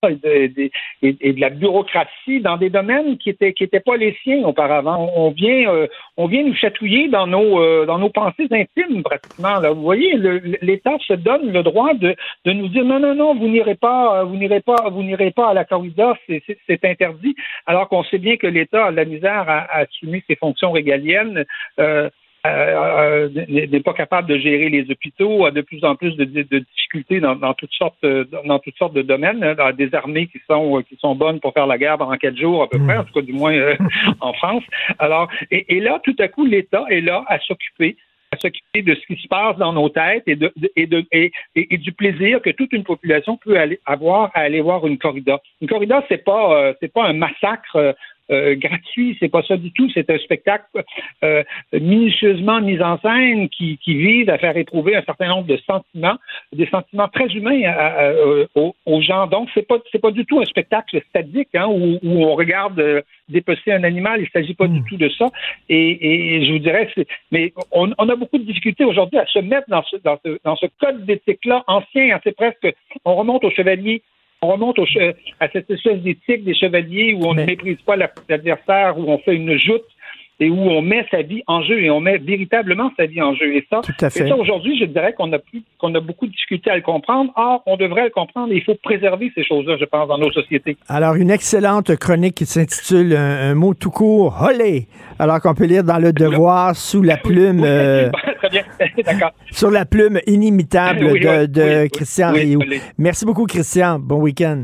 et de, la bureaucratie dans des domaines qui étaient qui pas les siens auparavant. On vient euh, on vient nous chatouiller dans nos euh, dans nos pensées intimes pratiquement. Là. Vous voyez, l'État se donne le droit de, de nous dire non non non vous n'irez pas vous n'irez pas vous n'irez pas à la corrida c'est interdit alors qu'on sait bien que l'État a la misère à, à, assumer ses fonctions régaliennes. Euh, n'est pas capable de gérer les hôpitaux, a de plus en plus de, difficultés dans, toutes sortes dans toutes sortes de domaines, hein, des armées qui sont qui sont bonnes pour faire la guerre pendant quatre jours à peu près, en tout cas du moins euh, en France. Alors et, là, tout à coup, l'État est là à s'occuper à s'occuper de ce qui se passe dans nos têtes et, de, et, de, et, et, du plaisir que toute une population peut aller, avoir à aller voir une corrida. Une corrida, c'est pas c'est pas un massacre euh, gratuit, c'est pas ça du tout. C'est un spectacle euh, minutieusement mis en scène qui, qui, vise à faire éprouver un certain nombre de sentiments, des sentiments très humains euh, aux, gens. Donc c'est pas c'est pas du tout un spectacle stadique hein, où, où, on regarde euh, dépecer un animal. Il s'agit pas du hmm. tout de ça. Et, et je vous dirais, mais on, on, a beaucoup de difficultés aujourd'hui à se mettre dans ce dans ce, dans ce code d'éthique là ancien. Hein, c'est presque on remonte au chevalier on remonte à cette espèce d'éthique des chevaliers où on ne méprise pas l'adversaire, où on fait une joute et où on met sa vie en jeu et on met véritablement sa vie en jeu. Et ça, ça aujourd'hui, je dirais qu'on a qu'on a beaucoup de difficultés à le comprendre. Or, on devrait le comprendre et il faut préserver ces choses-là, je pense, dans nos sociétés. Alors, une excellente chronique qui s'intitule un, mot tout court, Holé. Alors qu'on peut lire dans le Devoir sous la plume. Euh, très bien, d'accord. Sur la plume inimitable de, Christian Rioux. Merci beaucoup, Christian. Bon week-end.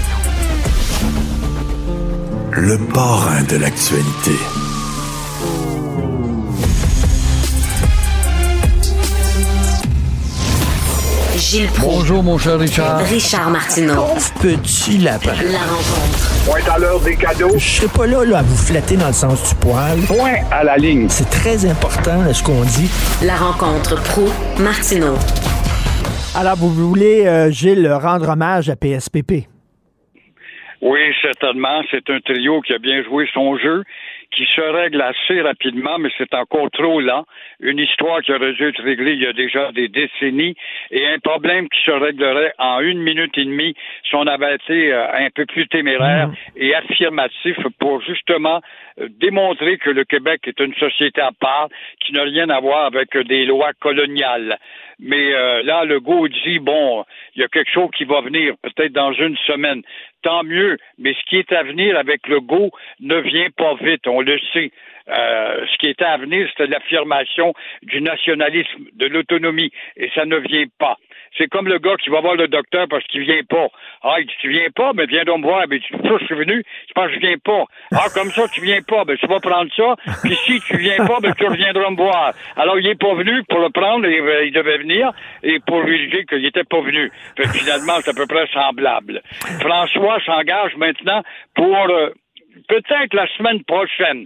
Le parrain de l'actualité. Gilles Proulx. Bonjour, mon cher Richard. Richard Martineau. Pauvre petit lapin. La rencontre. Point à l'heure des cadeaux. Je serai pas là, là à vous flatter dans le sens du poil. Point à la ligne. C'est très important, là, ce qu'on dit. La rencontre pro martineau Alors, vous voulez, euh, Gilles, rendre hommage à PSPP? Oui, certainement. C'est un trio qui a bien joué son jeu qui se règle assez rapidement, mais c'est encore trop lent. Une histoire qui aurait dû être réglée il y a déjà des décennies et un problème qui se réglerait en une minute et demie si on avait été euh, un peu plus téméraire Mmh. et affirmatif pour justement euh, démontrer que le Québec est une société à part qui n'a rien à voir avec des lois coloniales. Mais euh, là, le dit, bon, il y a quelque chose qui va venir, peut-être dans une semaine. Tant mieux, mais ce qui est à venir avec le go ne vient pas vite, on le sait. Euh, ce qui était à venir, c'était l'affirmation du nationalisme, de l'autonomie, et ça ne vient pas. C'est comme le gars qui va voir le docteur parce qu'il vient pas. Ah, il dit, tu viens pas, mais viens donc me voir. Mais tu ça, je suis venu, je pense que je viens pas. Ah, comme ça, tu viens pas, ben tu vas prendre ça. Puis si tu viens pas, ben tu reviendras me voir. Alors, il est pas venu pour le prendre, et, euh, il devait venir, et pour lui dire qu'il était pas venu. Fait finalement, c'est à peu près semblable. François s'engage maintenant pour euh, peut-être la semaine prochaine.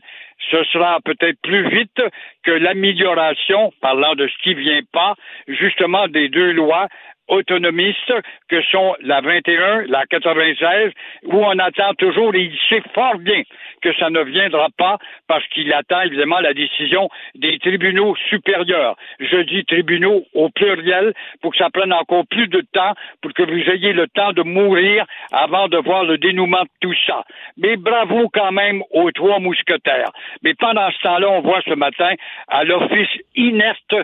Ce sera peut-être plus vite que l'amélioration, parlant de ce qui vient pas, justement des deux lois autonomistes que sont la 21, la 96, où on attend toujours, et il sait fort bien que ça ne viendra pas parce qu'il attend évidemment la décision des tribunaux supérieurs. Je dis tribunaux au pluriel pour que ça prenne encore plus de temps, pour que vous ayez le temps de mourir avant de voir le dénouement de tout ça. Mais bravo quand même aux trois mousquetaires. Mais pendant ce temps-là, on voit ce matin à l'office inerte,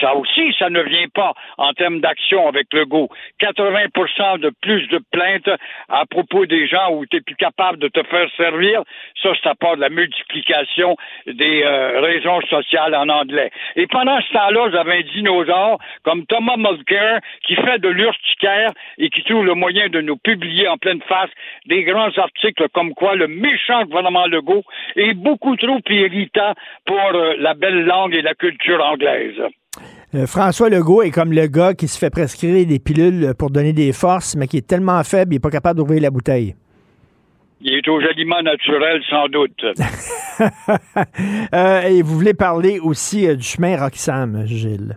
ça aussi, ça ne vient pas en termes d'action avec le go. 80% de plus de plaintes à propos des gens où tu n'es plus capable de te faire servir. Ça, à part de la multiplication des euh, raisons sociales en anglais. Et pendant ce temps-là, j'avais un dinosaure comme Thomas Mulcair qui fait de l'urticaire et qui trouve le moyen de nous publier en pleine face des grands articles comme quoi le méchant gouvernement Legault est beaucoup trop irritant pour euh, la belle langue et la culture anglaise. Euh, François Legault est comme le gars qui se fait prescrire des pilules pour donner des forces, mais qui est tellement faible, il n'est pas capable d'ouvrir la bouteille. Il est aux aliments naturels, sans doute. Euh, et vous voulez parler aussi euh, du chemin Roxham, Gilles?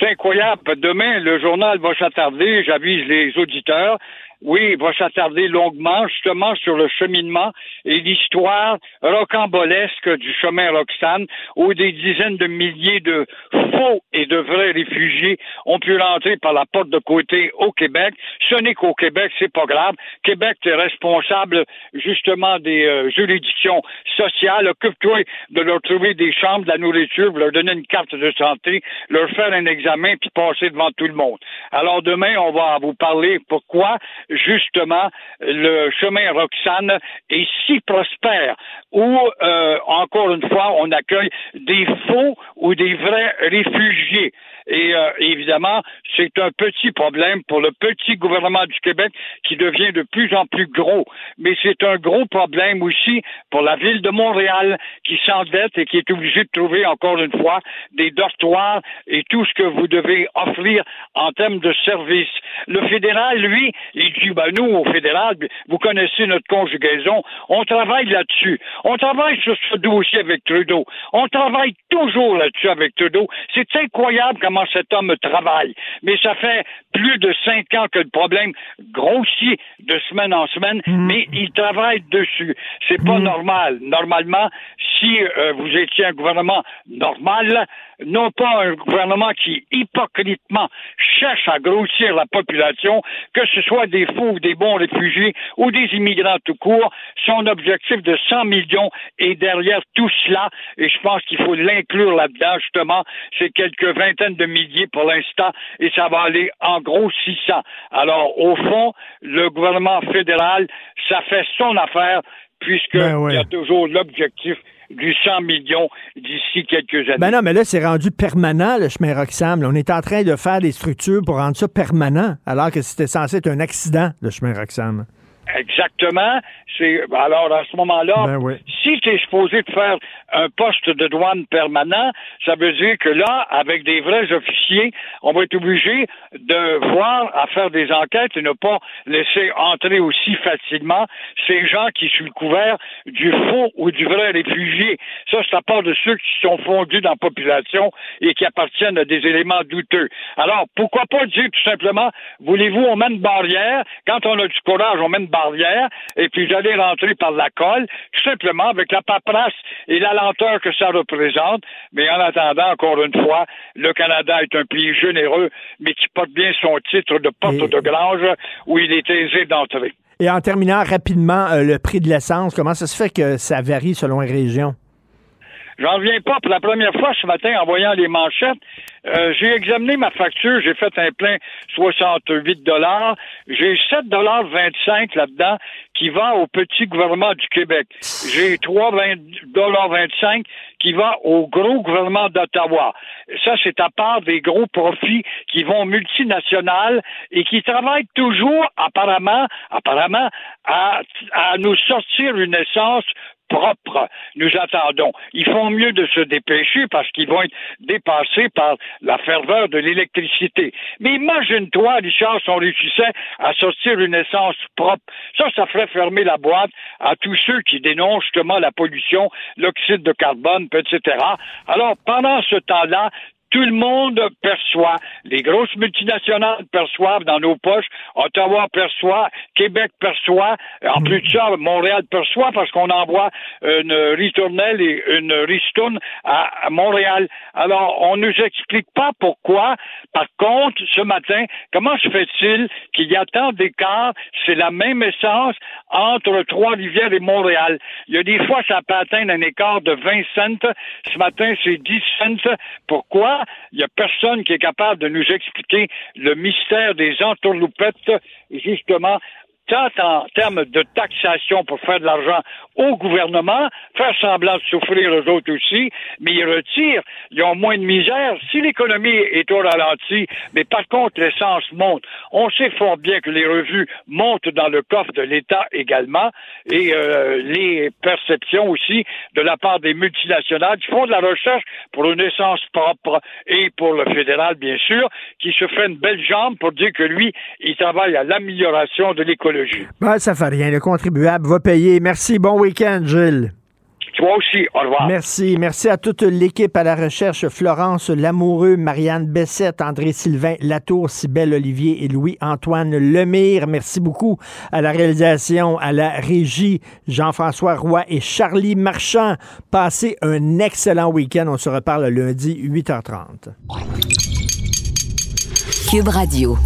C'est incroyable. Demain, le journal va s'attarder, j'avise les auditeurs, oui, il va s'attarder longuement justement sur le cheminement et l'histoire rocambolesque du chemin Roxane, où des dizaines de milliers de faux et de vrais réfugiés ont pu rentrer par la porte de côté au Québec. Ce n'est qu'au Québec, c'est pas grave. Québec est responsable justement des euh, juridictions sociales. Occupe-toi de leur trouver des chambres, de la nourriture, leur donner une carte de santé, leur faire un examen puis passer devant tout le monde. Alors demain, on va vous parler pourquoi justement le chemin Roxane est si prospère, où euh, encore une fois on accueille des faux ou des vrais réfugiés. Et euh, évidemment, c'est un petit problème pour le petit gouvernement du Québec qui devient de plus en plus gros. Mais c'est un gros problème aussi pour la ville de Montréal qui s'endette et qui est obligée de trouver encore une fois des dortoirs et tout ce que vous devez offrir en termes de services. Le fédéral, lui, il dit, ben nous, au fédéral, vous connaissez notre conjugaison, on travaille là-dessus. On travaille sur ce dossier avec Trudeau. On travaille toujours là-dessus avec Trudeau. C'est incroyable comment comment cet homme travaille. Mais ça fait plus de cinq ans que le problème grossit de semaine en semaine, mm. mais il travaille dessus. C'est pas mm. normal. Normalement, si euh, vous étiez un gouvernement normal, non pas un gouvernement qui hypocritement cherche à grossir la population, que ce soit des faux ou des bons réfugiés ou des immigrants tout court, son objectif de 100 millions est derrière tout cela, et je pense qu'il faut l'inclure là-dedans, justement, c'est quelques vingtaines de milliers pour l'instant, et ça va aller en gros 600. Alors, au fond, le gouvernement fédéral, ça fait son affaire, puisqu'il ben y a toujours l'objectif du 100 millions d'ici quelques années. Ben non, mais là, c'est rendu permanent, le chemin Roxham. On est en train de faire des structures pour rendre ça permanent, alors que c'était censé être un accident, le chemin Roxham. Exactement. C'est alors à ce moment-là, ben si tu es supposé de faire un poste de douane permanent, ça veut dire que là, avec des vrais officiers, on va être obligé de voir à faire des enquêtes et ne pas laisser entrer aussi facilement ces gens qui, sous le couvert du faux ou du vrai réfugié, ça, c'est à part de ceux qui sont fondus dans la population et qui appartiennent à des éléments douteux. Alors, pourquoi pas dire tout simplement, voulez-vous, on met une barrière, quand on a du courage, on met une barrière, et puis allez rentrer par la colle, tout simplement avec la paperasse et la lenteur que ça représente. Mais en attendant, encore une fois, le Canada est un pays généreux, mais qui porte bien son titre de porte de grange où il est aisé d'entrer. Et en terminant rapidement, euh, le prix de l'essence, comment ça se fait que ça varie selon les régions? J'en reviens pas. Pour la première fois ce matin, en voyant les manchettes, euh, j'ai examiné ma facture. J'ai fait un plein 68 dollars. J'ai 7 dollars 25 là-dedans qui va au petit gouvernement du Québec. J'ai 3 dollars 25 qui va au gros gouvernement d'Ottawa. Ça, c'est à part des gros profits qui vont multinationales et qui travaillent toujours, apparemment, apparemment, à, à nous sortir une essence propre, nous attendons. Ils font mieux de se dépêcher parce qu'ils vont être dépassés par la ferveur de l'électricité. Mais imagine-toi, Richard, si on réussissait à sortir une essence propre. Ça, ça ferait fermer la boîte à tous ceux qui dénoncent justement la pollution, l'oxyde de carbone, etc. Alors, pendant ce temps-là, tout le monde perçoit, les grosses multinationales perçoivent dans nos poches, Ottawa perçoit, Québec perçoit, en plus de ça, Montréal perçoit parce qu'on envoie une ritournelle et une ristourne à, Montréal. Alors, on ne nous explique pas pourquoi. Par contre, ce matin, comment se fait-il qu'il y a tant d'écart, c'est la même essence entre Trois-Rivières et Montréal. Il y a des fois, ça peut atteindre un écart de 20 cents. Ce matin, c'est 10 cents. Pourquoi? il n'y a personne qui est capable de nous expliquer le mystère des entourloupettes, justement, en termes de taxation pour faire de l'argent au gouvernement, faire semblant de souffrir aux autres aussi, mais ils retirent, ils ont moins de misère. Si l'économie est au ralenti, mais par contre l'essence monte, on sait fort bien que les revues montent dans le coffre de l'État également, et euh, les perceptions aussi de la part des multinationales qui font de la recherche pour une essence propre et pour le fédéral, bien sûr, qui se fait une belle jambe pour dire que lui, il travaille à l'amélioration de l'économie ben, ça fait rien. Le contribuable va payer. Merci. Bon week-end, Gilles. Toi aussi, au revoir. Merci. Merci à toute l'équipe à la recherche. Florence Lamoureux, Marianne Bessette, André Sylvain Latour, Cybelle Olivier et Louis-Antoine Lemire. Merci beaucoup à la réalisation, à la régie, Jean-François Roy et Charlie Marchand. Passez un excellent week-end. On se reparle lundi, 8h30. Cube Radio.